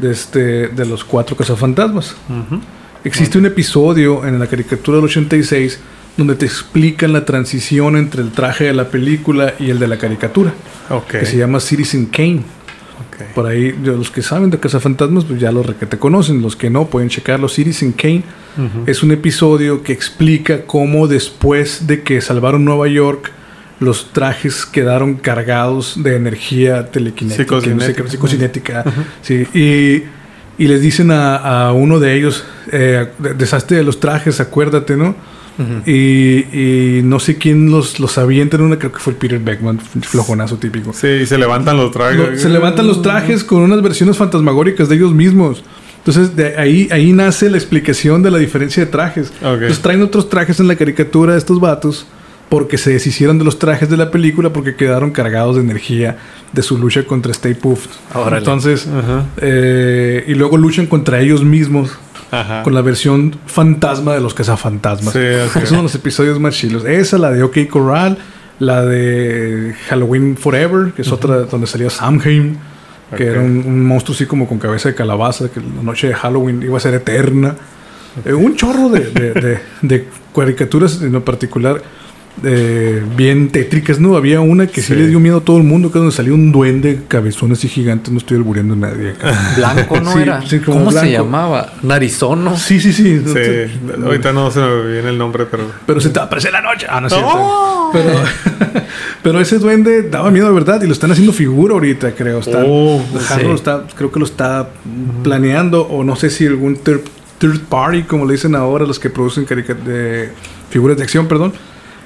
de, este, de los cuatro cazafantasmas. Ujú. Existe un episodio en la caricatura del 86 donde te explican la transición entre el traje de la película y el de la caricatura, Ok. que se llama Citizen Kane. Por ahí, los que saben de Cazafantasmas, pues ya los que te conocen, los que no pueden checarlo. Citizen Kane Ujú. es un episodio que explica cómo después de que salvaron Nueva York, los trajes quedaron cargados de energía telequinética, Psicocinética. no sé sí, y, y les dicen a, a uno de ellos, eh, de- deshazte de los trajes, acuérdate, ¿no? Y, y no sé quién los, los avienta en una, creo que fue el Peter Beckman, flojonazo típico. Sí, y se levantan los trajes. Se levantan los trajes con unas versiones fantasmagóricas de ellos mismos. Entonces, de ahí, ahí nace la explicación de la diferencia de trajes. Ok. Entonces, traen otros trajes en la caricatura de estos vatos porque se deshicieron de los trajes de la película porque quedaron cargados de energía de su lucha contra Stay Puft. Órale. Entonces, Ajá. eh, y luego luchan contra ellos mismos Ajá. con la versión fantasma de los cazafantasmas. Sí, así es uno de los episodios más chilos. Esa, la de OK Corral, la de Halloween Forever, que es otra donde salía Samhain, que era un, un monstruo así como con cabeza de calabaza, que la noche de Halloween iba a ser eterna. Eh, un chorro de, de- de- de caricaturas en lo particular. Eh, bien tétricas, ¿no? Había una que sí. Sí. le dio miedo a todo el mundo, que es donde salió un duende cabezón así gigante, no estoy albureando a nadie acá. Blanco no Sí, era. sí, como ¿Cómo se llamaba? Narizono. Sí, sí, sí. Sí, ahorita no se me viene el nombre, pero. Pero se te va a aparecer la noche. Ah, no es ¡No! cierto. Pero, pero ese duende daba miedo de verdad y lo están haciendo figura ahorita, creo. Están, Oh, sí. lo está, creo que lo está planeando o no sé si algún third, third party, como le dicen ahora los que producen de figuras de acción, perdón,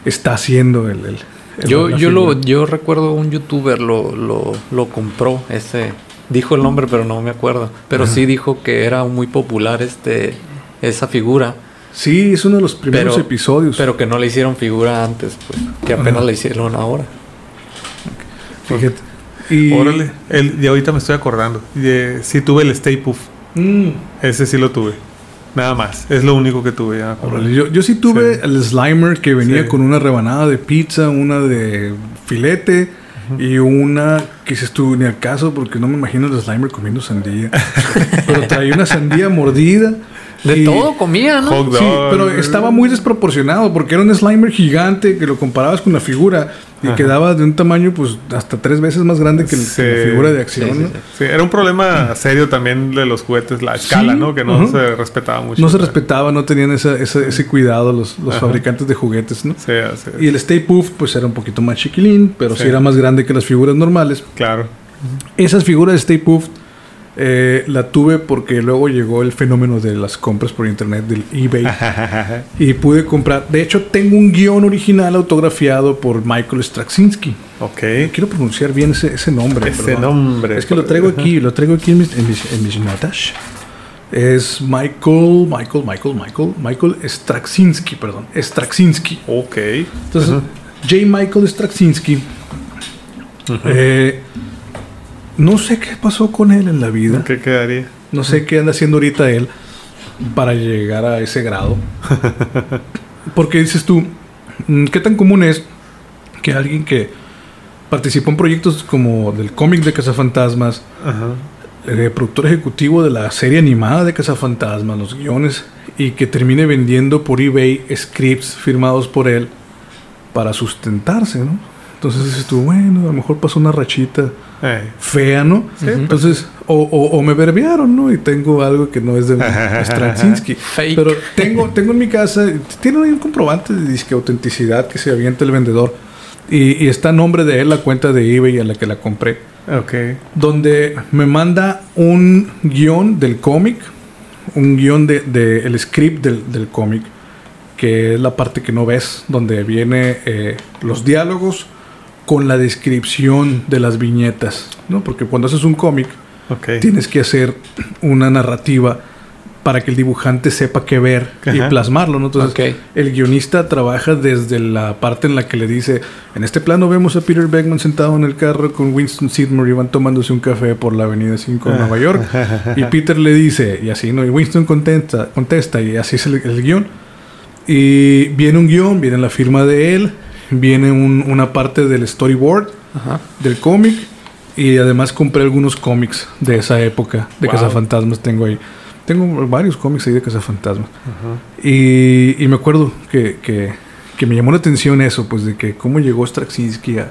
está haciendo el... el- el- Yo, yo, lo, yo recuerdo un youtuber lo, lo, lo compró. Ese dijo el nombre, pero no me acuerdo. Pero sí dijo que era muy popular este esa figura. Sí, es uno de los primeros Pero- episodios. Pero que no le hicieron figura antes, pues. Que apenas le hicieron ahora. Fíjate. Y, Órale. El, y ahorita me estoy acordando. De- sí tuve el Stay Puff. Mm, Ese sí lo tuve. Nada más. Es lo único que tuve. ya yo, yo sí tuve Sí. el Slimer que venía Sí. con una rebanada de pizza, una de filete y una que se estuvo ni al caso porque no me imagino el Slimer comiendo sandía. pero traía una sandía mordida. De y- todo comía, ¿no? Hot Sí, dog. pero estaba muy desproporcionado porque era un Slimer gigante que lo comparabas con la figura y Ajá. quedaba de un tamaño pues hasta tres veces más grande que, que la Sí. figura de acción. Sí, sí, ¿no? sí. Sí, era un problema serio también de los juguetes, la escala, Sí, ¿no? Que no se respetaba mucho. No se respetaba, no tenían esa- esa- ese cuidado los, los fabricantes de juguetes, ¿no? Sí, así es. Y el Stay Puft pues era un poquito más chiquilín, pero sí. Sí. era más grande que las figuras normales. Claro. Esas figuras de Stay Puft eh, la tuve porque luego llegó el fenómeno de las compras por internet del eBay y pude comprar. De hecho, tengo un guion original autografiado por Michael Straczynski. ok. Quiero pronunciar bien ese, ese nombre. Ese perdón. nombre. Es que lo traigo aquí, lo traigo aquí en mis, en mis, en mis notas. Es Michael, Michael, Michael, Michael, Michael Straczynski, perdón, Straczynski. Ok. Entonces, J. Michael Straczynski, eh, no sé qué pasó con él en la vida, ¿Qué quedaría? no sé qué anda haciendo ahorita él para llegar a ese grado. Porque dices tú, mm, ¿qué tan común es que alguien que participó en proyectos como del cómic de Cazafantasmas, Ajá. eh, productor ejecutivo de la serie animada de Cazafantasmas, los guiones, y que termine vendiendo por eBay scripts firmados por él para sustentarse, ¿no? Entonces dices tú, bueno, a lo mejor pasó una rachita Eh, fea, ¿no? Entonces, o, o- o me verbiaron, ¿no? Y tengo algo que no es de Straczynski. Fake. Pero tengo, tengo en mi casa, tiene ahí un comprobante de disque autenticidad que se avienta el vendedor. Y, y está a nombre de él la cuenta de eBay a la que la compré ok. donde me manda un guion del cómic, un guion de, de- el script del, del cómic, que es la parte que no ves, donde viene eh, los diálogos con la descripción de las viñetas, ¿no? Porque cuando haces un cómic, Ok. tienes que hacer una narrativa para que el dibujante sepa qué ver y Ajá. plasmarlo, ¿no? Entonces, Ok. el guionista trabaja desde la parte en la que le dice, en este plano vemos a Peter Beckman sentado en el carro con Winston Sidmore y van tomándose un café por la avenida 5 de Nueva York. y Peter le dice, y así, ¿no? Y Winston contesta, contesta y así es el, el guion. Y viene un guion, viene la firma de él, viene un- una parte del storyboard Ajá. del cómic y además compré algunos cómics de esa época de Wow. Cazafantasmas tengo ahí. Tengo varios cómics ahí de Cazafantasmas. Y, y me acuerdo que, que, que me llamó la atención eso, pues de que cómo llegó Straczynski a,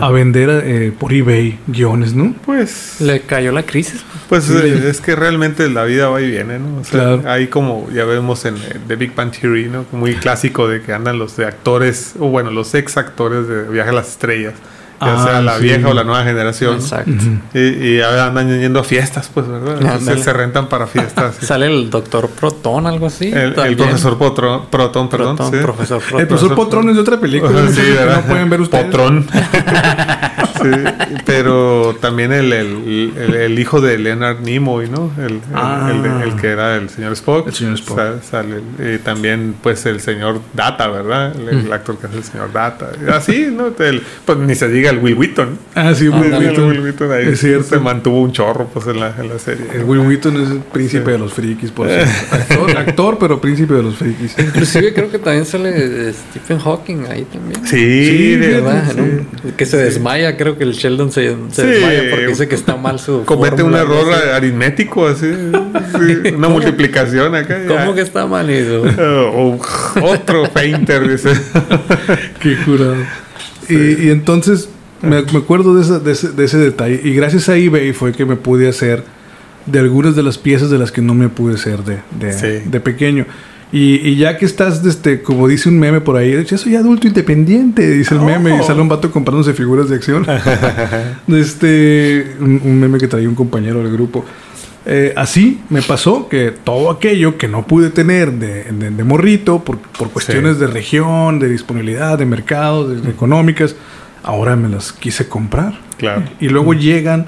a vender eh, por eBay guiones, ¿no? Pues, Le cayó la crisis. pues eh, es que realmente la vida va y viene, ¿no? O sea, Claro. Ahí como ya vemos en The Big Bang Theory, ¿no? Muy clásico de que andan los de actores, o bueno, los ex actores de Viaje a las Estrellas. Ya Ah, sea la sí. vieja o la nueva generación. Exacto. Y, y andan yendo a fiestas, pues, ¿verdad? Entonces se rentan para fiestas. sí. Sale el doctor Proton, algo así. El, el profesor Potro- Proton, perdón. Proton, sí. profesor Proton. El profesor Potrón es de otra película. Sí, ¿verdad? no pueden ver ustedes. Potrón. Sí, pero también el, el, el- el hijo de Leonard Nimoy, ¿no? El, el- Ah. el de- el que era el señor Spock. El señor Spock. Sa- sale, y también, pues, el señor Data, ¿verdad? El, Mm. el actor que hace el señor Data. Así, ¿no? El- pues ni se diga el Will Wheaton. Ah, sí, Will El Wheaton. Will Wheaton ahí Es cierto. se mantuvo un chorro, pues, en la, en la serie. El Will Wheaton es el príncipe de los frikis, por cierto. Actor, actor, pero príncipe de los frikis. Inclusive creo que también sale eh, Stephen Hawking ahí también. Sí, Sí, de- ¿Verdad? sí. Que se desmaya, creo que el Sheldon se, se Sí. desmaya porque dice que está mal su. Comete un error sé. aritmético, así. sí, una multiplicación acá. ya. ¿Cómo que está mal eso? Oh, otro painter, dice. Qué curado. Y, y entonces me, me acuerdo de, esa- de ese, de ese detalle. Y gracias a eBay fue que me pude hacer de algunas de las piezas de las que no me pude hacer de, de, Sí. de pequeño. Y, y ya que estás, este, como dice un meme por ahí, de hecho, soy adulto independiente, dice el meme, y sale un vato comprándose figuras de acción. este, un, un meme que traía un compañero del grupo. Eh, así me pasó que todo aquello que no pude tener de, de- de morrito por, por cuestiones Sí. de región, de disponibilidad, de mercado, de, de económicas, ahora me las quise comprar. Claro. Y luego llegan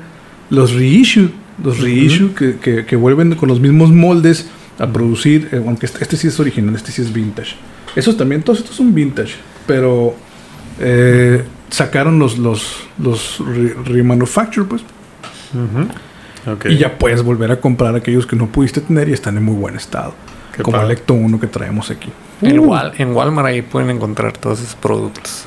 los reissue, los reissue que, que- que vuelven con los mismos moldes a producir, eh, aunque este, este sí es original, este sí es vintage. Esos también, todos estos son vintage, pero eh, sacaron los, los, los re- remanufacture, pues, Ujú. Ok. y ya puedes volver a comprar aquellos que no pudiste tener y están en muy buen estado. Qué como padre. el Ecto 1 que traemos aquí. En, Uh. Wal- en Walmart ahí pueden encontrar todos esos productos.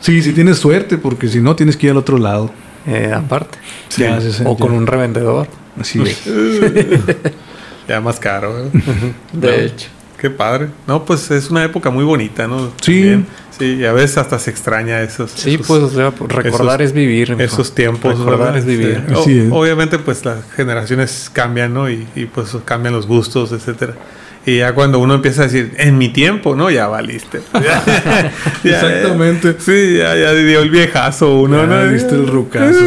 Sí, si tienes suerte, porque si no tienes que ir al otro lado. Eh, aparte. Sí, ya, sí, sí, o con un revendedor. Así es. Ya más caro. ¿eh? De No, hecho. Qué padre. No, pues es una época muy bonita, ¿no? Sí. También. Sí, y a veces hasta se extraña esos. Sí, esos- pues o sea, recordar esos- es vivir. mijo. esos tiempos. Recordar ¿verdad? es vivir. Sí. O- Así es. Obviamente, pues las generaciones cambian, ¿no? Y, y, pues cambian los gustos, etcétera. Y ya cuando uno empieza a decir, en mi tiempo, ¿no? Ya valiste. Exactamente. Sí, ya, ya dio el viejazo uno, Ya ¿no? diste el rucazo.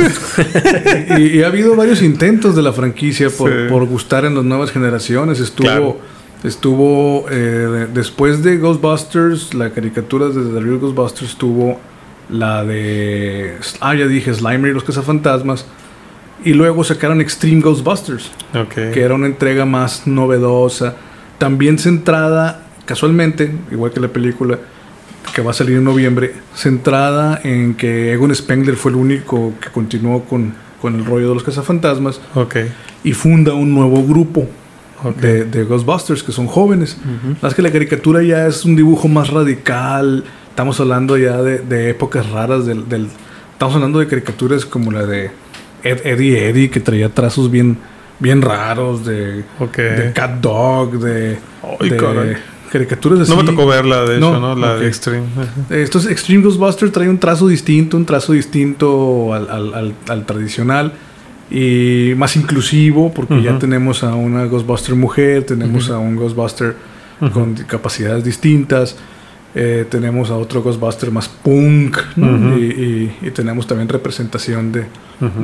y, y ha habido varios intentos de la franquicia por, Sí. por gustar en las nuevas generaciones. Estuvo, Claro. estuvo eh, después de Ghostbusters, la caricatura de The Real Ghostbusters tuvo la de, ah, ya dije, Slimer y los cazafantasmas. Y luego sacaron Extreme Ghostbusters, Ok. que era una entrega más novedosa, también centrada, casualmente, igual que la película que va a salir en noviembre, centrada en que Egon Spengler fue el único que continuó con, con el rollo de los cazafantasmas Ok. y funda un nuevo grupo Ok. de, de Ghostbusters que son jóvenes. Más que la caricatura ya es un dibujo más radical, estamos hablando ya de, de épocas raras, del, del- estamos hablando de caricaturas como la de Ed, Eddie Eddie, que traía trazos bien, bien raros, de, Ok. de Cat Dog, de, Ay, de caricaturas así. No me tocó verla, de No, hecho, ¿no? La ok. de Extreme. Extreme Ghostbusters trae un trazo distinto, un trazo distinto al, al- al- al tradicional y más inclusivo porque ya tenemos a una Ghostbuster mujer, tenemos a un Ghostbuster con capacidades distintas, eh, tenemos a otro Ghostbuster más punk ¿no? Ujú. y, y- y tenemos también representación de,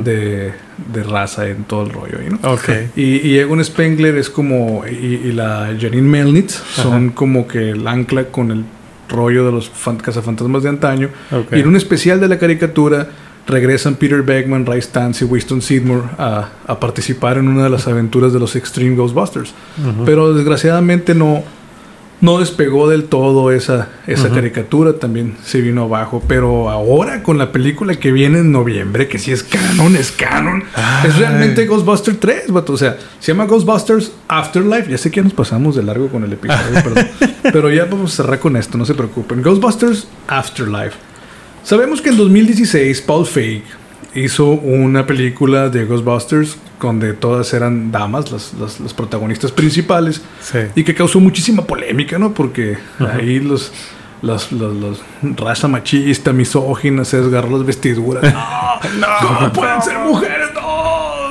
de, de raza en todo el rollo. ¿no? Ok. Y, y Egon Spengler es como, y, la Janine Melnitz son como que el ancla con el rollo de los fan- cazafantasmas de antaño. Ok. Y en un especial de la caricatura regresan Peter Beckman, Ray Stantz y Winston Sidmore a, a participar en una de las aventuras de los Extreme Ghostbusters. Pero desgraciadamente no, no despegó del todo esa, esa caricatura, también se vino abajo. Pero ahora con la película que viene en noviembre, que si es canon, es canon, es realmente Ghostbusters 3, vato. O sea, se llama Ghostbusters Afterlife. Ya sé que ya nos pasamos de largo con el episodio, perdón. Pero ya vamos a cerrar con esto, no se preocupen. Ghostbusters Afterlife. Sabemos que en 2016 Paul Feig hizo una película de Ghostbusters donde todas eran damas, las, las- las protagonistas principales, Sí. y que causó muchísima polémica, ¿no? Porque ahí los, los, los- los- raza machista, misógina, se desgarró las vestiduras. No, ¿cómo pueden ser mujeres? No.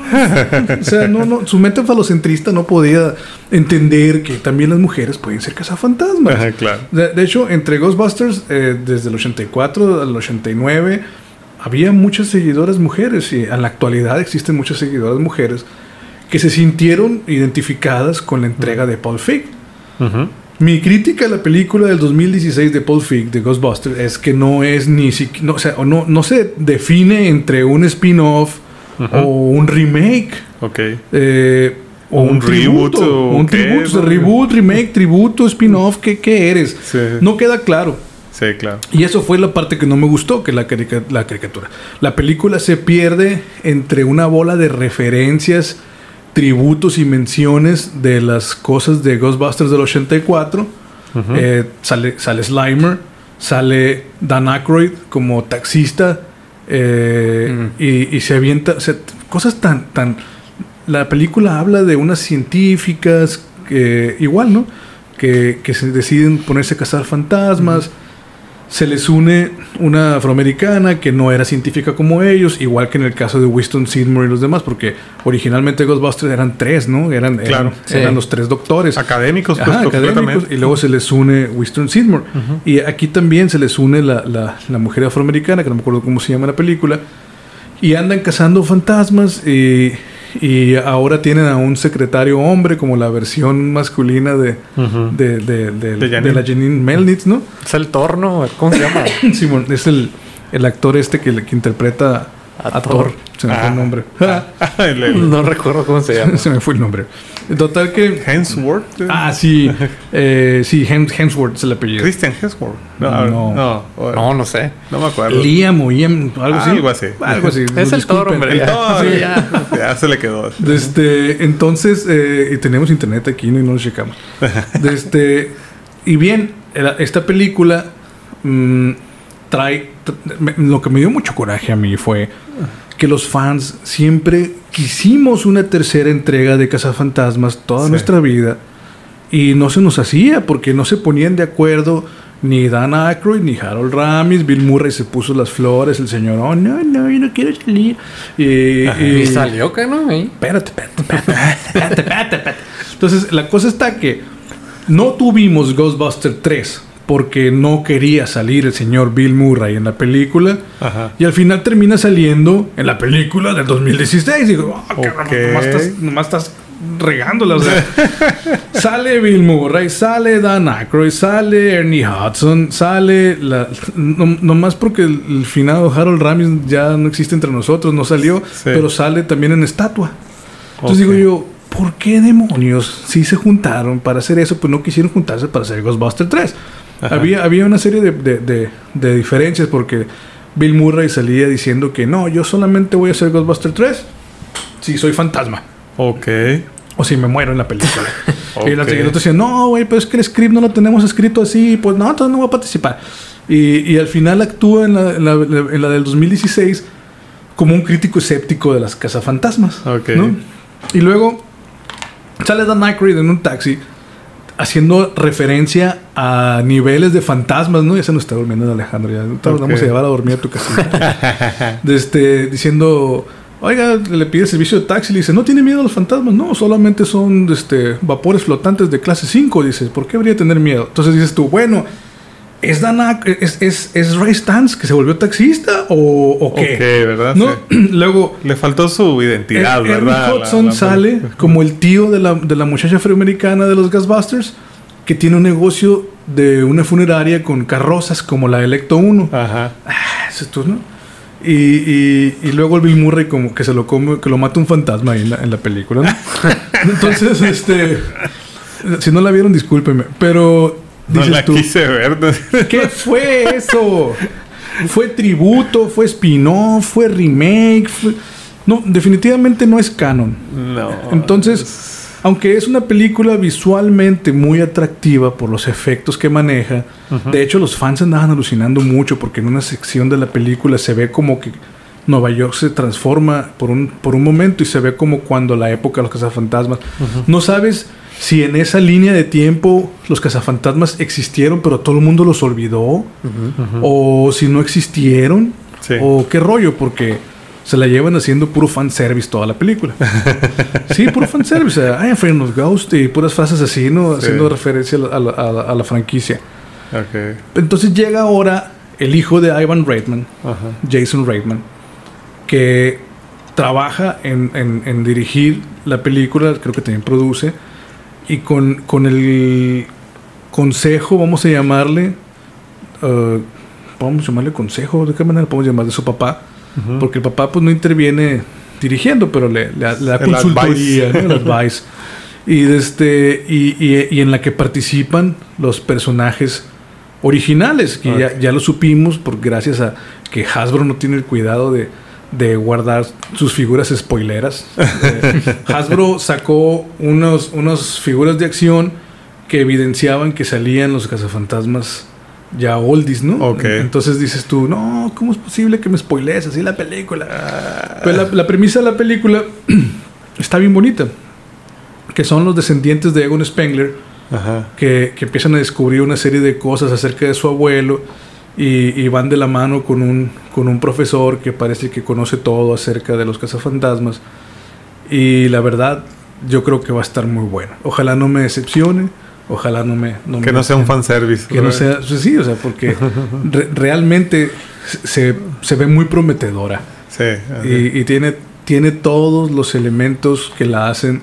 O sea, no, no, su mente falocentrista no podía entender que también las mujeres pueden ser cazafantasmas. Ajá, claro. De, de hecho, entre Ghostbusters, eh, desde el 84 al 89, había muchas seguidoras mujeres y en la actualidad existen muchas seguidoras mujeres que se sintieron identificadas con la entrega de Paul Feig. Ujú. Mi crítica a la película del 2016 de Paul Feig, de Ghostbusters, es que no es ni siquiera, no, o sea, no, no se define entre un spin-off o un remake. Ok. eh, o Un un, reboot, tributo, o un qué, tributo, o reboot, remake, tributo, spin-off, ¿qué, qué eres? Sí. No queda claro. Sí, claro. Y eso fue la parte que no me gustó, que la, carica- la caricatura. La película se pierde entre una bola de referencias, tributos y menciones de las cosas de Ghostbusters del 84. Eh, sale, sale Slimer, sale Dan Aykroyd como taxista eh, y, y se avienta cosas tan, tan... La película habla de unas científicas que igual, ¿no? Que, que se deciden ponerse a cazar fantasmas. Se les une una afroamericana que no era científica como ellos, igual que en el caso de Winston Sidmore y los demás, porque originalmente Ghostbusters eran tres, ¿no? Eran, eran, Claro, sí. eran los tres doctores. Académicos, pues, Ajá, académicos, y luego se les une Winston Sidmore. Y aquí también se les une la, la- la mujer afroamericana, que no me acuerdo cómo se llama la película. Y andan cazando fantasmas y, y ahora tienen a un secretario hombre como la versión masculina de, de, de, de- De Janine. de la Janine Melnitz, ¿no? Es el torno, ¿cómo se llama? Simón, es el, el actor este que, que interpreta a, A Thor. Thor. Se me fue Ah. el nombre. El- el- no recuerdo cómo se llama. se me fue el nombre. Total que... Hemsworth. Ah, sí. Eh, sí, Hem- Hemsworth es el apellido. Christian Hemsworth. No, No. no. No, No, no sé. no me acuerdo. Liam o Ian, algo así. Algo así. Algo así. Es el Thor, hombre. El. Thor, Sí, ya. se le quedó. Desde, entonces, eh, y tenemos internet aquí ¿no? y no lo checamos. Desde, y bien, esta película mm, trae. lo que me dio mucho coraje a mí fue que los fans siempre quisimos una tercera entrega de Cazafantasmas toda Sí. nuestra vida y no se nos hacía porque no se ponían de acuerdo. Ni Dan Aykroyd, ni Harold Ramis, Bill Murray se puso las flores, el señor, oh, no, no, yo no quiero salir. Y, Y salió que no, ahí. Espérate, espérate, espérate, espérate, espérate, espérate. Entonces, la cosa está que no tuvimos Ghostbuster 3 porque no quería salir el señor Bill Murray en la película. Ajá. Y al final termina saliendo en la película del 2016. Digo, ah, cabrón, Ok. nomás, estás, nomás estás regándola. O sea, sale Bill Murray, sale Dan Aykroyd, sale Ernie Hudson, sale. La, no- nomás porque el, el finado Harold Ramis ya no existe entre nosotros, no salió, Sí. pero sale también en estatua. Entonces Ok. digo yo, ¿por qué demonios si se juntaron para hacer eso? Pues no quisieron juntarse para hacer Ghostbuster 3. Había, había una serie de, de- de- de diferencias porque Bill Murray salía diciendo que no, yo solamente voy a hacer Ghostbuster 3 si soy fantasma. Ok. O si me muero en la película. Y el Ok. otro decía, no, güey, pero es que el script no lo tenemos escrito así. Pues no, entonces no voy a participar. Y, y al final actúa en la, en la- en la del 2016 como un crítico escéptico de las cazafantasmas. Ok. ¿no? Y luego sale Dan Aykroyd en un taxi haciendo referencia a niveles de fantasmas, ¿no? Ya se nos está durmiendo Alejandro, ya te Ok. vamos a llevar a dormir a tu casita. de este, diciendo, oiga, le pide servicio de taxi, le dice, ¿no tiene miedo a los fantasmas? No, solamente son este, vapores flotantes de clase 5, dice, ¿por qué habría de tener miedo? Entonces dices tú, bueno, ¿es Dan Aykroyd- es, es, es Ray Stantz que se volvió taxista o, o qué? ¿verdad? ¿No? Sí. Luego, Le faltó su identidad, Ernie ¿verdad? Hudson La- la- sale como el tío de la, de la muchacha afroamericana de los Ghostbusters que tiene un negocio de una funeraria con carrozas como la Electo 1. Ajá. Ah, ese es tú, ¿no? Y, y, y luego el Bill Murray como que se lo come, que lo mata un fantasma ahí en la, en la película, ¿no? Entonces, este... Si no la vieron, discúlpenme. Pero... No dices la tú, quise ver. ¿no? ¿Qué fue eso? ¿Fue tributo? ¿Fue spin-off? ¿Fue remake? Fue- No, definitivamente no es canon. No. Entonces, aunque es una película visualmente muy atractiva por los efectos que maneja, de hecho los fans andaban alucinando mucho porque en una sección de la película se ve como que Nueva York se transforma por un, por un momento y se ve como cuando la época de los cazafantasmas. No sabes si en esa línea de tiempo los cazafantasmas existieron pero todo el mundo los olvidó o si no existieron Sí. o qué rollo porque se la llevan haciendo puro fanservice toda la película. sí, puro fanservice. I am afraid of ghosts y puras frases así, ¿no? Sí. Haciendo referencia a la, a la- a la- a la franquicia. Ok. Entonces llega ahora el hijo de Ivan Reitman. Jason Reitman, que trabaja en, en- en dirigir la película, creo que también produce, y con, con el consejo, vamos a llamarle, vamos a llamarle consejo, ¿de qué manera podemos llamar de su papá? Porque el papá pues no interviene dirigiendo, pero le, le da- le da El consultoría, advice. ¿no? El advice. Y, este, y, y- y en la que participan los personajes originales, que ya, ya lo supimos, por, gracias a que Hasbro no tiene el cuidado de, de guardar sus figuras spoileras. Eh, Hasbro sacó unos, unas figuras de acción que evidenciaban que salían los cazafantasmas ya oldies, ¿no? Ok. Entonces dices tú, no, ¿cómo es posible que me spoilees así la película? Pues la, la premisa de la película está bien bonita. Que son los descendientes de Egon Spengler Ajá. que, que empiezan a descubrir una serie de cosas acerca de su abuelo y, y van de la mano con un, con un profesor que parece que conoce todo acerca de los cazafantasmas. Y la verdad, yo creo que va a estar muy bueno. Ojalá no me decepcione, ojalá no me... no Que me- no sea un fanservice. que no sea, pues sí, o sea, porque re- realmente se, se ve muy prometedora Sí. y, y tiene, tiene todos los elementos que la hacen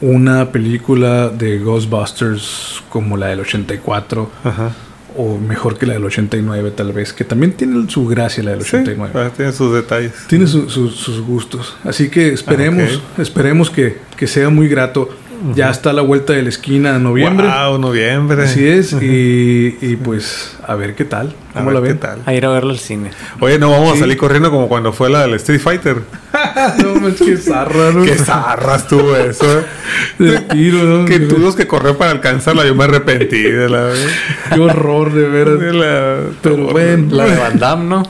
una película de Ghostbusters como la del 84 Ajá. O mejor que la del 89 tal vez, que también tiene su gracia la del Sí, 89. ah, tiene sus detalles. Tiene su- su- sus gustos. Así que esperemos, Ah, esperemos que, que sea muy grato. Ya está a la vuelta de la esquina noviembre. Wow, noviembre. Así es. Y, y pues a ver qué tal. A ¿Cómo ver la qué ven? tal. A ir a verlo al cine. Oye, no vamos Sí. a salir corriendo como cuando fue la del Street Fighter. no, es que zarra, ¿no? Qué zarras tuvo eso. De tiro, ¿no? que tuvimos que correr para alcanzarla. Yo me arrepentí de la. Qué horror, de veras. De la Pero bueno. La de Van Damme, ¿no?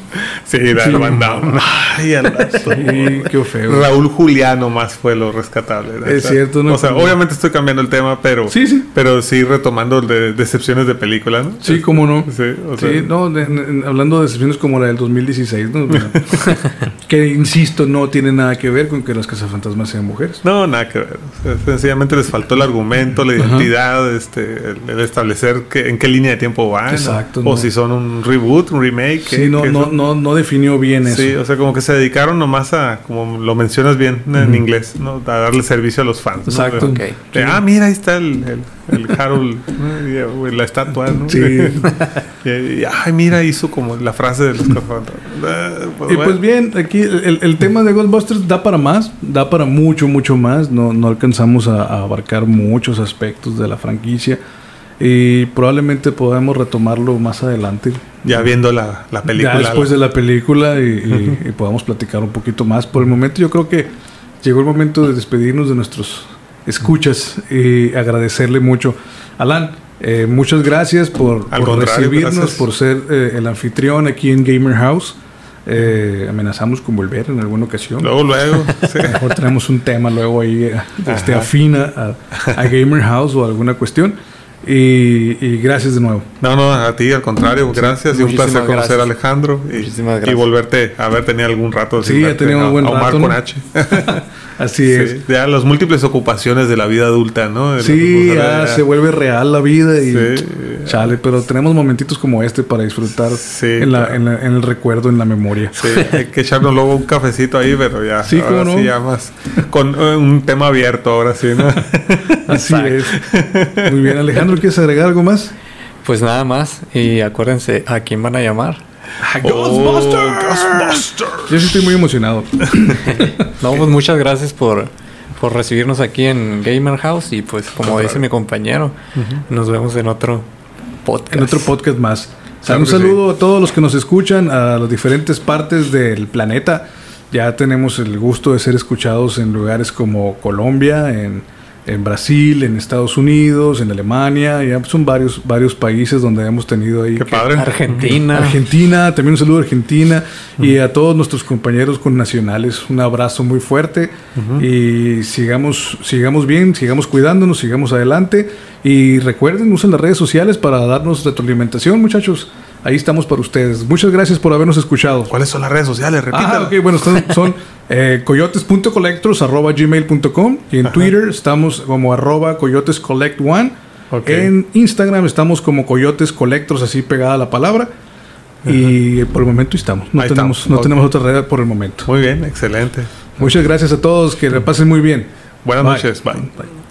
Sí, la Sí. de Van Damme. Ay, a la- Sí, qué feo. Raúl Juliano más fue lo rescatable. Es cierto, ¿no? O sea, obviamente estoy cambiando el tema, pero. Sí, sí. Pero sí retomando de decepciones de película, ¿no? Sí, cómo no. Sí, o sea. Sí, no, de- de- hablando de sesiones como la del 2016, ¿no? Que insisto, no tiene nada que ver con que las cazafantasmas sean mujeres. No, nada que ver. O sea, sencillamente les faltó el argumento, la Ajá. identidad, este, el, el establecer que, en qué línea de tiempo van. Exacto, O no. si son un reboot, un remake. Sí, qué- no, qué no, no, no definió bien eso. Sí, o sea, como que se dedicaron nomás a, como lo mencionas bien en Ujú. inglés, ¿no? A darle servicio a los fans. ¿no? Exacto. De- Ok. de, ah, mira, ahí está el, el, el Harold, ¿no? La estatua, ¿no? Sí. ay, mira, hizo como la frase de los. Ah, pues, Y pues bien, aquí el, el tema de Ghostbusters da para más, da para mucho, mucho más. No, no alcanzamos a, a abarcar muchos aspectos de la franquicia y probablemente podamos retomarlo más adelante. Ya viendo la, la película. Ya después la- de la película y, y- y podamos platicar un poquito más. Por el momento yo creo que llegó el momento de despedirnos de nuestros escuchas y agradecerle mucho. Alan, eh, muchas gracias por, Al por contrario, recibirnos, gracias. por ser eh, el anfitrión aquí en Gamer House. Eh, amenazamos con volver en alguna ocasión. Luego, luego. sí. Mejor tenemos un tema luego ahí eh, este, afina a, a Gamer House o alguna cuestión. Y, y gracias de nuevo. No, no, a ti, al contrario, gracias. Y un placer conocer a. Alejandro. Y, Muchísimas y gracias. volverte a ver, tenía algún rato. Sí, ya teníamos a- buen a Omar rato, con ¿no? H. Así es. Ya las múltiples ocupaciones de la vida adulta, ¿no? De Sí, ya se vuelve real la vida y Sí. chale, pero tenemos momentitos como este para disfrutar Sí, en, la- claro. en la- en el recuerdo, en la memoria. Sí, hay que echarnos luego un cafecito ahí, pero ya. Sí, ahora cómo no. sí, ya más. Con eh, un tema abierto, ahora sí, ¿no? Así es. Muy bien, Alejandro, ¿quieres agregar algo más? Pues nada más. Y acuérdense, ¿a quién van a llamar? Ghostbusters. Yo sí estoy muy emocionado. No, pues muchas gracias por, por recibirnos aquí en Gamer House. Y pues, como dice mi compañero, nos vemos en otro podcast. En otro podcast más. Claro un saludo a todos los que nos escuchan, a las diferentes partes del planeta. Ya tenemos el gusto de ser escuchados en lugares como Colombia, en, en Brasil, en Estados Unidos, en Alemania. Ya son varios, varios países donde hemos tenido ahí. Qué que- padre. Argentina. Argentina, también un saludo a Argentina y a todos nuestros compañeros con nacionales, un abrazo muy fuerte y sigamos, sigamos bien, sigamos cuidándonos, sigamos adelante y recuerden, usen las redes sociales para darnos retroalimentación, muchachos. Ahí estamos para ustedes. Muchas gracias por habernos escuchado. ¿Cuáles son las redes sociales? Repítalo. Ah, ok, bueno, son, son eh, coyotes.collectors arroba gmail.com y en Twitter estamos como arroba coyotescollect1. Ok. En Instagram estamos como coyotes collectors, así pegada la palabra. Y por el momento estamos. No, Ahí tenemos, estamos, no tenemos otra red por el momento. Muy bien, excelente. Muchas gracias a todos. Que la pasen muy bien. Buenas Bye. noches. Bye. Bye.